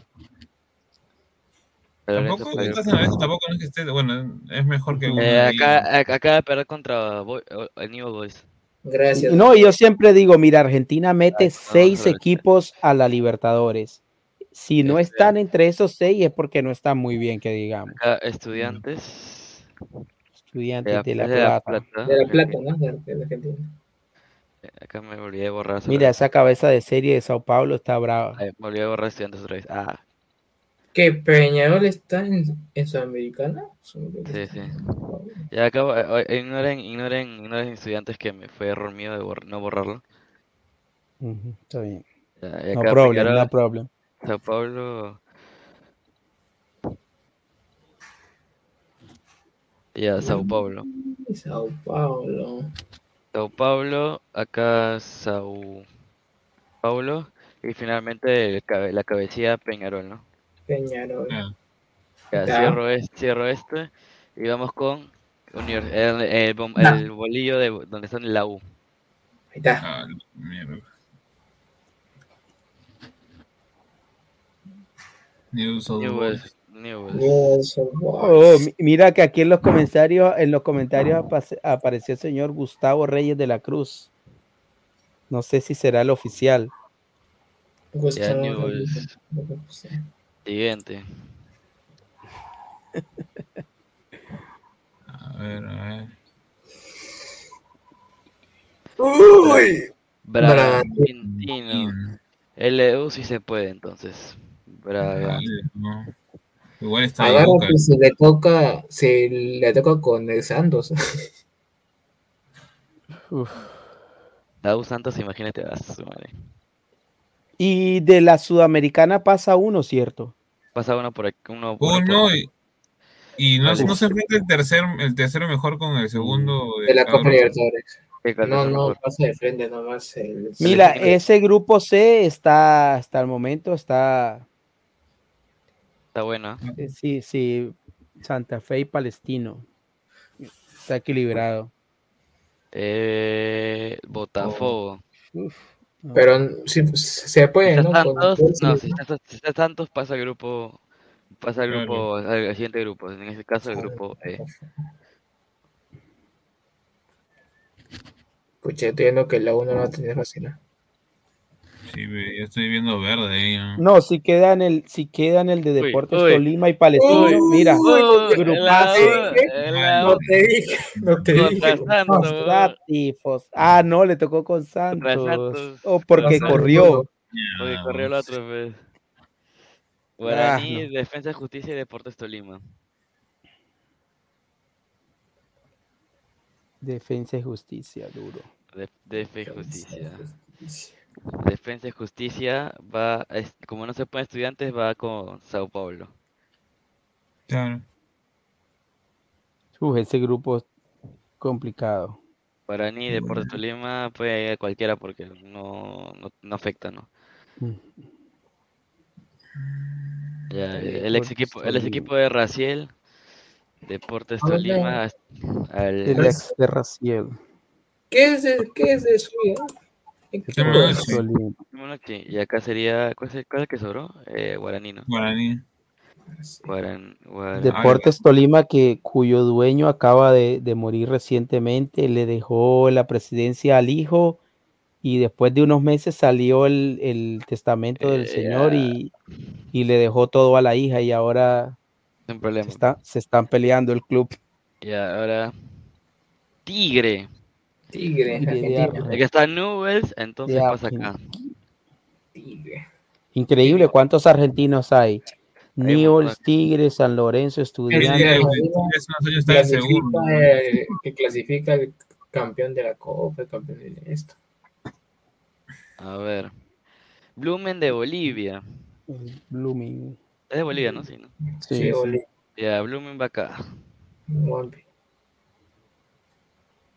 San Lorenzo Tampoco, San Lorenzo tampoco no es que esté. Bueno, es mejor que. Eh, acá, acá acaba de perder contra Boy- el New Boys. Gracias. No, yo siempre digo, mira, Argentina mete Ay, seis equipos a la Libertadores. Si no están entre esos seis es porque no están muy bien, que digamos. Estudiantes. Estudiantes de La es de La Plata. Plata. De la Plata, ¿no? De, Argentina. Acá me olvidé de borrar. Mira, vez. esa cabeza de serie de Sao Paulo está brava. Ay, me olvidé de borrar Estudiantes otra vez. Ah, ¿Que Peñarol está en, en Sudamericana? sí, sí. Ya acabo. eh, ignoren, ignoren, ignoren Estudiantes que me fue error mío de borr- no borrarlo. Está bien. Ya, No problem, Peñarol, no problem. Sao Paulo. Ya, Sao Paulo. Sao Paulo. Sao Paulo, acá Sao Paulo. Y finalmente el la cabecilla Peñarol, ¿no? Peñarol. Ah. Ya, Ya. cierro, este, cierro este y vamos con univers- el, bolillo de donde está en la U. Ahí está. Ah, mierda. News of Oh, mira que aquí en los comentarios, en los comentarios apareció el señor Gustavo Reyes de la Cruz. No sé si será el oficial. Gustavo Newell's. Siguiente. A ver, a ver. Uy. Bragantino. LU si se puede entonces. Braga. No. Igual está ahí Agarra Boca. que si le toca, si le toca con el Santos. La U Santos, imagínate, su madre. Y de la Sudamericana pasa uno, ¿cierto? Pasa uno por aquí, uno por Uno y, y no, se enfrenta el tercer, el tercero mejor con el segundo De la Copa. Libertadores. No, no, pasa de frente nomás. El, Mira, ese grupo C está hasta el momento, está, Está bueno. eh, sí, sí, Santa Fe y Palestino. Está equilibrado. Eh, Botafogo. Uf, no. Pero si se puede, Si ¿no? Santos, no, si está, si está Santos pasa al grupo, pasa al Claro. grupo, al, siguiente grupo, en este caso el grupo E. Pucha, estoy viendo que la 1 no va a tener fácil. ¿No? Sí, ya estoy viendo verde ahí. ¿no? No, si queda en el, si queda en el de Uy, Deportes uy. Tolima y Palestino, Uy, mira, uy, grupazo. la la No te dije, no te contra dije. Santos. Ah, no, le tocó con Santos. Santos. O porque Santos. corrió. Porque corrió vamos. otro vez. Guaraní, Ah, no. Defensa, Justicia y Deportes Tolima. Defensa y justicia, duro. De, DF Justicia. Defensa y Justicia va, es- como no se puede estudiantes, va con Sao Paulo. Claro. Uf, ese grupo es complicado. Guaraní, Deportes Tolima, puede ir cualquiera porque no, no, no afecta, ¿no? Ya, el ex equipo, el ex equipo de Raciel, Deportes. Tolima, al, El ex de Raciel. ¿Qué es de, qué es de? Deportes Y acá sería, ¿cuál es el, cuál es el que sobró? Eh, Guaraní, ¿no? Guaraní. Guaran, Guaran- Deportes Tolima, que, cuyo dueño acaba de, de morir recientemente, le dejó la presidencia al hijo y después de unos meses salió el, el testamento del Eh, señor y, y le dejó todo a la hija y ahora se, está- se están peleando el club. Y ahora, Tigre. Tigre, Argentina. Aquí está Nubes, entonces De pasa acá. Tigre. Increíble cuántos argentinos hay. Newell's. Tigre, San Lorenzo, Estudiantes. eh, que clasifica el campeón de la Copa, el campeón de esto. A ver. Blumen de Bolivia. Blooming. Es de Bolivia, ¿no? Sí, ¿no? Sí, Sí, sí. Bolivia. Ya, Blumen va acá.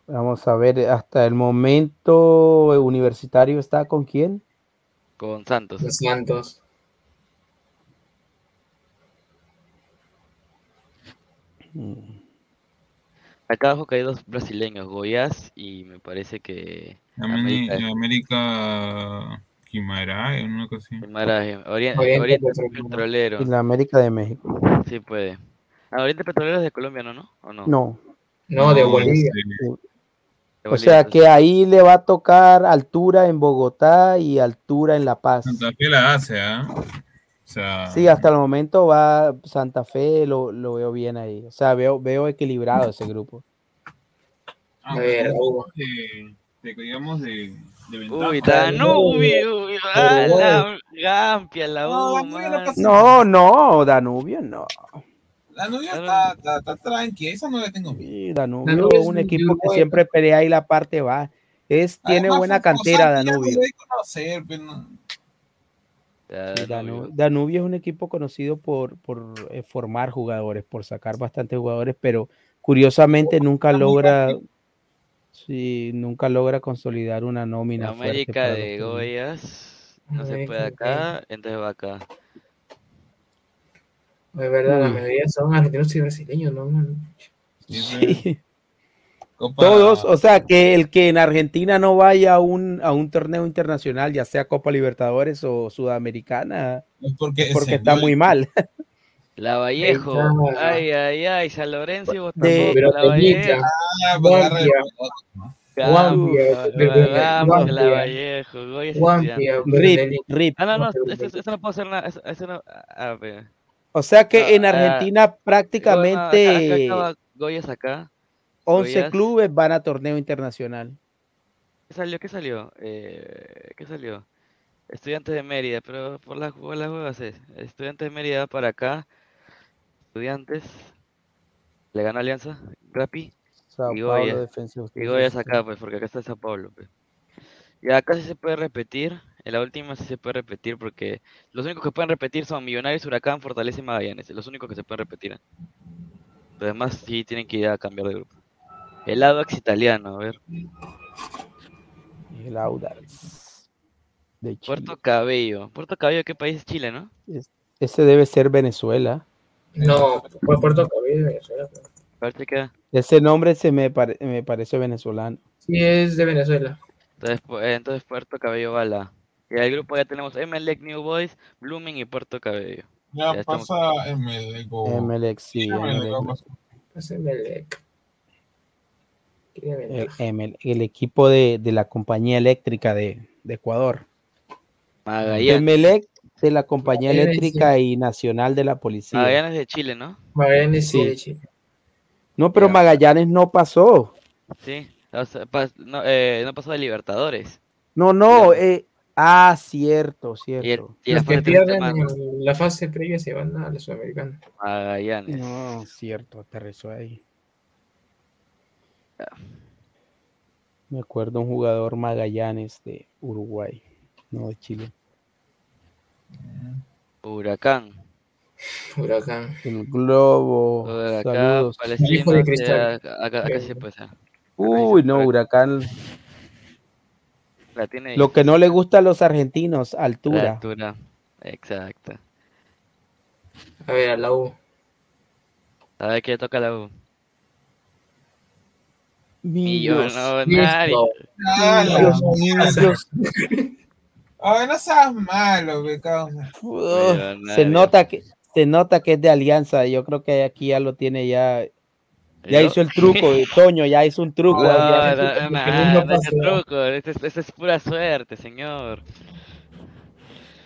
Vamos a ver, hasta el momento, Universitario está con quién? Con Santos. Los Santos. Acá abajo que hay dos brasileños, Goiás y me parece que América. América Quimara, una cosa así. Maraje, Orien- Oriente Oriente Petrolero. En la América de México. Sí puede. Ah, Oriente Petrolero es de Colombia, ¿no? ¿No? ¿O no? No. No, de No, Bolivia. De O sea que ahí le va a tocar altura en Bogotá y altura en La Paz. Santa Fe la hace, ¿ah? O sea, Sí, hasta el momento va Santa Fe, lo, lo veo bien ahí. O sea, veo, veo equilibrado ese grupo. A ver, Hugo. de, de, digamos, de, de ventaja. Uy, Danubio, uy, la Gampia, la U, No, no, Danubio no. La novia está, está, está tranqui, esa no la tengo miedo. Sí, Danubio Danubio es un equipo que siempre pelea ahí la parte baja. Es, tiene Además, buena cantera Danubio. conocer, pero no- Sí, Danubio. Danu- Danubio es un equipo conocido por, por eh, formar jugadores, por sacar bastantes jugadores, pero curiosamente nunca logra, sí, nunca logra consolidar una nómina fuerte América de. Goiás. No se puede de acá, entonces va acá. Es verdad, la Uy. mayoría son argentinos y brasileños, ¿no? Sí. Copa- Todos, o sea, que el que en Argentina no vaya a un, a un torneo internacional, ya sea Copa Libertadores o Sudamericana, es porque, porque está muy mal. La Vallejo. Ay, ay, ay. San Lorenzo y De- Botafogo. Pero La Vallejo. Ah, Gambia, La Guampia. Vallejo. Rip, rip. Ah, no, no. Eso, eso no puedo hacer nada. Eso, eso no. Ah, pero- O sea que No, en ah, Argentina Acá, prácticamente acá Goiás acá. 11 Goiás. clubes van a torneo internacional. ¿Qué salió? ¿Qué salió? Eh, ¿Qué salió? Estudiantes de Mérida, pero por las por las huevas es. Estudiantes de Mérida para acá. Estudiantes. Le ganó Alianza. Rapi. Sao Y Paulo, Goya. Defensa y sí. acá, pues, porque acá está Sao Paulo, pues. Y acá sí se puede repetir. En la última sí se puede repetir porque los únicos que pueden repetir son Millonarios, Huracán, Fortaleza y Magallanes. Los únicos que se pueden repetir. Los demás sí tienen que ir a cambiar de grupo. El Audax italiano, a ver. El Audax de Chile. Puerto Cabello. Puerto Cabello, ¿qué país es Chile, no? Es- Ese debe ser Venezuela. No, fue Puerto Cabello, Venezuela. pero- A. Ese nombre se me, pare- me parece venezolano. Sí, es de Venezuela. Entonces, pu- eh, entonces Puerto Cabello Bala. Y al grupo ya tenemos Emelec, New Boys, Blooming y Puerto Cabello. Ya pasa ML go. Emelec, sí, Emelec. Tiene El, el equipo de, de la compañía eléctrica de, de Ecuador. Magallanes. Emelec de la compañía Magallanes, eléctrica y nacional de la policía. Magallanes de Chile, ¿no? Magallanes sí, de Chile. No, pero. Magallanes no pasó. Sí. O sea, pas- no, eh, no pasó de Libertadores. No, no. eh, ah, cierto, Y, el, cierto. y Los que pierden en la fase previa se van a la Sudamericana. Magallanes. No, cierto, aterrizó ahí. Me acuerdo un jugador Magallanes de Uruguay, no de Chile. Huracán. Huracán. El Globo, Huracán, saludos. Palestino. Hijo de sí, Cristal. acá, acá- acá sí. Uy, no, Huracán. La tiene Lo que no le gusta a los argentinos, La altura. altura. Exacto. A ver, a la U. A ver qué toca la U. Millonario. Millos. Ay, no seas malo. Uf, se nota que se nota que es de alianza. Yo creo que aquí ya lo tiene ya. Ya ¿Yo? hizo el truco, eh, Toño, ya hizo un truco. No, no, no, nada, no es truco, eso es, eso es pura suerte, señor.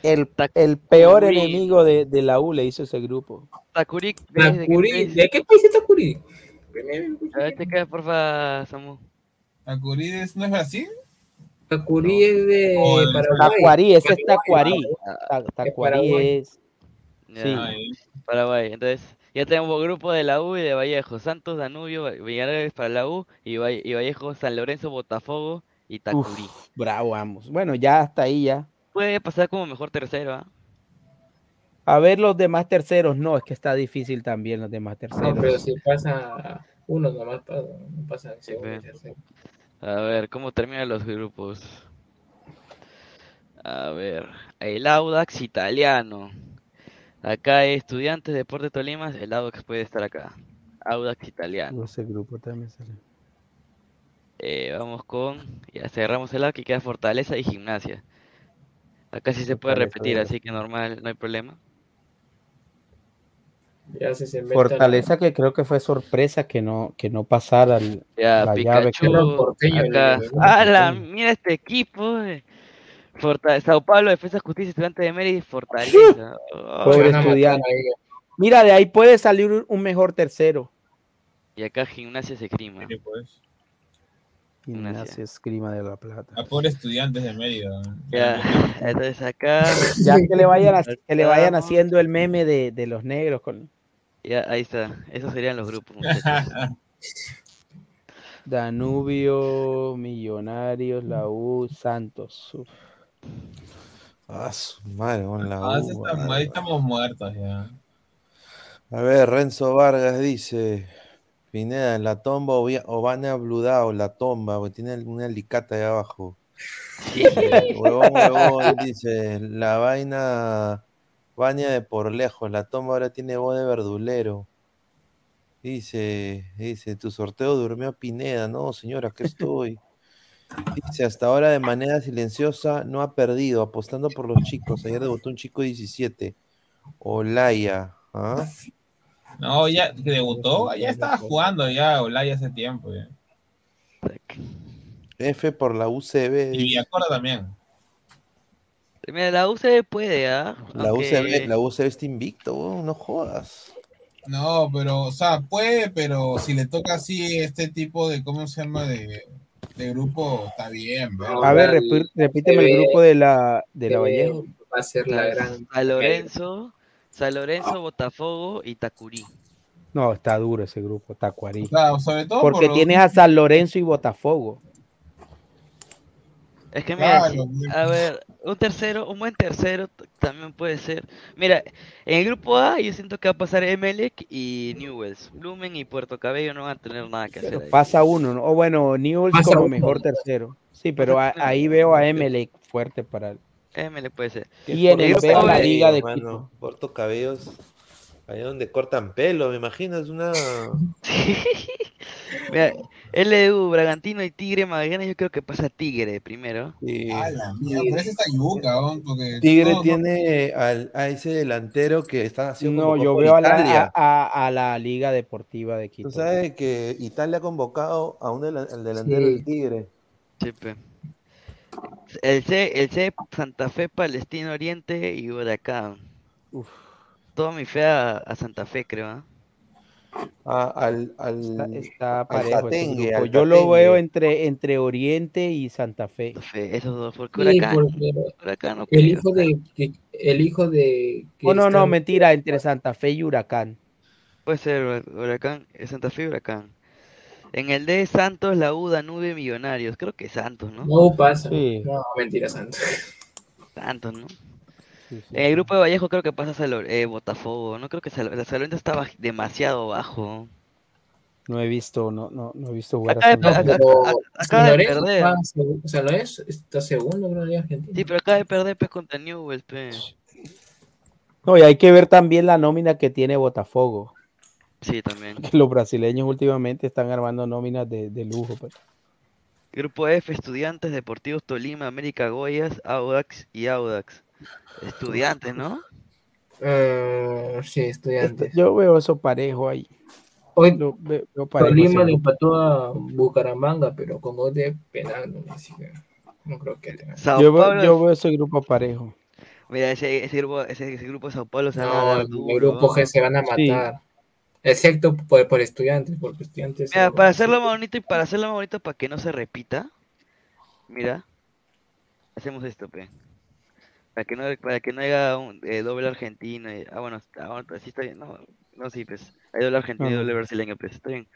El, el peor Takuri. enemigo de, de la U le hizo ese grupo. Takuri, Takuri, ¿de qué país es Takuri? A ver, checa, porfa, Samu. ¿Takuri no es Brasil? Takuri es de Oh, Paraguay. Tacuarí, ese es Tacuarí. Ta- Tacuarí es. Sí. Paraguay. Entonces, ya tenemos grupo de la U y de Vallejo. Santos, Danubio, Villarreal para la U y, Valle- y Vallejo, San Lorenzo, Botafogo y Tacurí. Uf, bravo, vamos. Bueno, ya hasta ahí ya. Puede pasar como mejor tercero, ¿ah? A ver los demás terceros, no, es que está difícil también los demás terceros. No, pero si pasa uno nomás, pasa, no pasa en segundo tercero. A ver, ¿cómo terminan los grupos? A ver, el Audax italiano. Acá hay estudiantes de Deportes Tolima, el Audax puede estar acá. Audax italiano. Ese grupo también sale. Eh, vamos con, ya cerramos el lado que queda Fortaleza y Gimnasia. Acá sí se puede repetir, así que normal, no hay problema. Ya si se inventa Fortaleza que creo que fue sorpresa que no, que no pasara el- Ya, la llave. que- Pikachu, acá. ¡Hala! Mira este equipo. eh. Forta- Sao Paulo, Defensa Justicia, Estudiante de Mérida y Fortaleza. Oh, Pobre estudiante. Mira, de ahí puede salir un- mejor tercero. Y acá Gimnasia se crima. pues. Gimnasia Esgrima de la Plata. A pobres estudiantes de Mérida. Ya, entonces acá. Ya que le vayan, que le vayan haciendo el meme de, de los negros con Ya, ahí está. Esos serían los grupos. Danubio, Millonarios, la U, Santos. Uf. Ah, su madre, con la Ah, estamos- ahí estamos muertos ya. A ver, Renzo Vargas dice, Pineda, en la tomba o van a bludao, la tomba, porque tiene un alicate ahí abajo. Huevón, huevón, dice, la vaina baña de por lejos, la tomba ahora tiene voz de verdulero. Dice, dice, tu sorteo durmió Pineda, no señora, aquí estoy. Dice, hasta ahora de manera silenciosa no ha perdido, apostando por los chicos. Ayer debutó un chico 17. Olaya, ¿ah? No, ya debutó, ya estaba jugando ya Olaya hace tiempo. Ya. F por la UCB. Y. Villacora también. Mira, la UCB puede, ¿ah? La Aunque- UCB, la UCB está invicto, no jodas. No, pero, o sea, puede, pero si le toca así este tipo de, ¿cómo se llama? De, de grupo, está bien, ¿verdad? A ver, repíteme el grupo de la, de la Vallejo. Va a ser la gran. San Lorenzo, San Lorenzo, Botafogo y Tacurí. No, está duro ese grupo, Tacuarí. Claro, sobre todo Porque por tienes a San Lorenzo y Botafogo. Es que mira, Claro, si- bien. a ver, un tercero, un buen tercero también puede ser. Mira, en el grupo A yo siento que va a pasar Emelec y Newells. Blumen y Puerto Cabello no van a tener nada que hacer ahí. pasa uno, ¿no? O bueno, Newell's Pasa como uno. mejor tercero. Sí, pero a- ahí veo a Emelec fuerte para el... Emelec puede ser. Y en el grupo B la liga de Mano, corto cabellos. Ahí donde cortan pelo, me imagino, es una. Mira, LDU, Bragantino y Tigre Magallanes, yo creo que pasa Tigre primero. Sí. Ah, la mía, pero ese está yuca, ¿no? porque Tigre no, no- tiene al, a ese delantero que está haciendo No, yo veo a la, a, a- a la liga deportiva de Quito. Tú sabes que Italia ha convocado a un del- al delantero Sí. del Tigre. Sí, pe. El C, el C, Santa Fe, Palestino Oriente y Huracán. Toda mi fe a, a Santa Fe, creo. ¿ah? A- al, al, Está, está parejo Tatengue, al Yo lo veo entre, entre Oriente y Santa Fe. Esos dos, porque Sí, Huracán, porque Huracán no el hijo de. que- El hijo de. que Oh, no, no, mentira, entre Santa Fe y Huracán. Puede ser Huracán, Santa Fe y Huracán. En el D, Santos, la U, Danube, Millonarios. Creo que Santos, ¿no? No pasa. Sí. No, mentira, santo. Santos, ¿no? En el grupo de Vallejo creo que pasa Salo- eh, Botafogo. No creo que Sal- la Salventa estaba demasiado bajo. No he visto, no, no, no he visto jugar acá- acaba de perder. está Lorenzo está segundo, creo, la Argentina. Sí, pero acaba de perder pues, contra Newell's. No, y hay que ver también la nómina que tiene Botafogo. Sí, también. Que los brasileños últimamente están armando nóminas de, de lujo. pues. Grupo F, Estudiantes, Deportivos Tolima, América Goyas, Audax y Audax. Estudiantes, ¿no? Eh, sí, estudiantes. Yo veo eso parejo ahí. Hoy Lo veo- veo parejo Tolima ese le empató a Bucaramanga, pero con gol de penal, no, así que no creo que Yo veo, yo veo ese grupo parejo. Mira, ese, ese grupo, ese, ese grupo de Sao Paulo se van a No, dar el grupo G se van a Sí. matar. Excepto por, por estudiantes, porque estudiantes. Mira, para hacerlo más bonito y para hacerlo más bonito para que no se repita, mira, hacemos esto, pe. Para que no, para que no haya un eh, doble argentino. y- ah, bueno, ah, bueno, pues sí está bien. No, no, sí, pues. Hay doble argentino y doble brasileño, pues. Está bien.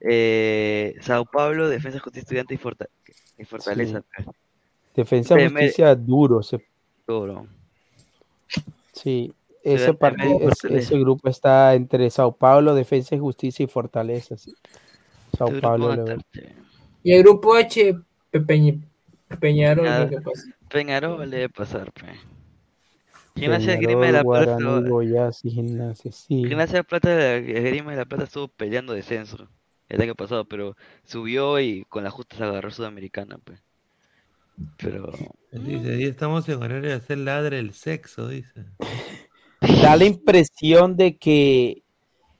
Eh, Sao Paulo, Defensa, Justicia, Estudiante y, Forta- y Fortaleza, pues. Defensa Justicia duro. Duro. sí, ese, partido, grupo está entre Sao Paulo, Defensa y Justicia y Fortaleza. sí. Sao Paulo. Y el grupo H, Pe- Peñi- Peñarol, Peñarol. ¿qué pasa? Peñarol debe pasar, pe. Gimnasia de Grima de la Plata. Gimnasia, sí. Gimnasia de Plata, la Grima de la Plata estuvo peleando descenso el año pasado, pero subió y con la justa se agarró Sudamericana, pues. Pero Dice, ahí estamos en horario de hacer ladre el sexo, dice. Da la impresión de que,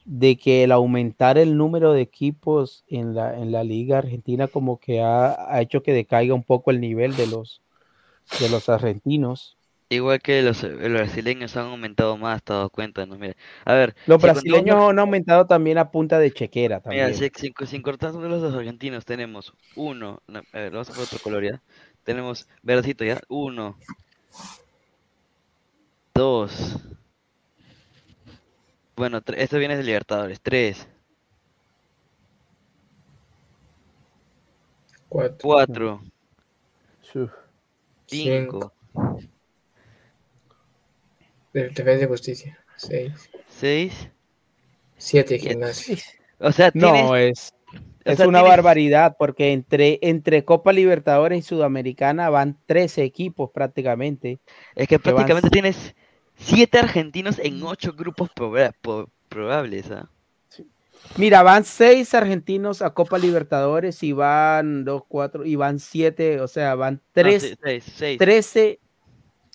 de que el aumentar el número de equipos en la, en la liga argentina como que ha, ha hecho que decaiga un poco el nivel de los, de los argentinos. igual que los, los brasileños han aumentado más, te has dado cuenta, ¿no? Mira, a ver, Los si contamos brasileños han aumentado también a punta de chequera Mira, también. si, si, si cortamos los dos argentinos, tenemos uno, no, a ver, vamos a poner otro color ya. Tenemos verdecito ya, uno, dos, bueno, tre- esto viene de Libertadores, tres, Cuatro. cuatro, Uf. Cinco, De Defensa y Justicia. Seis. seis, Siete gimnasia. o sea, tienes, No, es, o es sea, una tienes- barbaridad porque entre, entre Copa Libertadores y Sudamericana van 13 equipos prácticamente. es que que van- prácticamente tienes siete argentinos en ocho grupos proba- probables, ¿ah? Mira, van seis argentinos a Copa Libertadores y van dos, cuatro, y van siete, o sea, van tres, seis, seis. 13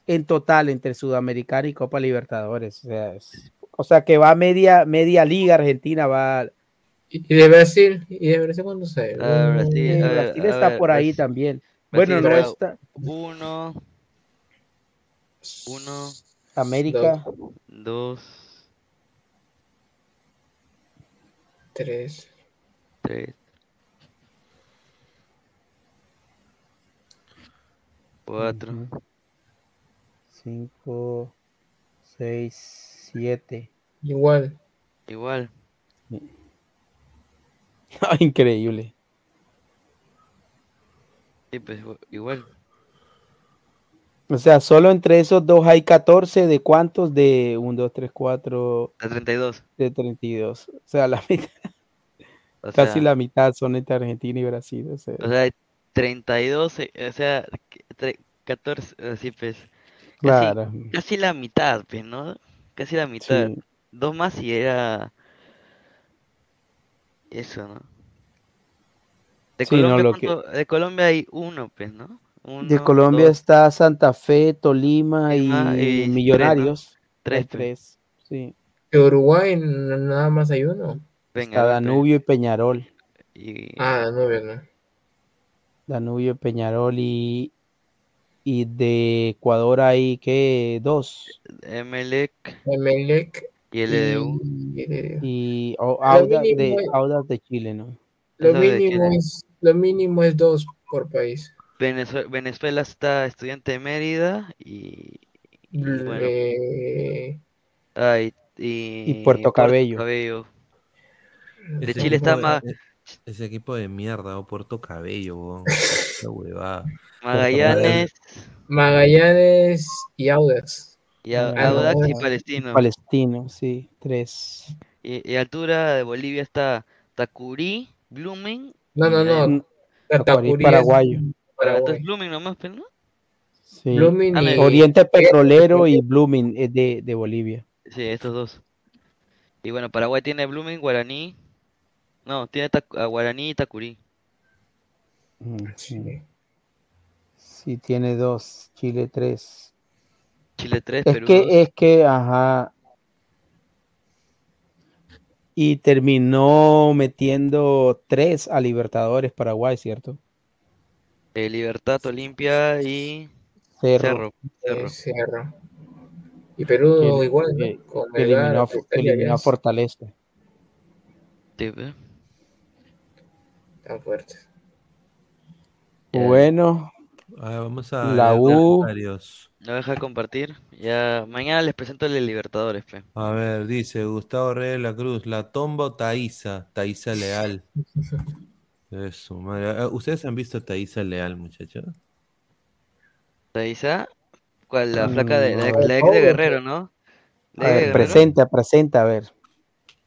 en total entre Sudamericana y Copa Libertadores. O sea, es- o sea que va media, media liga argentina, va. ¿Y de Brasil? ¿Y de Brasil cuándo se? Ah, Uh, Brasil, a ver, Brasil a está ver, por ahí Brasil- también. Brasil Bueno, no está está. Uno, uno, América, dos, Tres. tres, cuatro, cinco, seis, siete. Igual. igual. Increíble. Sí, pues igu- igual. O sea, solo entre esos dos hay 14 de cuántos de 1, 2, 3, 4, A 32. de 32. O sea, la mitad, O casi sea, la mitad son entre Argentina y Brasil. O sea, o sea, hay 32, eh, o sea, que- tre- 14, así pues. Casi, claro. casi la mitad, pues, ¿no? Casi la mitad. Sí. Dos más y era eso, ¿no? De Sí, no, Colombia, lo que- ¿cuánto- de Colombia hay uno, pues, ¿no? Uno, De Colombia dos, está Santa Fe, Tolima y, Lima y tres, ¿no? Millonarios. Tres, tres. Sí. De Uruguay nada más hay uno. Venga, Está. Danubio y Peñarol. Y Ah, no, no. Danubio, Peñarol y, y de Ecuador hay que dos. Emelec Emelec y LDU. y. Y o- Lo Audax de, mínimo- Audax de Chile, ¿no? Lo mínimo Chile. es, lo mínimo es dos por país. Venezue- Venezuela está estudiante de Mérida y, y bueno, ah, y, y Y Puerto Cabello. Cabello. De Ese Chile está equipo Ma- de- Ese equipo de mierda, o Puerto Cabello, huevada. Magallanes Magallanes y Audax. y Ah, Audax y. Palestino. Palestino, sí, tres. Y, y altura de Bolivia está Takuri, Blooming. No, no, no. Tacurí Tacurí es paraguayo. Ah, entonces Blooming nomás, pero no. Sí. Blooming Ah, y- me- Oriente Petrolero y Blooming es de, de Bolivia. Sí, estos dos. Y bueno, Paraguay tiene Blooming, Guaraní. No, tiene a Guaraní y Tacurí. Mm, Sí. Sí, tiene dos, Chile tres. Chile 3, Es Perú que, 2. es que, ajá. Y terminó metiendo tres a Libertadores Paraguay, ¿cierto? Eh, Libertad, Olimpia y Cerro. Cerro. Cerro. Eh, Cerro. Y Perú igual. Con eliminó, eliminó a. Fortaleza. Sí, ve. Tan fuertes. Bueno, A ver, vamos a La U. comentarios. No deja de compartir. Ya mañana les presento el de Libertadores, fe. A ver, dice Gustavo Reyes de la Cruz, la tomba o Taísa, Taísa Leal. Eso, madre. Eh, ¿Ustedes han visto a Taísa Leal, muchachos? Taisa, ¿cuál? La flaca de la, Mm, la ex de Guerrero, ¿no? A ver, Guerrero. presenta, presenta, a ver.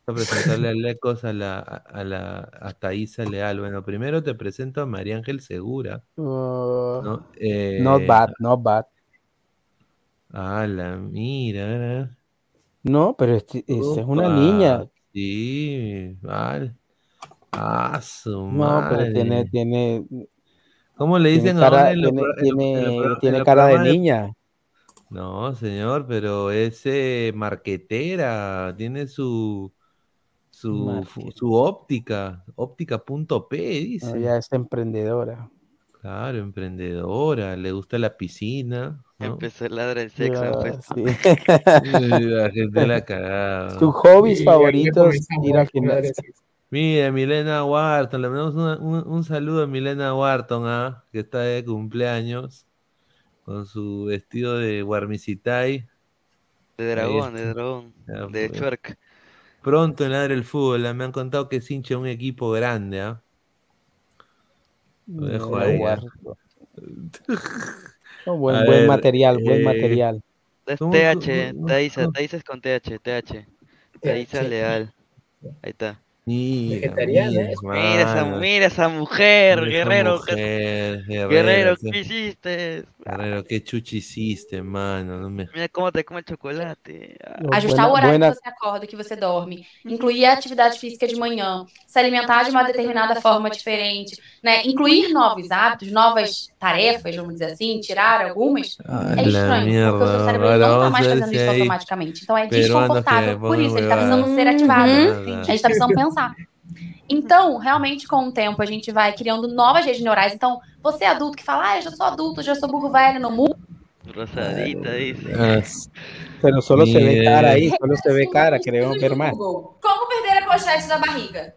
Voy a presentarle a Lecos a la, a la a Leal. Bueno, primero te presento a María Ángel Segura. Uh, ¿no? Eh, Not bad, not bad. Ah, la mira. No, pero este- esta es una niña. Sí, vale. Ah, su No, pero tiene, madre. tiene, ¿Cómo le dicen ahora tiene, cara de niña. No, señor, pero es eh, marquetera, tiene su su, su óptica, óptica.p, dice. Ella es emprendedora. Claro, emprendedora, le gusta la piscina, ¿no? Empezó el ladra el sexo, Ya, pues. sí. La gente la cagada. Sus hobbies ya- ya favoritos, ir al a gimnasio. Mira, Milena Wharton, le mandamos una- un, un saludo a Milena Wharton, ¿ah? que está de cumpleaños, con su vestido de Guarmicitai. De dragón, está. de dragón. Ya, De pues. Chuerk. Pronto en Ladre el Fútbol, ¿ah? me han contado que es hincha de un equipo grande, ¿ah? Lo dejo ahí, ¿ah? No, buen, buen ver, material, buen eh, material. Es ¿Cómo- TH, cómo- Taisa es con TH, TH. Taisa TH. Leal. Ahí está. Mira, Vegetariana, mira, ¿eh? Mira esa, mira esa mujer, Mira esa guerrero. que- mujer, Guerrero, guerrero, ¿qué qué, hiciste? Guerrero, qué chuchi hiciste, mano. No me... Cómo te come el chocolate. Ah, Ajustar o horário buena- que você acorda, que você dorme. Incluir a atividade física de manhã. Se alimentar de uma determinada forma diferente. Né? Incluir novos hábitos, novas tarefas, vamos dizer assim, tirar algumas. Ah, É la estranho, porque o seu mierda. cérebro não tá a mais fazendo isso hay automaticamente. Então é desconfortável. Por isso, ele tá pongan precisando ser ativado. Uhum. A gente tá precisando pensar. Então, realmente, com o tempo, a gente vai criando novas redes neurais. Então, você é adulto que fala, ah, eu já sou adulto, já sou burro velho, não mudo. Rosadita, dice. Ah, Pero solo se ve cara ahí, solo se ve cara, queremos ver más. Google. Como perder a pochete da barriga?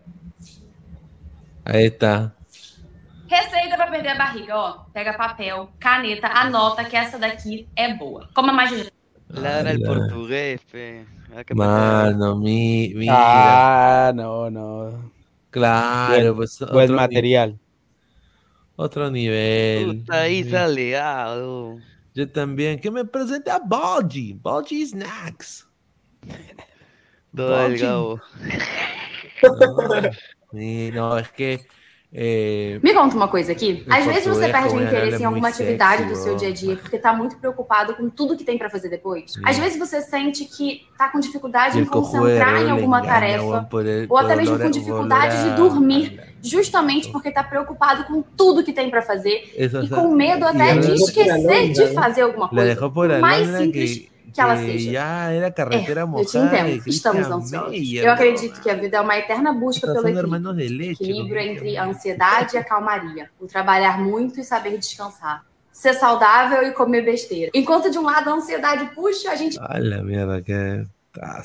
ahí está. Receita pra perder a barriga, ó. Pega papel, caneta, anota que essa daqui é boa. Coma mais de Ladra el Ala. portugués, Ah. Mano, mi, mira. Ah, no, no. Claro, pues buen otro, ni- material. otro nivel. Puta, ahí saleado. Yo también. Que me presente a Balji. Balji Snacks. Todo el gabo. No, es que. Eh, Me conta uma coisa aqui. Às vezes você perde o ela interesse é em alguma atividade sexy, do seu dia a dia, porque tá muito preocupado com tudo que tem pra fazer depois. Às vezes você sente que tá com dificuldade em concentrar em alguma engaña, tarefa, ou até mesmo com dificuldade de dormir, justamente porque tá preocupado com tudo que tem pra fazer e com medo até de esquecer de fazer alguma coisa. mais Alondra simples que, ela seja. ya era carretera É, eu te entendo. Estamos ansiosos. Eu acredito que a vida é uma eterna busca Estas pelo equilíbrio. entre a ansiedade e a calmaria. O trabalhar muito e saber descansar. Ser saudável e comer besteira. Enquanto de um lado a ansiedade puxa, a gente. A la mierda, que. Ah,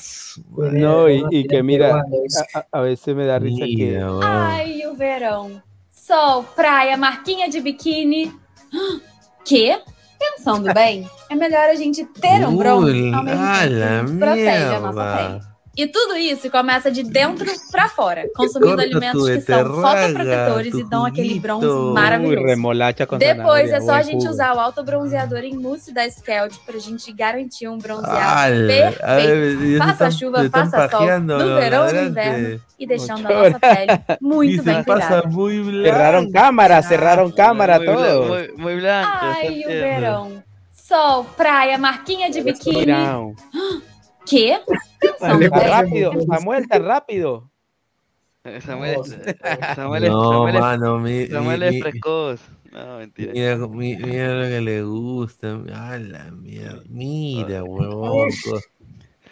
No, y, y que mira, a, a- a veces me da risa que. Ai, o verão. Sol, praia, marquinha de biquíni. Que? Pensando bem, é melhor a gente ter um bronze, ao mesmo tempo que protege a nossa pele. E tudo isso começa de dentro pra fora, consumindo alimentos que são fotoprotetores e dão aquele bronze maravilhoso. Depois é só a buen gente usar o autobronzeador em mousse da Skeld pra gente garantir um bronzeado perfeito. faça chuva, faça sol, no verão e no inverno e deixando a nossa pele muito bem cuidada. Muy, bla- todos. muy, muy blanco. Ai, o verão. Sol, praia, marquinha de biquíni. Quê? São Está rápido. Samuel, está rápido. Samuel, es- Samuel, es- No, Samuel es- mano, mi- Samuel mi- es precoz. No, mentira. Mira, mi- mira lo que le gusta. A la mierda. Mira, huevón.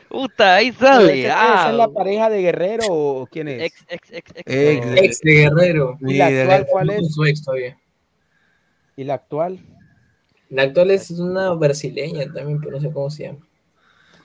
Puta, ahí sale. ¿Esa, ah. esa es la pareja de Guerrero o quién es? Ex, ex, ex, ex. Ex, Ex de Guerrero. ¿Y la actual cuál es? su ex todavía. ¿Y la actual? La actual es una brasileña también, pero no sé cómo se llama.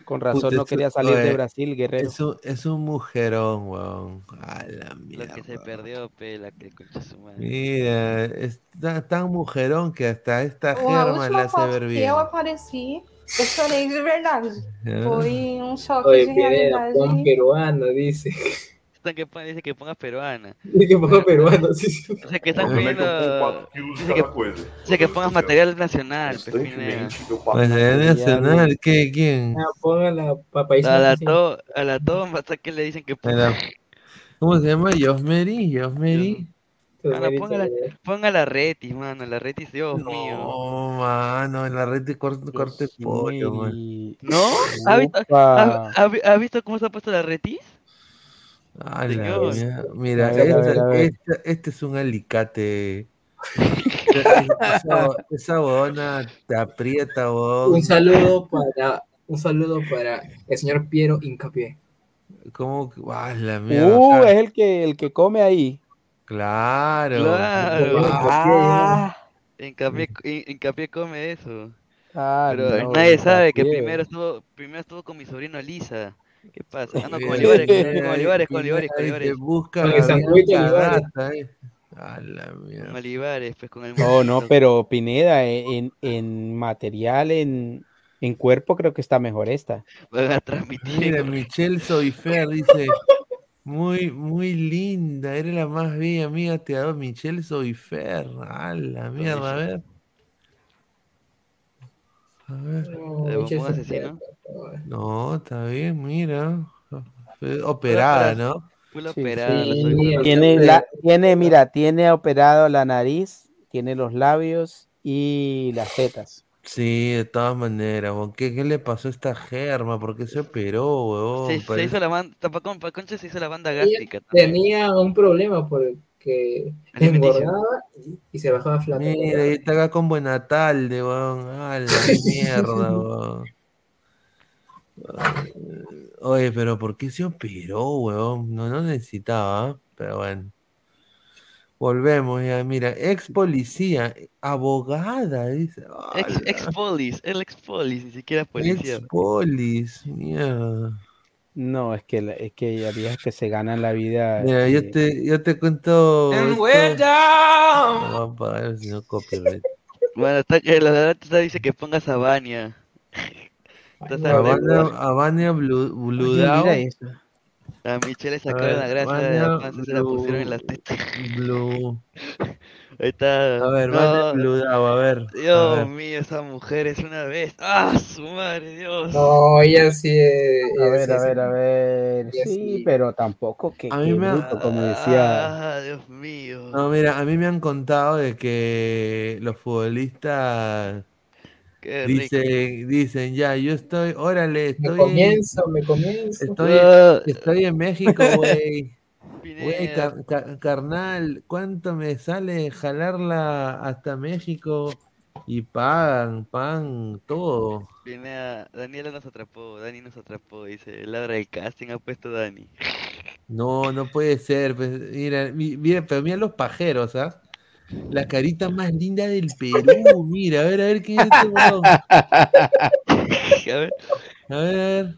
Con razón Puta, no quería salir de oye, Brasil, Guerrero. Es un, es un mujerón, weón. A la Lo mierda. que se perdió, pela, que concha su madre. Mira, es tan, mujerón que hasta esta germa última hace ver bien. eu apareci, eu chorei de verdade. Foi um choque Oye, de realidade. pon peruano, dice. Están que pon- dice que pongas peruana. Dice que ponga peruano, sí, sí. O sea que están pidiendo. Dice que, dice que pongas material nacional, pues, Pineda. Pues el nacional, ¿qué? ¿Quién? Ah, ponga la papaísima. A la, to, a la toma, hasta que le dicen que ponga. ¿Cómo se llama? Yosmeri, Yosmeri. Mano, ponga, la, ponga la retis, mano, la retis, Dios mío. No, mano, en la red de corte, corte pollo, man. ¿No? ¿Ha visto, Upa. ha- ha vi- ha visto cómo se ha puesto la retis? A la Señor. mierda. Mira, ver, esta- ver, esta- este es un alicate. esa, esa huevona te aprieta, huevón. Un saludo para un saludo para el señor Piero Incapié. ¿Cómo? que- Ah, la mierda. Uh, o sea, es el que, el que come ahí. Claro. Claro. Ah, hincapié come eso. ah, Pero no, nadie sabe que primero estuvo, primero estuvo con mi sobrino Lisa. ¿Qué pasa? Ah, no, con Olivares, con Olivares, con Olivares, con Olivares. busca eh. A la mierda. Con Olivares, pues con el No, no, pero Pineda, en, en material, en, en cuerpo, creo que está mejor esta. Van a transmitir. Mira, Michelle Soifer dice, muy, muy linda, eres la más bella amiga, te adoro, Michelle Soifer. A la mierda, a ver. A ver. No, está bien, mira. Fue Operada, ¿no? Full Sí, operada, sí. la Tiene, la, tiene, mira, tiene operado la nariz, tiene los labios y las tetas. Sí, de todas maneras, weón. ¿Qué, qué le pasó a esta germa? ¿Por qué se operó, weón? Se, hizo la banda, tampoco, concha se hizo la banda gástrica tenía un problema porque Alimenticio. engordaba y, y se bajaba flaca. Mira, y está acá con Buenatalde, weón. A la mierda, weón. Oye, pero ¿por qué se operó, weón? No, no necesitaba, ¿ah? pero bueno. Volvemos ya, mira, ex policía, abogada, dice. Ex, ex polis, el ex polis, ni siquiera policía. Ex polis, mierda. No, es que, la- es que hay viejas que se ganan la vida. Mira, yo te, yo te cuento. Down. No a si copyright. Bueno, está que la verdad está- dice que pongas a Oye, Down. mira esto. A Michelle le A sacaron la grasa de la panza y se la pusieron en las tetas. Blue. Ahí está. A ver, No, Down, a ver. a Dios ver. mío, esa mujer es una vez. ¡Ah, su madre, Dios! No, ella sí. eh, A ver, sí a es- ver, a ver. Sí, sí. pero tampoco que, A mí me ha- bruto, como decía. Ah, Dios mío. No, mira, a mí me han contado de que los futbolistas dicen, dicen, ya, yo estoy, órale, Me estoy, comienzo, me comienzo. estoy, estoy en México, güey. Güey, Pineda. car- car- carnal, ¿cuánto me sale jalarla hasta México? Y pagan, pagan todo. Pineda, Daniela nos atrapó, Dani nos atrapó, dice, ladra el casting ha puesto Dani. No, no puede ser. pues, mira, mi- mira, pero mira los pajeros, ¿ah? La carita más linda del Perú. Mira, a ver, a ver quién es este. A ver, a ver.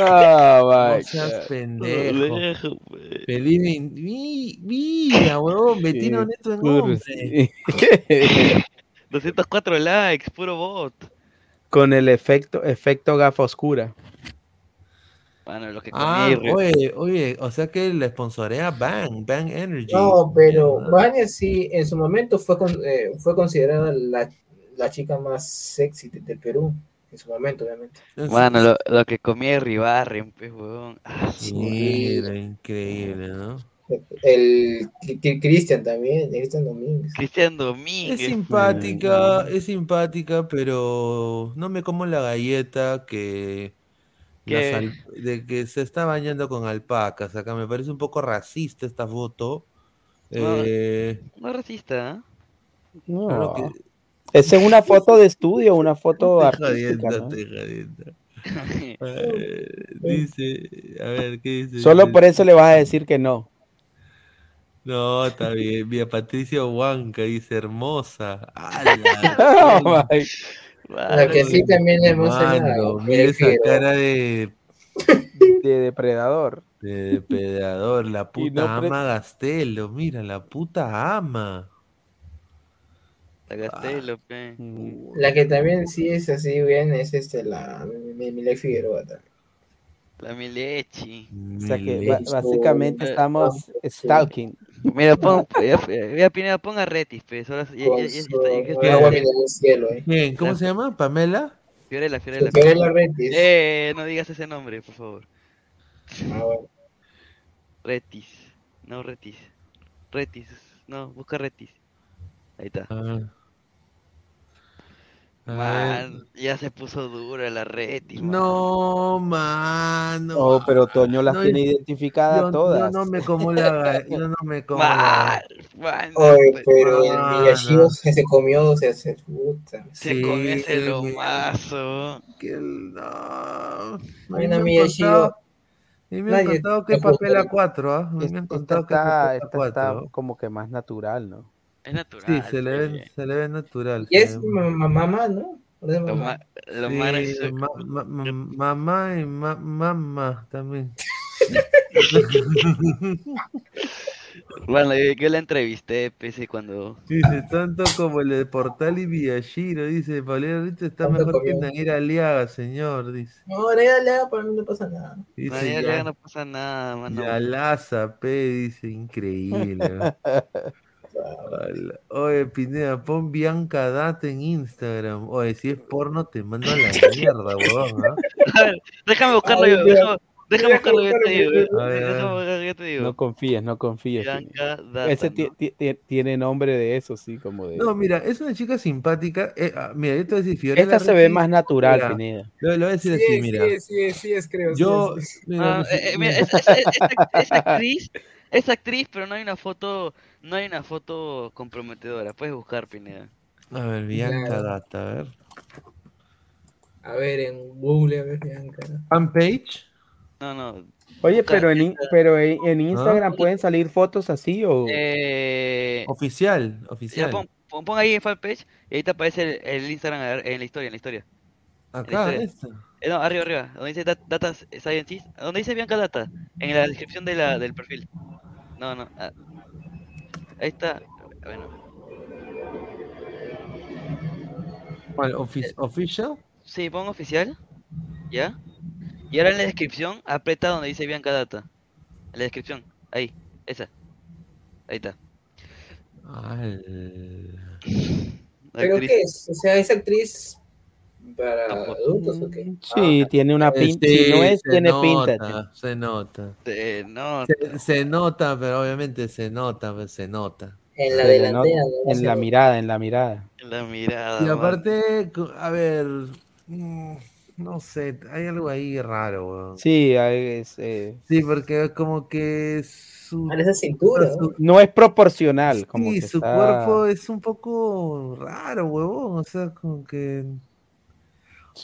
No my seas God. pendejo. vein- mi- Mira, huevón, Betino Neto en hombre. Cursi. 204 likes, puro bot. Con el efecto, efecto gafa oscura. Bueno, lo que comí Ah, oye, oye, o sea que le sponsorea Bang, Bang Energy. No, pero. Vania sí, en su momento fue, con- eh, fue considerada la, la chica más sexy de- del Perú. En su momento, obviamente. Mano, lo, lo que comí de Ribarren, pues, huevón. Ah, Mira, increíble, ¿no? El Cri- Cristian también, Cristian Domínguez. Cristian Domínguez. Es simpática, es simpática, pero no me como la galleta que de que se está bañando con alpacas. Acá me parece un poco racista esta foto. No, Eh, no racista, ¿eh? No. claro que- Esa es una foto de estudio, una foto Estoy artística, jodiendo, ¿no? estoy jodiendo. Dice, a ver, ¿qué dice? Solo por eso le vas a decir que no. No, está bien. Mira, Patricia Huanca dice hermosa. ¡Hala! Oh La que sí también es hermosa es mira esa cara de, De depredador. de depredador, la puta no ama Gastelo, mira, la puta ama. Pe. La que también sí es así bien es este, la Miley Figueroa también. La Milechi. O sea que básicamente Eh, estamos stalking. Mira, pon, ya, Pineda, ponga Retis, pe. Solo, ya, ya, ya, ya, eh. ¿cómo se llama? ¿Pamela? Fiorella, Fiorella. Fiorella Retis. Eh, no digas ese nombre, por favor. Ah, bueno. Retis. No, Retis. Retis. No, busca Retis. Ahí está. Ah. Man, ya se puso dura la man. No, mano. Oh, pero Toño las No, tiene yo- identificadas yo, todas. Yo no me como la yo no me como Man, la man, Oye, pe- pero el Ah, Miyashiro no. se, se comió, se hace puta. se comió ese Sí, lomazo. que no. No, Miyashiro. mí me han contado que papel apuesta. A4, ¿ah? Me han contado que es está, papel esta está A4. como que más natural, ¿no? Es natural. Sí, se le pe. ve, se le ve natural. Y es ve- ma- ma- mamá, ¿no? Lo, mamá. ma- lo más Sí, gracioso- ma- ma- ma- mamá y ma- mamá también. Bueno, yo, yo la entrevisté, pese cuando. Dice, tanto como el de Portal y Villashiro, dice, Paulina Rito está mejor que. Nair Aliaga, señor, dice. No, dale, dale, para mí no pasa nada. Ya, le no pasa nada, mano. Yalaza, P, dice, increíble. Oye, Pineda, pon Bianca Data en Instagram. Oye, si es porno, te mando a la mierda, huevón. A ver, déjame buscarlo Ay, yo. Déjame, déjame buscarlo yo, te digo. A ver, a ver. Déjame buscarlo, yo te digo. No confíes, no confíes. Bianca Data, Ese tiene nombre de eso, sí, como de... No, mira, es una chica simpática. eh, ah, mira, yo te voy a decir, Fiorella Esta se ve más natural, mira, Pineda. Lo, lo voy a decir así, mira. sí, sí, sí, es creo. sí Yo, es. mira, Ah, eh, eh, mira, es actriz, es actriz, pero no hay una foto, no hay una foto comprometedora. Puedes buscar, Pineda. a ver, Bianca Claro. Data, a ver. A ver, en Google, a ver, Bianca. Fanpage. No, no. Oye, pero en, pero en, en Instagram pueden salir fotos así o... Eh, Oficial, ya, oficial. pon, pon- pon ahí en fanpage y ahí te aparece el, el Instagram en la historia, en la historia. Acá. Eh, no, arriba, arriba, donde dice Dat- Data Scientist, donde dice Bianca Data, en la descripción de la, del perfil. No, no, ah, ahí está, bueno, ¿Cuál? Ofi- ¿Official? sí, pon oficial, ¿ya? Y ahora en la descripción, aprieta donde dice Bianca Data, en la descripción, ahí, esa, ahí está. Al- ¿Pero actriz. qué es? O sea, ¿es actriz para No, pues, adultos o qué? Sí, tiene una pinta. Sí, Si no es, se tiene nota, pinta. Se nota. Eh, no, Se, se nota, pero obviamente se nota, pues, se nota. En la Se delantera. nota ¿no? En la mirada, en la mirada. la mirada. Y aparte, a ver, mm, no sé, hay algo ahí raro, weón. Sí, es, eh, Sí, porque es como que su, Parece cintura, ¿no? su- no es proporcional. Como sí, que su está- cuerpo es un poco raro, huevón. O sea, como que.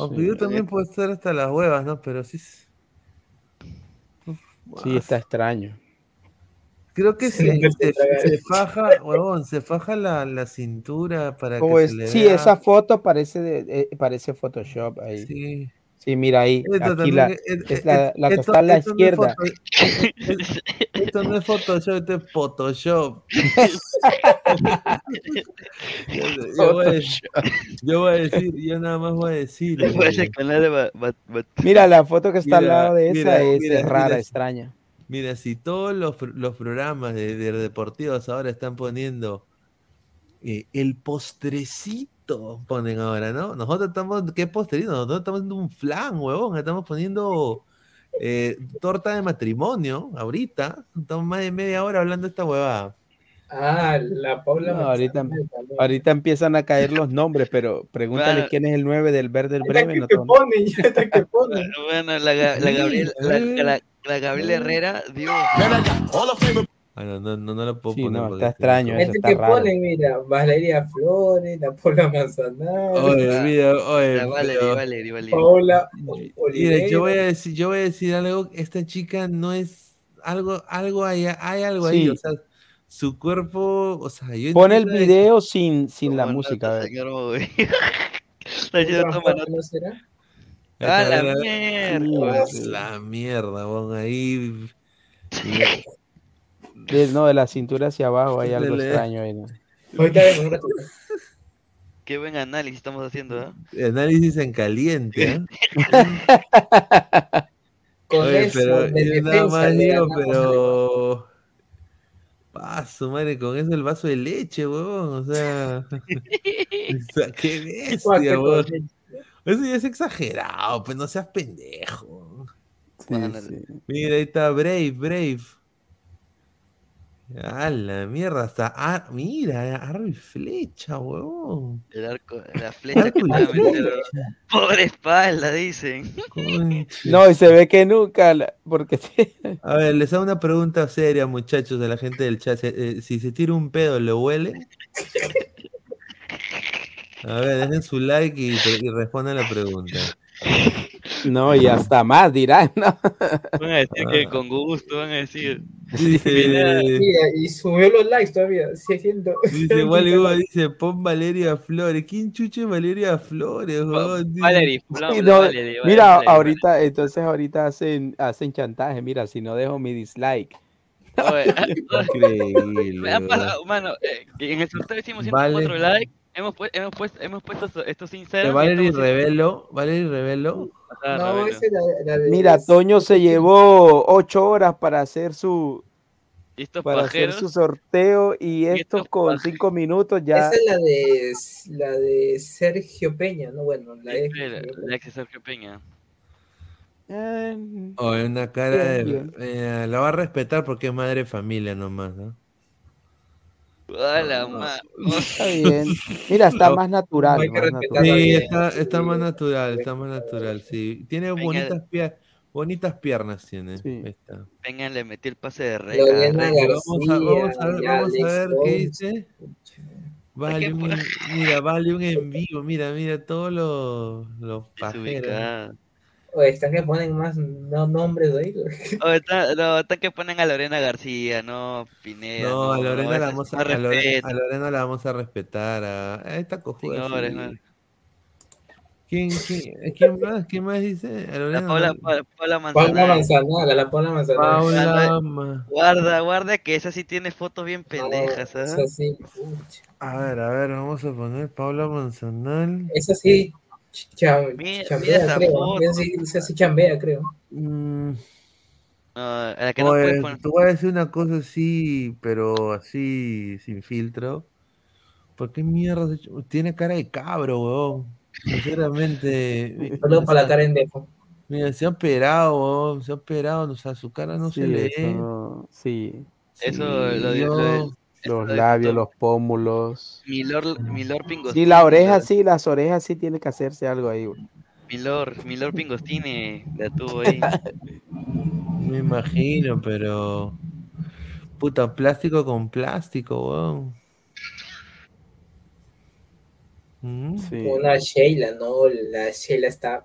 Aunque Sí. yo también puedo estar hasta las huevas, ¿no? Pero sí. Sí, está extraño. Creo que Sí, se, se, faja, huevón, se faja la, la cintura para Como que es- se le sí, vea. esa foto parece de, eh, parece Photoshop ahí. Sí. Sí, mira ahí, Esto aquí también la, es- la, la que esto- está a la esto no es izquierda. Esto no es Photoshop, esto es Photoshop. yo, yo voy a, decir- yo voy a decir, yo nada más voy a decir. Eh, Mira, la foto que está al lado de esa mira, es mira, rara, mira. extraña. Mira, si todos los, los programas de, de deportivos ahora están poniendo eh, el postrecito, ponen ahora, ¿no? Nosotros estamos, ¿qué postrecito? Nosotros estamos haciendo un flan, huevón, estamos poniendo eh, torta de matrimonio, ahorita, estamos más de media hora hablando de esta huevada. Ah, la Paula. No, ahorita, también. ahorita empiezan a caer los nombres, pero pregúntale Bueno. quién es el 9 del verde del No ponen. Bueno, la, la Gabriel, la, la, la Gabriel Herrera dio. Ah, no, no, no, no lo puedo Sí, poner. no, porque está extraño, Este está que raro. ponen, mira, Valeria Flores, la Paula Manzanero, Oye, mira, oye, La Valerie, pero- Valerie, Valerie. Paula Mira, yo voy a decir, yo voy a decir algo, esta chica no es algo, algo hay, hay algo ahí, o sea, su cuerpo, o sea, yo Pon el entiendo de- video sin, sin la música. ver. señor Boy. Está haciendo toma ¿Transporte nota. no será? ¡Ah, la está, mierda! La mierda, bon, ahí. De- no, de la cintura hacia abajo hay algo extraño ahí. ¿no? Qué buen análisis estamos haciendo, ¿ah? Análisis en caliente, ¿eh? Con Oye, eso, pero de nada más digo, pero. Paso, madre, con eso el vaso de leche, huevón. O sea. o sea, qué bestia, huevón. Eso ya es exagerado, pues no seas pendejo. Sí, Mano, sí. Mira, ahí está Brave, Brave. A la mierda, hasta ar- mira, arco y flecha, huevón. El arco, la flecha que a meter. flecha. Pobre espalda, dicen. No, y se ve que nunca, la- porque A ver, les hago una pregunta seria, muchachos, de la gente del chat. Eh, si se tira un pedo, ¿le huele? A ver, dejen su like y, y respondan la pregunta. No, y hasta más dirán, ¿no? Van a decir Ah. que con gusto, van a decir. Dice, Mira, y subió los likes todavía, 600. dice Wally dice, pon Valeria Flores. ¿Quién chuche Valeria Flores? Valerie, Sí, Valerie, no, Valerie, mira, Valerie. ahorita, entonces ahorita hacen, hacen chantaje. Mira, si no dejo mi dislike. Oye, Increíble. me ha pasado, mano, eh, en el sorteo hicimos Vale. 104 likes. Hemos, pu- hemos, puesto, hemos puesto esto- estos sinceros. Valerie Revelo, Valerie Revelo. No, esa es la, la de. Mira, Toño se llevó ocho horas para hacer su estos para hacer pajeros. su sorteo y estos estos con cinco minutos ya. Esa es la de, la de Sergio Peña, ¿no? Bueno, la de Sergio Peña. Eh, O una cara de. Eh, la va a respetar porque es madre de familia nomás, ¿no? A la ma- Está bien. Mira, está No, más natural. hay que más natural. Sí, está, está más natural, está más natural, sí. Tiene Venga. bonitas, pie- bonitas piernas, tiene. Sí. Ahí está. Vengan, le metí el pase de rey. Vamos a, vamos a ver, vamos a ver qué dice. Vale un, en- mira, vale un en vivo, mira, mira, todos los, los pajeros. Oye, están que ponen más no, nombres ahí. Oh, está, no, está que ponen a Lorena García, no Pineda. No, a Lorena, la vamos a, a Lorena la vamos a respetar. A, a esta cojuda. señores, sí. no. ¿Quién, quién, quién más? ¿Quién más dice? A Lorena La Paula, Paula Paula la Paula Manzanaga. Paula Guarda, guarda, que esa sí tiene fotos bien pendejas, ¿ah? Esa sí. A ver, a ver, vamos a poner Paula Manzanal. Esa sí, Mira- chambea, creo. esa sí chambea, creo. Mm, No, a la que no oye, puedes poner. te voy a decir una cosa así, pero así, sin filtro. ¿Por qué mierda? se Tiene cara de cabro, weón. Sinceramente. Solo para la cara en defo. Mira, se ha operado, weón. Se ha operado, o sea, su cara no se le eso, sí. Eso Sí, lo, yo- lo, Los lo- labios, lo- los pómulos. Milor, Milor Pingostini. Sí, la oreja sí, las orejas sí tiene que hacerse algo ahí. güey. Milor, Milor Pingostini la tuvo ahí. Me imagino, pero. Puta, plástico con plástico, weón. Mm. Sí. Una Sheila, no, la Sheila está,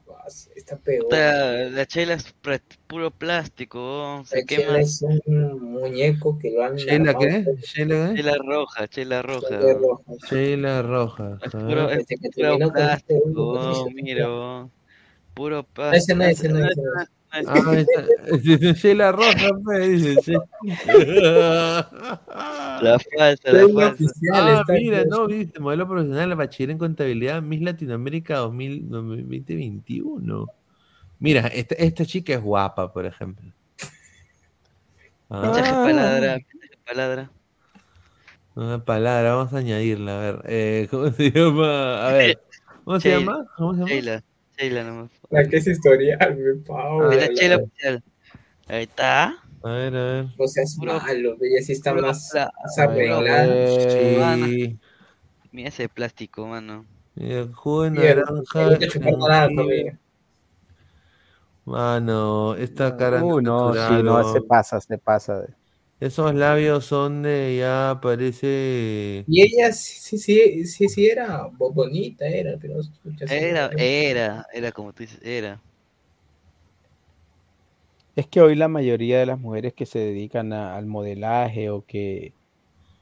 está peor. La chela es pre- puro plástico, se La quema. Sheila es un muñeco que lo han ¿Sheila qué? ¿Sheila roja, chela roja. Sheila Roja. Es a puro, es puro este plástico, mira. Puro pa- Ese no, ese no, ese no. Ah, esa- dice Sheila Roja, pe, dice. sí. La falsa, la falsa. Ah, está mira, no, viste, modelo profesional, bachiller en contabilidad, Miss Latinoamérica 2000 2021. Mira, esta, esta chica es guapa, por ejemplo. Ah, palabra, mensaje palabra. una palabra, vamos a añadirla, a ver. eh, ¿Cómo se llama? A ver, ¿cómo se Sheila, llama? ¿Cómo se llama? Sheila, nomás. La que es historial, mi Paula. Mira, Sheila oficial. Ahí está. A ver, a ver. No seas malo, ella sí está puro más, pla- más A arreglada. Mano. Sí. Mira ese plástico, mano. Mira, jugo de Y el- que chupar naranja. Mano, esta cara Uh, no, sí, no, se pasa, se pasa. Esos labios son de ya parece. Y ella sí, sí, sí, sí, sí era bo- bonita, era, pero no se escucha así. Era, era, era como tú dices, era. Es que hoy la mayoría de las mujeres que se dedican a- al modelaje o que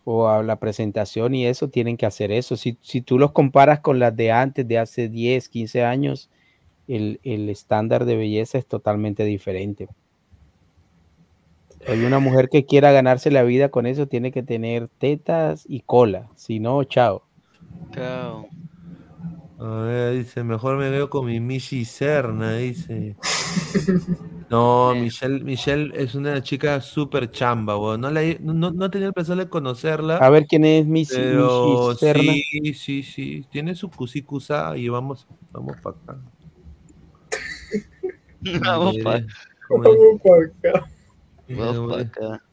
o a la presentación y eso tienen que hacer eso. Si, si tú los comparas con las de antes, de hace 10, 15 años, el, el estándar de belleza es totalmente diferente. Hay una mujer que quiera ganarse la vida con eso, tiene que tener tetas y cola. Si no, chao. Chao. A ver, dice, mejor me veo con mi Michi Serna, dice. No, Michelle, Michelle es una chica súper chamba, weón. No, la he- no, no, no he tenido el placer de conocerla. A ver quién es Michi, Pero Michi Serna. sí, sí, sí. Tiene su cusicusa y vamos, vamos para acá. Vamos Mire, pa- como- Vamos pa' acá. Vamos pa' acá.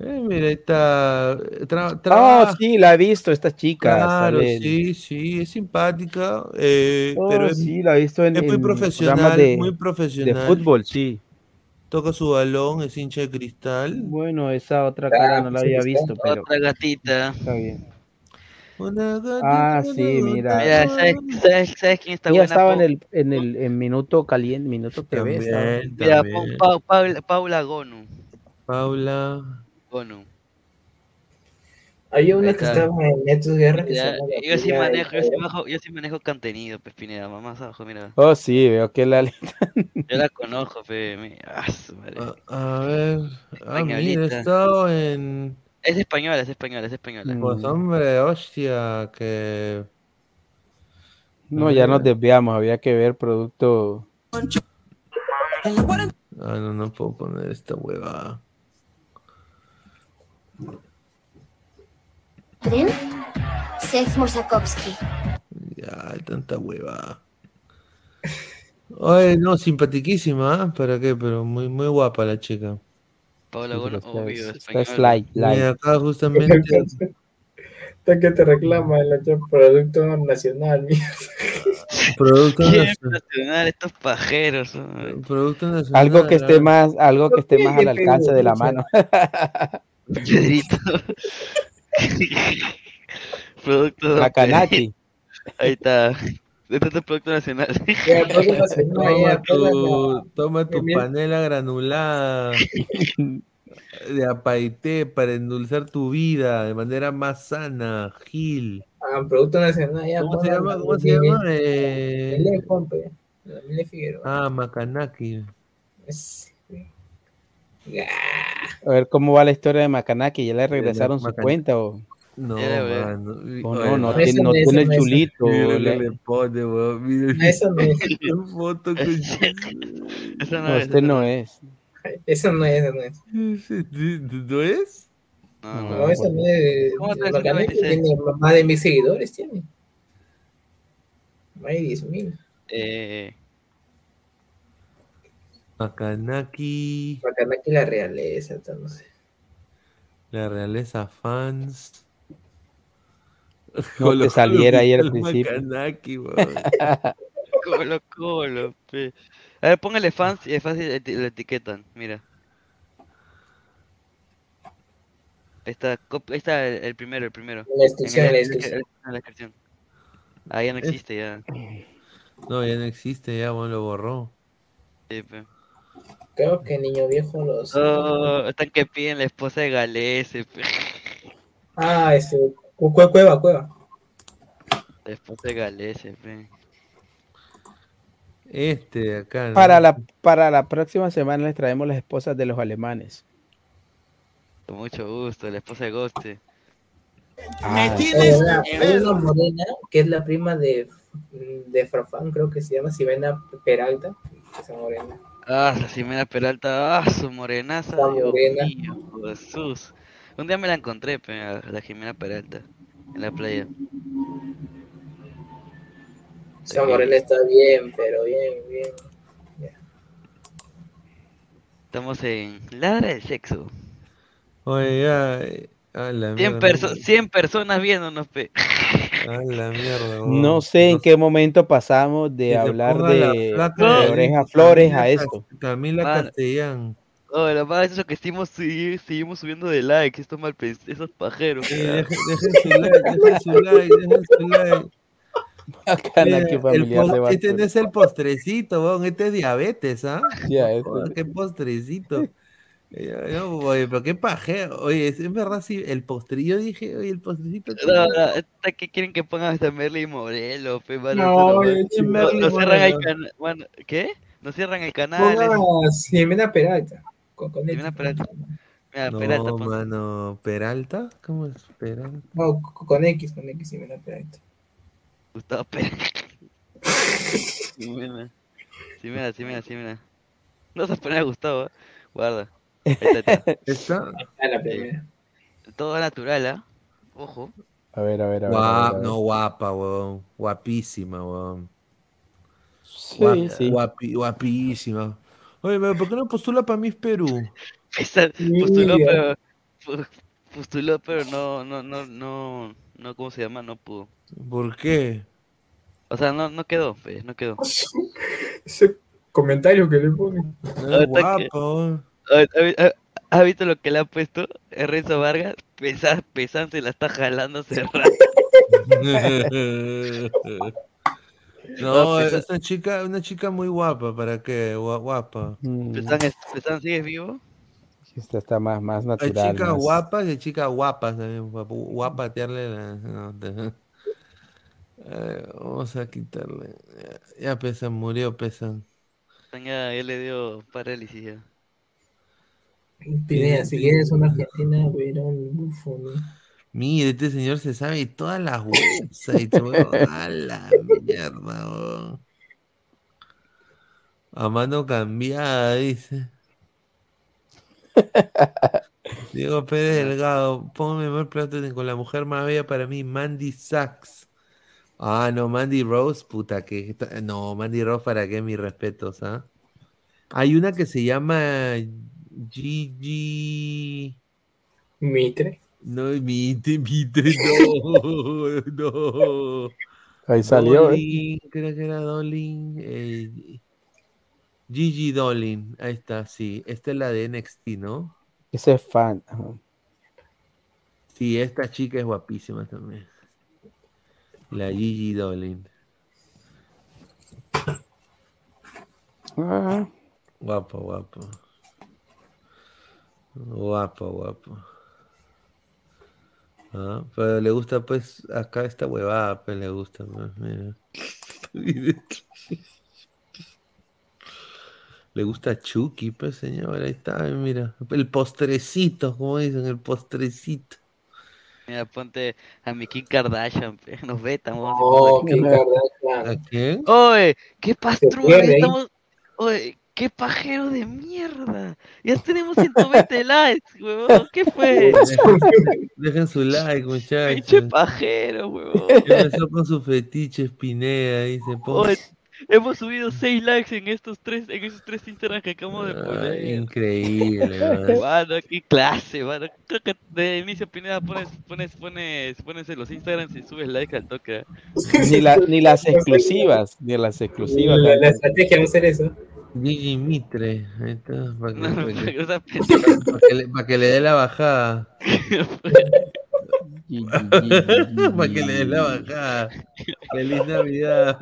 Eh, mira, ahí está. tra- Ah, trabaja- sí, la he visto, esta chica. Claro, sale sí, sí, es simpática, eh, Oh, pero es, sí, la he visto en, es muy en profesional, de, muy de profesional. fútbol, sí. Toca su balón, es hincha de cristal. Bueno, esa otra cara no la había visto, pero Otra gatita. está bien. Una Ah, sí, mira. Mira, ¿sabes, sabes, sabes quién está buena? estaba en el, en el en minuto caliente, minuto TV. estaba. También, Mira, también. pon Pau- Paula, Paula Gonu. Paula. Gonu. Había una que estaba en Netos Guerra que Ya, yo sí manejo, yo sí manejo, yo sí manejo contenido, pues Pineda, más abajo, mira. Oh, sí, veo que la Yo la conozco, fe, ah. A ver. Ah, mira, he estado en. Es española, es española, es española. Pues hombre, hostia, que. No, ya nos desviamos, había que ver producto. Ah, no, no puedo poner esta hueva. Tren Seth Morsakowski. Ya, hay tanta hueva. Oye, no, simpatiquísima, ¿ah? ¿Para qué? Pero muy, muy guapa la chica. Paula está- obvio, está española. light, Mira, light. acá justamente. Está que te reclama el otro producto nacional, mierda. Producto nacional. nacional, estos pajeros. hombre. Producto nacional. Algo que esté más, algo que esté más al alcance de la mano. Pedrito. Producto. Pedrito. Ahí está. Este es el producto nacional. Ya, producto nacional, Toma ya, tu, la- toma tu Mira. panela granulada de apaité para endulzar tu vida de manera más sana, Gil. Ah, producto nacional, ya. ¿Cómo se llama? la- ¿Cómo se llama? Eh, Mile Pompe, la Mile Figueroa. Ah, Macanaki. Es-. A ver cómo va la historia de Macanaki. ¿Ya le regresaron su cuenta o, No, mano. o Oye, no? No tiene, no tiene el chulito. Mira lo que le- le pone, weón. Mira No, Eso no es. foto que... Eso no No, es. este eso no es. Eso no es, no es. ¿No es? No, No, no. No, eso no es. ¿Cómo te Macanaki dice? tiene más de mil seguidores, tiene. Más de diez mil. Eh, Macanaki, Macanaki la realeza, sé. la realeza fans. No te saliera ahí al principio. Macanaki, colo, colo, pe. A ver, póngale fans y es fácil eti- lo etiquetan, mira. Ahí está, ahí está el, el primero, el primero. La descripción, En la descripción. en la descripción. Ah, ya no existe, ya. No, ya no existe, ya, bueno, lo borró. Sí, pe. Creo que niño viejo los. Oh, están que piden la esposa de Galese, pe. Ah, este. Cu- cu- Cueva, cueva. Esposa de Galese, pe. Este de acá. ¿no? Para la, para la próxima semana les traemos las esposas de los alemanes. Con mucho gusto, la esposa de Goste. Ah, una, una morena que es la prima de, de Farfán, creo que se llama Sibena Peralta. Esa morena. Ah, la Ximena Peralta, ah, su morenaza, La Dios mío, Jesús. Un día me la encontré, a la Jimena Peralta, en la playa. Esa morena está bien, pero bien, bien. Estamos en Ladra del Sexo. Oye, ya. A la 100, mierda. perso 100 personas viéndonos, pe. A la mierda. No sé en qué momento pasamos de hablar de, de oreja flores a esto. Camila. Castellán. Oh, lo más es eso que seguimos, segui- seguimos subiendo de likes, estos mal esos pajeros. Sí, dejen, su like, dejen su like, dejen su like. Bacana, Mira, qué de este no es el postrecito, este es diabetes, ¿ah? Ya, este- qué postrecito. No, oye, pero qué pajeo. Oye, es, verdad, sí, el postre. Yo dije, oye, el postrecito. qué No, bueno. no, que quieren que pongan hasta Merly Morelo, pe, mano, No, no- chico. no- cierran el canal, mano, ¿qué? Nos cierran el canal. Es- a Ximena Peralta. Con, con X. Peralta. Mira, No, Peralta, pon- mano, Peralta, ¿cómo es Peralta? No, con con X, con X, Ximena Peralta. Gustavo Peralta. Ximena. Ximena, Ximena, Ximena. No se pone a Gustavo, ¿eh? guarda. Ahí está, está. ¿Esta? La primera. Todo natural, ¿ah? Ojo. A ver, a ver, a ver. a Guap- ver, a ver. no, guapa, weón. Guapísima, weón. Sí, Guap- sí. guapi- guapísima. Oye, pero ¿por qué no postula para Miss Perú? Esa- postuló, pero. Postuló, pero no, no, no, no, no, ¿cómo se llama? No pudo. ¿Por qué? O sea, no, no quedó, pues, no quedó. Ese comentario que le ponen. No que- guapo. weón. ¿Has- has- ¿Has visto lo que le ha puesto Renzo Vargas? Pesán, Pesán se la está jalando rato. No, es pues, una chica, una chica muy guapa, ¿para qué? Gua- Guapa. Mm, es- Pesán, ¿sigues vivo? Esta está más, más Hay natural. chicas más- guapas y hay chicas guapas también. guap- Guapatearle la. no, te- Eh, vamos a quitarle. Ya, ya pesan, murió, pesan. Ya, ya le dio parálisis ya. Pineda, si quieres una Argentina, verán, bufo, ¿no? Mire, este señor se sabe todas las websites, weón. A la mierda, weón. A mano cambiada, dice. Diego Pérez Delgado, ponme mal plato con la mujer más bella para mí, Mandy Sachs. Ah, no, Mandy Rose, puta, que no, Mandy Rose, ¿para qué? Mis respetos, ¿ah? Hay una que se llama Gigi. Mitre. No, Mitre, Mitre, no, no. Ahí salió, ¿eh? Creo que era Dolin. eh, Gigi Dolin, ahí está, sí. Esta es la de NXT, ¿no? Ese es fan. ajá. Sí, esta chica es guapísima también. La Gigi Dolin. Ah, Guapo, guapo. Guapo, guapo. Ah, pero le gusta, pues, acá esta huevada, pues le gusta, pues, mira. Le gusta Chucky, pues, señor, ahí está, mira. El postrecito, como dicen, el postrecito. Mira, ponte a mi Kim Kardashian, pe. Nos ve, estamos. Oh, qué Kardashian. ¿A quién? Oye, qué pastrón, estamos. Oye, qué pajero de mierda. Ya tenemos 120 likes, huevón. ¿Qué fue? Dejen, dejen su like, Pinche muchachos. pajero, huevón. Empezó con su fetiche Pineda, dice. Oye, hemos subido 6 likes en estos tres, en esos tres Instagram que acabamos de Ay, poner. increíble. Mano, qué clase, mano. Creo que de inicio Pineda pones, pones, pones, pones en los Instagrams y subes like al toque. ¿eh? Ni, la- ni las exclusivas, ni las exclusivas. La, la estrategia va a ser eso. Gigi Mitre, ahí está, para que, No, para que- para que le, para que le dé la bajada. Para que le dé la bajada. Feliz Navidad.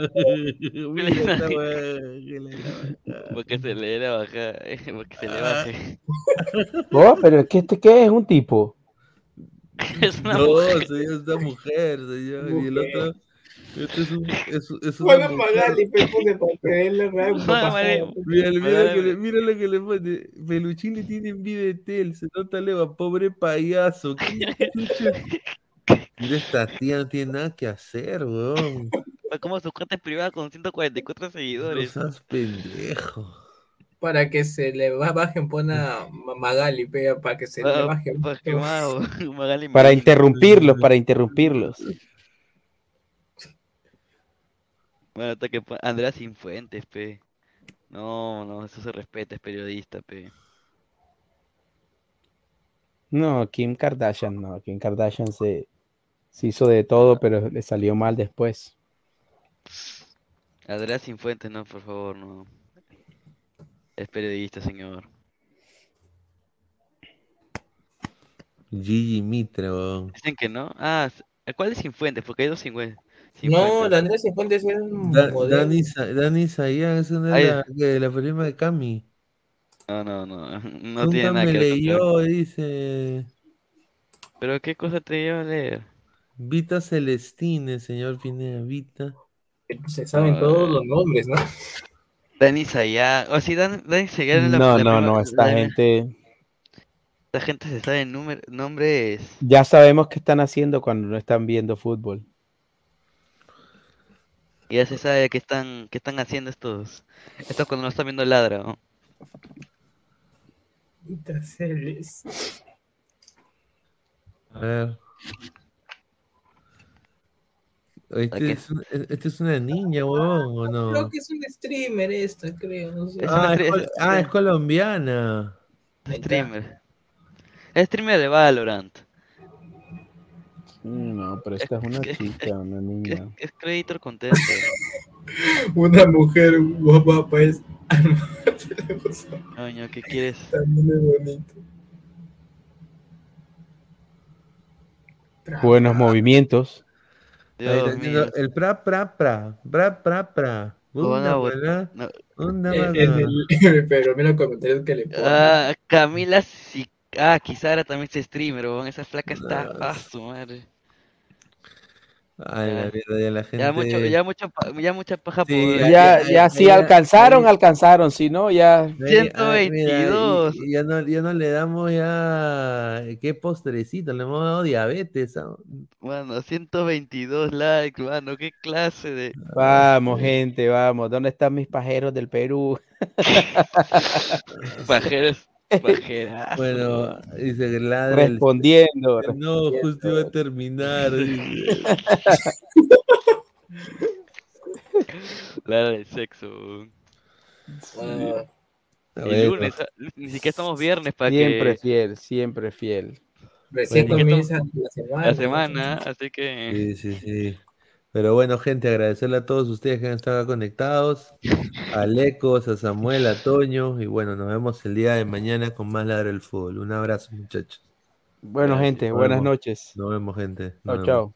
Mira esta weá, que le dé la bajada. Porque se le dé la bajada, eh, porque se le baje. Oh, pero es que este qué es un tipo. Es una No, mujer. señor, esta mujer, señor. Y el otro, Este es un, es, es una papá. Magali, Mira, que le- mira lo que le pone. Peluchín le tiene envidia de Tel, se nota leva, pobre payaso. ¿Qué? Mira, esta tía no tiene nada que hacer, weón. Fue como su cuenta privada con 144 No seguidores. seas pendejo. Para que se le ba- bajen, pon a Ma- Magali, para que se le Ah, bajen. Para interrumpirlos, para interrumpirlos. Bueno, hasta que Andrea Sinfuentes, pe. No, no, eso se respeta, es periodista, pe. No, Kim Kardashian, no. Kim Kardashian se, se hizo de todo, pero le salió mal después. Andrea Sinfuentes, no, por favor, no. Es periodista, señor. Gigi Mitra. Dicen que no. Ah, ¿cuál es Sinfuentes? Porque hay dos Sinfuentes. No, la Andrea Cifuentes era un Da- modelo. Dani, Dani Sayán es una de la, de la prima de Cami. No, no, no. No Nunca tiene nada me que ver con leyó, dice. Pero qué cosa te lleva a leer. Vita Celestine, señor Pineda, Vita. Se saben todos los nombres, ¿no? Dani Sayá. O si Dan, Dani Sayá es la, No, la no, prima- no, esta la- gente Esta gente se sabe número, nombres. ya sabemos qué están haciendo cuando no están viendo fútbol. Y ya se sabe qué están, qué están haciendo estos. Estos cuando no están viendo ladra, ¿no? A ver. Este es, un- este es una niña, huevón, ¿o no? Creo que es un streamer esta, creo, no sé. Ah, es, ah, es colombiana. Streamer. Es streamer de Valorant. No, pero esta es una chica, una niña. Es creator contento. Una mujer guapa es. Coño, ¿qué quieres? También es bonito. Buenos movimientos. Dios mío. el pra, pra, pra, pra, pra, pra. Una no. una Eh, el- pero mira los comentarios que le ponen. Ah, Camila Si- Ah, Kisara también es streamer, weón. Esa flaca está. Ah, su madre. Ay, la verdad, ya la gente. Ya mucho, ya mucho, ya mucha paja Sí, por. ya- Ya, ya- ya si alcanzaron, ya- alcanzaron. Si no, ya. Ay, ay, mira, 122. y- y ya, no, ya no le damos ya. ¿Qué postrecito? Le hemos dado diabetes. ¿ah? Mano, 122 likes, mano. Qué clase de. Vamos, gente, vamos. ¿Dónde están mis pajeros del Perú? Pajeros. Bueno, dice que ladra el- Respondiendo. No, justo iba a terminar. dice. La del sexo. Ah, A El ver, lunes, ah, ni siquiera estamos viernes para Siempre que. fiel, siempre fiel. Recién Bueno, comienza la semana. La semana, así que. Sí, sí, sí. Pero bueno, gente, agradecerle a todos ustedes que han estado conectados, a Lecos, a Samuel, a Toño, y bueno, nos vemos el día de mañana con más Ladra el Fútbol. Un abrazo, muchachos. Bueno, gente, buenas noches. Nos vemos, gente. Chao, Nos vemos. chao.